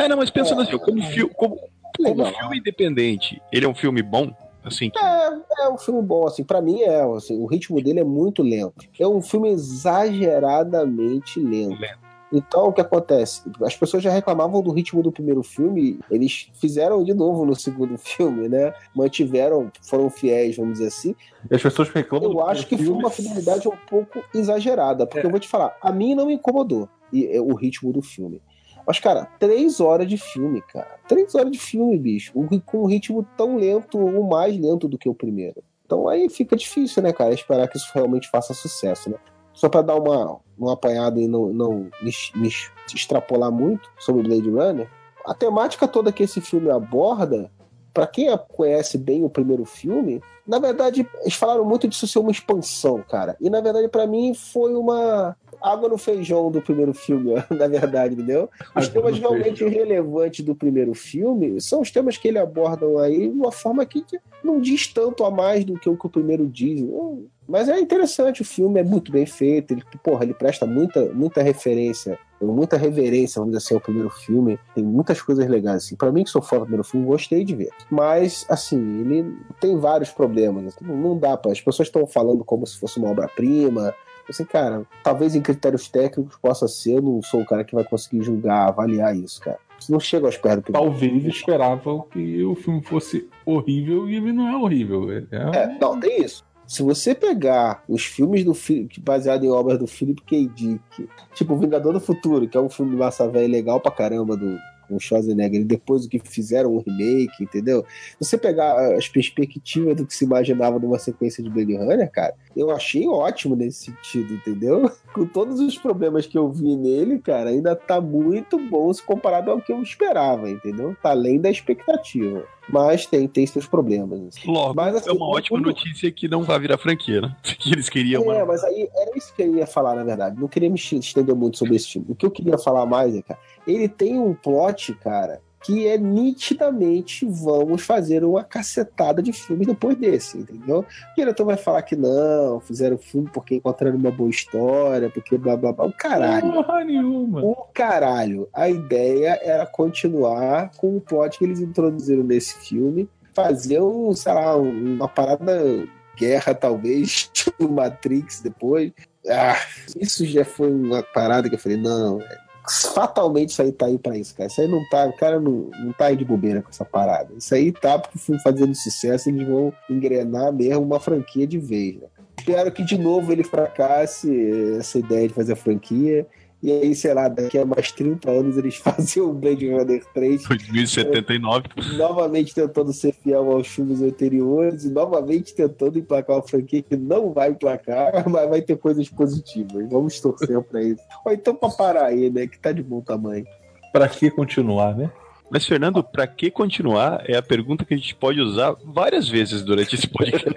é, É, não, mas pensando assim, como, fi- como, é como filme independente, ele é um filme bom, assim, que É, é um filme bom, assim, pra mim é, assim, o ritmo dele é muito lento. É um filme exageradamente lento. Lento. Então, o que acontece? As pessoas já reclamavam do ritmo do primeiro filme, eles fizeram de novo no segundo filme, né? Mantiveram, foram fiéis, vamos dizer assim. e as pessoas reclamam do Eu acho que foi filme. uma fidelidade um pouco exagerada, porque eu vou te falar, a mim não me incomodou e, é, o ritmo do filme. Mas, cara, três horas de filme, cara. Três horas de filme, bicho. Com um ritmo tão lento ou mais lento do que o primeiro. Então aí fica difícil, né, cara? Esperar que isso realmente faça sucesso, né? Só pra dar uma, uma apanhada e não, não me, me extrapolar muito sobre Blade Runner, a temática toda que esse filme aborda, pra quem conhece bem o primeiro filme, na verdade, eles falaram muito disso ser uma expansão, cara. E na verdade, pra mim, foi uma água no feijão do primeiro filme, na verdade, entendeu? Os Água temas realmente relevantes do primeiro filme são os temas que ele abordam aí de uma forma que que não diz tanto a mais do que o que o primeiro diz. Não- Mas é interessante, o filme é muito bem feito, ele, porra, ele presta muita, muita referência, muita reverência, vamos dizer assim, ao primeiro filme. Tem muitas coisas legais, assim. Pra mim, que sou fã do primeiro filme, gostei de ver. Mas, assim, ele tem vários problemas. assim, Não, dá pra... As pessoas estão falando como se fosse uma obra-prima, assim, cara, talvez em critérios técnicos possa ser, eu não sou o cara que vai conseguir julgar, avaliar isso, cara. Isso não chega aos pés do primeiro. Talvez esperavam que o filme fosse horrível e ele não é horrível. É, É, não, tem isso. Se você pegar os filmes do baseado em obras do Philip K. Dick, tipo Vingador do Futuro, que é um filme massa velho legal pra caramba do com o Schwarzenegger, e depois do que fizeram um remake, entendeu? Se você pegar as perspectivas do que se imaginava numa sequência de Blade Runner, cara, eu achei ótimo nesse sentido, entendeu? Com todos os problemas que eu vi nele, cara, ainda tá muito bom se comparado ao que eu esperava, entendeu? Tá além da expectativa. Mas tem, tem seus problemas. assim. logo, Mas, assim, é uma ótima notícia que não vai virar franquia, né? Que eles queriam É, uma... mas aí era isso que eu ia falar, na verdade. Não queria me estender muito sobre esse filme. O que eu queria falar mais é, cara, ele tem um plot, cara, que é nitidamente vamos fazer uma cacetada de filme depois desse, entendeu? O diretor vai falar que não, fizeram filme porque encontraram uma boa história, porque blá blá blá. O caralho. Porra nenhuma. O caralho. A ideia era continuar com o plot que eles introduziram nesse filme, fazer um, sei lá, um- uma parada guerra, talvez, tipo Matrix depois. Ah, isso já foi uma parada que eu falei, não, é, fatalmente isso aí tá aí pra isso, cara. Isso aí não tá, o cara não, não tá aí de bobeira com essa parada. Isso aí tá porque foi fazendo sucesso, eles vão engrenar mesmo uma franquia de vez, né? Espero que de novo ele fracasse essa ideia de fazer a franquia. E aí, sei lá, daqui a mais 30 anos eles fazem o Blade Runner 3 2079. novamente tentando ser fiel aos filmes anteriores e novamente tentando emplacar uma franquia que não vai emplacar, mas vai ter coisas positivas. Vamos torcer pra isso. Ou então pra parar aí, né? Que tá de bom tamanho. Pra que continuar, né? Mas, Fernando, pra que continuar é a pergunta que a gente pode usar várias vezes durante esse podcast.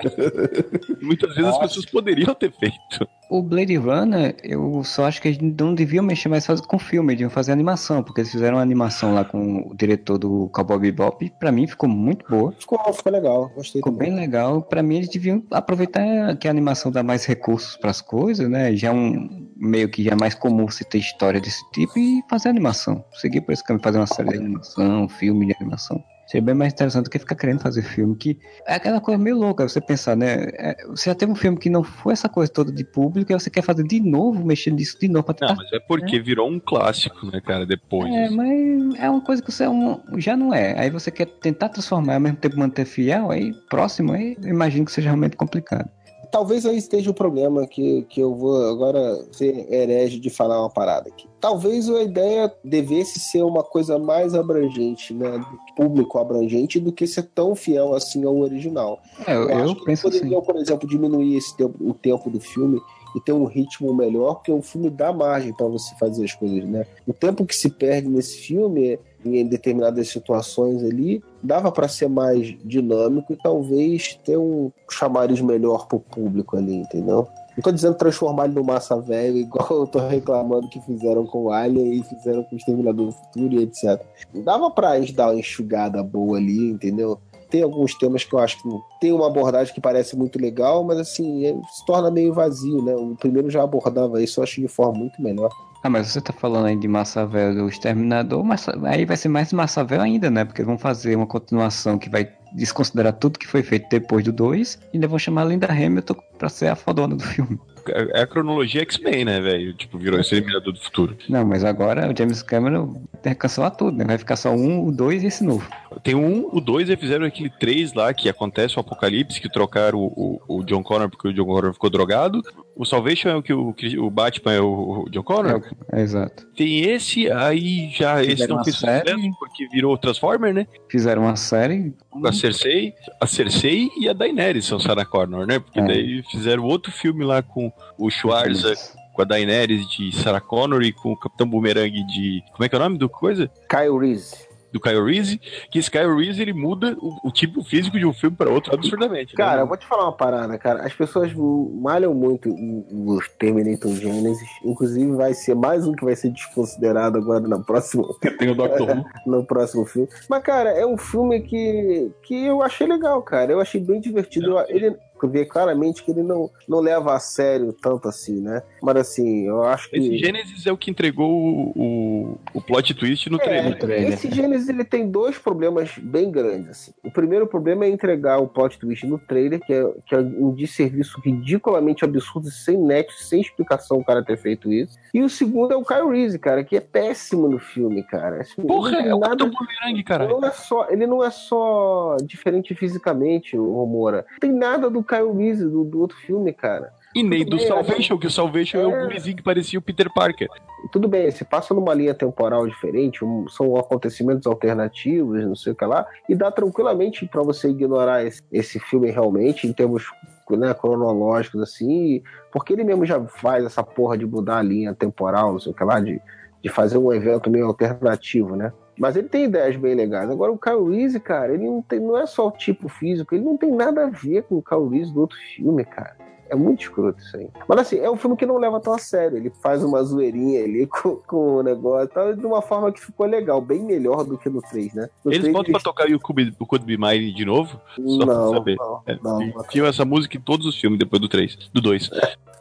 Muitas vezes as pessoas poderiam ter feito. O Blade Runner, eu só acho que eles não deviam mexer mais com filme, deviam fazer animação, porque eles fizeram uma animação lá com o diretor do Cowboy Bebop, pra mim ficou muito boa. Ficou, ficou legal, gostei Ficou também. bem legal. Pra mim, eles deviam aproveitar que a animação dá mais recursos pras coisas, né? Já é um meio que já é mais comum se ter história desse tipo e fazer animação. Seguir por esse caminho, fazer uma série de animação, filme de animação. Seria bem mais interessante do que ficar querendo fazer filme, que é aquela coisa meio louca, você pensar, né? É, você já teve um filme que não foi essa coisa toda de público, e você quer fazer de novo, mexer nisso de novo pra tentar. Não, mas é porque virou um clássico, né, cara, depois. É, mas é uma coisa que você é um- já não é. Aí você quer tentar transformar e ao mesmo tempo manter fiel, aí próximo, aí imagino que seja realmente complicado. Talvez aí esteja o problema que, que eu vou agora ser herege de falar uma parada aqui. Talvez a ideia devesse ser uma coisa mais abrangente, né? Público abrangente, do que ser tão fiel assim ao original. É, eu, eu acho que penso assim. poderiam, por exemplo, diminuir esse tempo, o tempo do filme e ter um ritmo melhor, porque o filme dá margem para você fazer as coisas, né? O tempo que se perde nesse filme, em determinadas situações ali, dava para ser mais dinâmico e talvez ter um chamariz melhor pro público ali, entendeu? Não tô dizendo transformar ele no massa velho, igual eu tô reclamando que fizeram com o Alien e fizeram com o Exterminador do Futuro e etc. Dava pra dar uma enxugada boa ali, entendeu? Tem alguns temas que eu acho que tem uma abordagem que parece muito legal, mas assim, é- se torna meio vazio, né? O primeiro já abordava isso, eu acho de forma muito melhor. Ah, mas você tá falando aí de Massavel do Exterminador, mas aí vai ser mais Massavel ainda, né? Porque vão fazer uma continuação que vai desconsiderar tudo que foi feito depois do 2 e ainda vão chamar a Linda Hamilton pra ser a fodona do filme. É a cronologia X-Men, né, velho? Tipo, virou esse Eliminador do Futuro. Não, mas agora o James Cameron tem que cancelar tudo, né? Vai ficar só um, o dois e esse novo. Tem um, o dois, e fizeram aquele três lá que acontece o apocalipse, que trocaram o, o, o John Connor porque o John Connor ficou drogado. O Salvation é o que o, o Batman é o, o John Connor. É, exato. Tem esse, aí já esse Fizeram não uma fez série. sucesso porque virou Transformer, né? Fizeram uma série. Com a Cersei, a Cersei e a Daenerys são Sarah Connor, né? Porque É. daí fizeram outro filme lá com o Schwarza, com a Daenerys de Sarah Connor e com o Capitão Boomerang de. Como é que é o nome do coisa? Kyle Reese. Do Kyle Reese. Que esse Kyle Reese ele muda o, o tipo físico de um filme para outro absurdamente. né? Cara, eu vou te falar uma parada, cara. As pessoas malham muito os Terminator Genesis. Inclusive, vai ser mais um que vai ser desconsiderado agora na próxima, Tem o Doctor Who. no próximo filme. Mas, cara, é um filme que, que eu achei legal, cara. Eu achei bem divertido. Eu- ele vê claramente que ele não, não leva a sério tanto assim, né? Mas, assim, eu acho que. Esse Gênesis é o que entregou o, o, o plot twist no É, trailer. esse Gênesis ele tem dois problemas bem grandes. Assim. O primeiro problema é entregar o plot twist no trailer, que é, que é um desserviço ridiculamente absurdo, sem nexo, sem explicação o cara ter feito isso. E o segundo é o Kyle Reese, cara, que é péssimo no filme, cara. Assim, Porra, é o nada- Boomerang, caralho. não é só, ele não é só diferente fisicamente, o Romora. Não tem nada do Kyle Reese, do, do outro filme, cara. E nem Tudo do bem, Salvation, que o Salvation é, É. o gurizinho que parecia o Peter Parker. Tudo bem, se passa numa linha temporal diferente, um- são acontecimentos alternativos, não sei o que lá, e dá tranquilamente pra você ignorar esse, esse filme realmente, em termos né, cronológicos, assim, porque ele mesmo já faz essa porra de mudar a linha temporal, não sei o que lá, de, de fazer um evento meio alternativo, né? Mas ele tem ideias bem legais. Agora, o Kyle Reese, cara, ele não, tem, não é só o tipo físico, ele não tem nada a ver com o Kyle Reese do outro filme, cara. É muito escroto isso aí. Mas assim, é um filme que não leva tão a sério. Ele faz uma zoeirinha ali com, com o negócio e tal, de uma forma que ficou legal, bem melhor do que no 3, né? No Eles 3, botam pra tocar o Cube, o Be Mine de novo? Só pra Não, saber. não, É, não. enfiam essa música em todos os filmes depois do 3, do 2.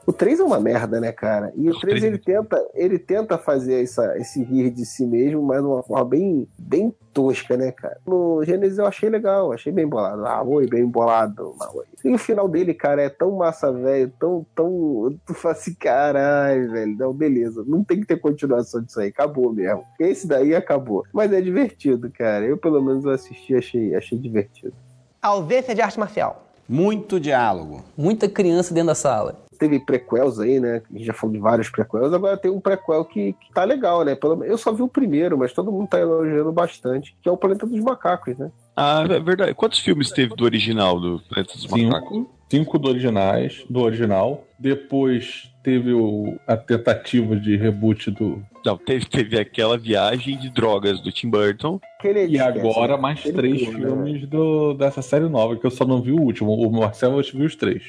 O 3 é uma merda, né, cara? E o O 3 três ele tenta, ele tenta fazer essa, esse rir de si mesmo, mas de uma forma bem, bem tosca, né, cara? No Gênesis eu achei legal, achei bem bolado. Ah, oi, bem bolado. Ah, oi. E o final dele, cara, é tão massa, velho, tão, tão. Tu fala assim, caralho, velho. Não, beleza. Não tem que ter continuação disso aí. Acabou mesmo. Esse daí acabou. Mas é divertido, cara. Eu, pelo menos, assisti achei, achei divertido. Ausência de arte marcial. Muito diálogo. Muita criança dentro da sala. Teve prequels aí, né? A gente já falou de vários prequels, agora tem um prequel que, que tá legal, né? Pelo, eu só vi o primeiro, mas todo mundo tá elogiando bastante, que é o Planeta dos Macacos, né? Ah, é verdade. Quantos filmes teve do original do Planeta dos Macacos? Cinco. Cinco do originais, do original. Depois teve o, a tentativa de reboot do. Não, teve, teve aquela viagem de drogas do Tim Burton. E agora mais três filmes do, dessa série nova, que eu só não vi o último. O Marcelo viu os três.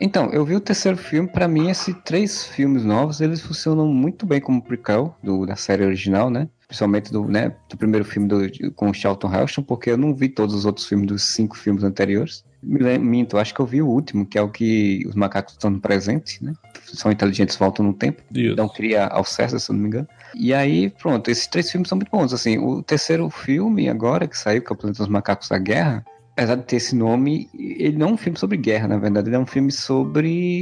Então, eu vi o terceiro filme, para mim esses três filmes novos, eles funcionam muito bem como prequel do, da série original, né? Principalmente do, né, do primeiro filme do, com o Charlton Heston, porque eu não vi todos os outros filmes dos cinco filmes anteriores. Me minto, acho que eu vi o último, que é o que os macacos estão no presente, né? São inteligentes, voltam no tempo. Isso. Dão cria ao César, se eu não me engano. E aí, pronto, esses três filmes são muito bons. Assim, o terceiro filme agora, que saiu, que é o Planeta dos Macacos da Guerra, apesar de ter esse nome, ele não é um filme sobre guerra, na verdade, ele é um filme sobre.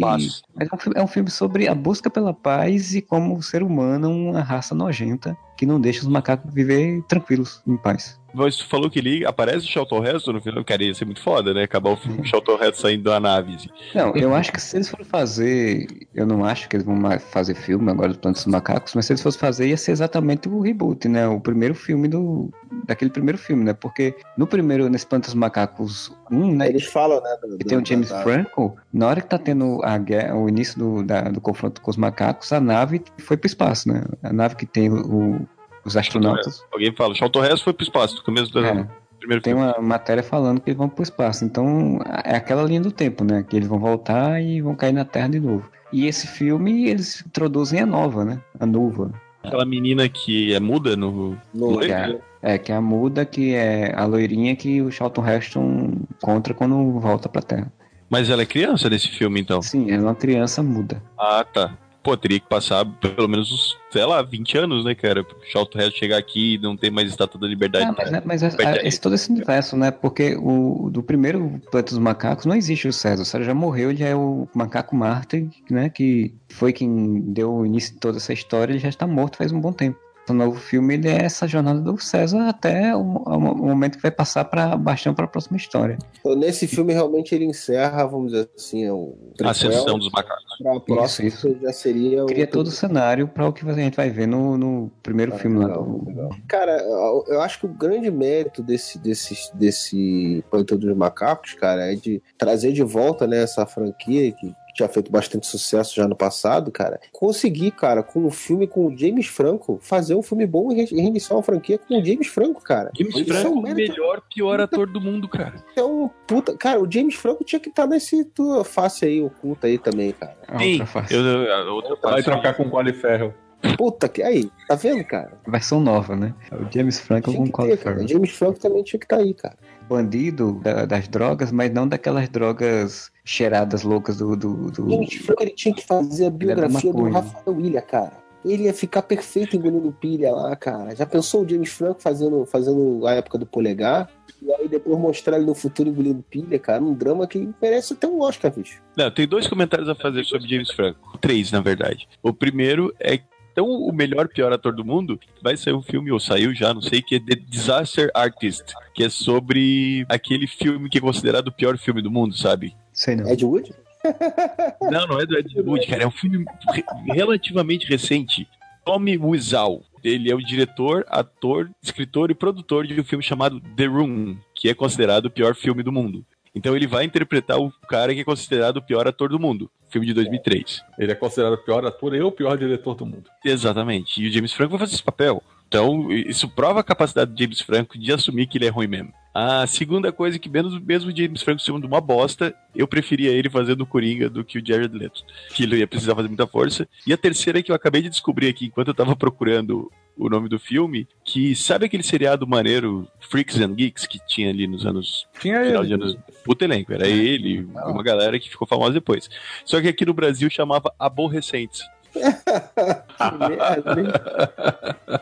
Mas é um, filme, é um filme sobre a busca pela paz e como o ser humano é uma raça nojenta que não deixa os macacos viver tranquilos, em paz. Mas tu falou que ele aparece o Charlton Heston no final, cara, ia ser muito foda, né? Acabar o filme com o Charlton Heston saindo da nave. Assim. Não, eu acho que se eles forem fazer. Eu não acho que eles vão fazer filme agora do Planeta dos Macacos, mas se eles fossem fazer, ia ser exatamente o reboot, né? O primeiro filme do. Daquele primeiro filme, né? Porque no primeiro, nesse Planeta dos Macacos 1, né? Eles falam, né? do- Que tem o James da- Franco, na hora que tá tendo a guerra, o início do, da- do confronto com os macacos, a nave foi pro espaço, né? A nave que tem o- os astronautas. Alguém fala, Charlton Heston foi pro espaço no começo do É, primeiro tem filme. uma matéria falando que eles vão pro espaço. Então, é aquela linha do tempo, né? Que eles vão voltar e vão cair na Terra de novo. E esse filme, eles introduzem a nova, né? A Nuva. Aquela menina que é muda no. No- Que é, é, que é a muda, que é a loirinha que o Charlton Heston encontra quando volta pra Terra. Mas ela é criança nesse filme, então. Sim, é uma criança muda. Ah, tá. Pô, teria que passar pelo menos uns, sei lá, 20 anos, né, cara? Pro Charlton Heston chegar aqui e não ter mais estátua da liberdade. Ah, mas, né, mas é- Verdade. é- esse, todo esse universo, né? Porque o do primeiro Planeta dos Macacos não existe o César. O César já morreu, ele já é o macaco Marte, né? Que foi quem deu o início de toda essa história, ele já está morto faz um bom tempo. O novo filme ele é essa jornada do César até o, o momento que vai passar para Bastião para a próxima história. Então, nesse filme, realmente, ele encerra, vamos dizer assim, é o A prequel. Ascensão dos macacos. Pra próxima Isso, já seria o... Cria todo o cenário para o que a gente vai ver no, no primeiro Ah, filme lá legal, do. legal. Cara, eu eu acho que o grande mérito desse, desse, desse Planeta dos Macacos, cara, é de trazer de volta né, essa franquia que tinha feito bastante sucesso já no passado, cara. Conseguir, cara, com um filme com o James Franco, fazer um filme bom e re- reiniciar uma franquia com o James Franco, cara. James Isso Franco, é um o mérito melhor, pior ator do mundo, cara. é um puta. Cara, o James Franco tinha que estar nesse tua face aí, oculta aí também, cara. a Sim, outra face. eu, a outra Vai face- trocar com o Colin Ferrell. Puta que. Aí, tá vendo, cara? Versão nova, né? É O James Franco com Colin cara. Farrell. James Franco também tinha que estar aí, cara. bandido da- das drogas, mas não daquelas drogas cheiradas loucas do. do, do- James Franco ele tinha que fazer a biografia do. Rafael William, cara. Ele ia ficar perfeito engolindo pilha lá, cara. Já pensou o James Franco fazendo, fazendo a época do polegar? E aí depois mostrar ele no futuro engolindo pilha, cara. Um drama que merece até um Oscar, bicho. Não, tem dois comentários a fazer sobre James Franco. Três, na verdade. O primeiro é então o melhor pior ator do mundo vai sair um filme ou saiu já, não sei, que é The Disaster Artist, que é sobre aquele filme que é considerado o pior filme do mundo, sabe? Sei não. Ed Wood? Não, não é do Ed Wood, cara, é um filme re- relativamente recente. Tommy Wiseau. Ele é o diretor, ator, escritor e produtor de um filme chamado The Room, que é considerado o pior filme do mundo. Então ele vai interpretar o cara que é considerado o pior ator do mundo. Filme de 2003. Ele é considerado o pior ator e o pior diretor do mundo. Exatamente. E o James Franco vai fazer esse papel. Então, isso prova a capacidade do James Franco de assumir que ele é ruim mesmo. A segunda coisa é que, mesmo, mesmo o James Franco sendo uma bosta, eu preferia ele fazendo o Coringa do que o Jared Leto. Que ele ia precisar fazer muita força. E a terceira é que eu acabei de descobrir aqui, enquanto eu tava procurando o nome do filme, que sabe aquele seriado maneiro Freaks and Geeks que tinha ali nos anos Tinha final de ele. anos. Puta elenco, era ele e uma galera que ficou famosa depois. Só que aqui no Brasil chamava Aborrecentes. Que merda, hein?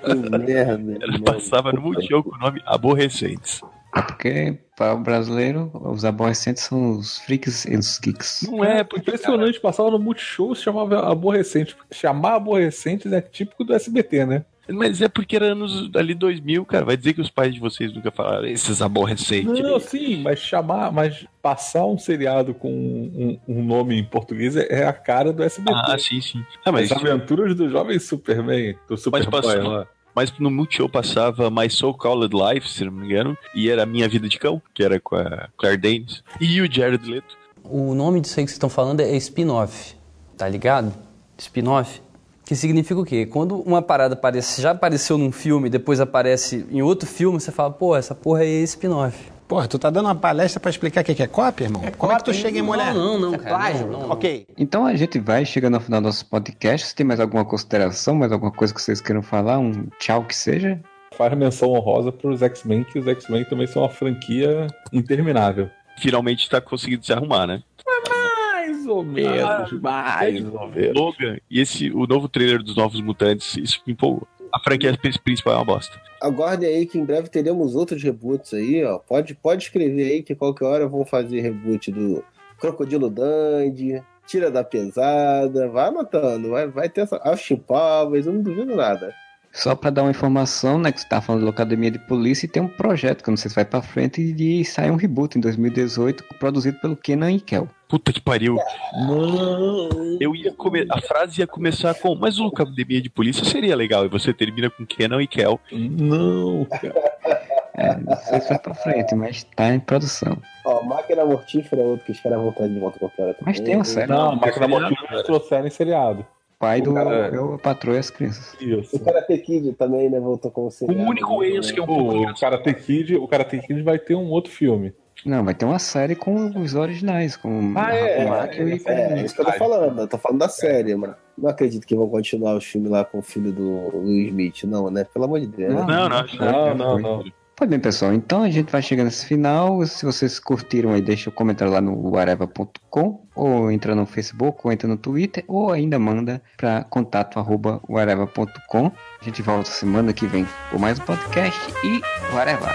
Que merda. Ela merda. passava no Multishow com o nome Aborrecentes. É porque, para o brasileiro, os aborrecentes são os freaks e os geeks. Não é, porque. Impressionante, passava no Multishow, se chamava Aborrecente. Chamar Aborrecentes é típico do SBT, né? Mas é porque era anos ali 2000, cara. Vai dizer que os pais de vocês nunca falaram esses aborrecentes. Não, sim, mas chamar, mas passar um seriado com um, um nome em português é a cara do SBT. Ah, sim, sim. Ah, mas, As aventuras do jovem Superman, do Superboy passou- lá. mas no Multishow passava My So Called Life, se não me engano. E era Minha Vida de Cão, que era com a Claire Danes. E o Jared Leto. O nome disso aí que vocês estão falando é spin-off, tá ligado? spin-off, que significa o quê? Quando uma parada aparece, já apareceu num filme, depois aparece em outro filme, você fala, pô, essa porra é spin-off. Porra, tu tá dando uma palestra pra explicar o que é cópia, irmão? Como é que tu chega em mulher? Não, não, É cara. plágio. não, não, não. Ok. Então a gente vai chegando ao final do nosso podcast. Se tem mais alguma consideração, mais alguma coisa que vocês queiram falar, um tchau que seja? Faz menção honrosa pros X-Men, que os X-Men também são uma franquia interminável. Finalmente tá conseguindo se arrumar, né? Mais ou menos, mais ou menos. Logan e esse, o novo trailer dos Novos Mutantes, isso me empolgou. A franquia principal é uma bosta. Aguardem aí que em breve teremos outros reboots aí, ó. Pode, pode escrever aí que qualquer hora vão fazer reboot do Crocodilo Dandy, Tira da Pesada, vai anotando, vai, vai ter essa. Austin Powers, eu não duvido nada. Só pra dar uma informação, né, que você tá falando de Academia de Polícia e tem um projeto que eu não sei se vai pra frente e de sair um reboot em 2018 produzido pelo Kenan e Kel. Puta que pariu. Eu ia come... A frase ia começar com, mas o Academia de Polícia seria legal. E você termina com Kenan e Kel. Não, cara. É, não sei se vai pra frente, mas tá em produção. Ó, Máquina Mortífera é outro que os caras vão trazer de volta com a também. Mas tem uma série. Não, Máquina Mortífera trouxeram em seriado. Pai do cara- eu, a patroa e as crianças. Isso. O Karate Kid também, né, voltou como O seriado. único ex que é um pouco O Karate Kid, o Karate Kid vai ter um outro filme. Não, vai ter uma série com os originais, com Ah, é? o Máquina e com É, é isso que eu tô falando, eu tô falando da série, mano. Não acredito que vão continuar os filmes lá com o filho do Will Smith, não, né? Pelo amor de Deus. né? Não, não, que Não, não, não. Pois bem, pessoal, então a gente vai chegando nesse final. Se vocês curtiram aí, deixa o comentário lá no areva.com, ou entra no Facebook, ou entra no Twitter, ou ainda manda para contato@areva.com. A gente volta semana que vem com mais um podcast e whatever.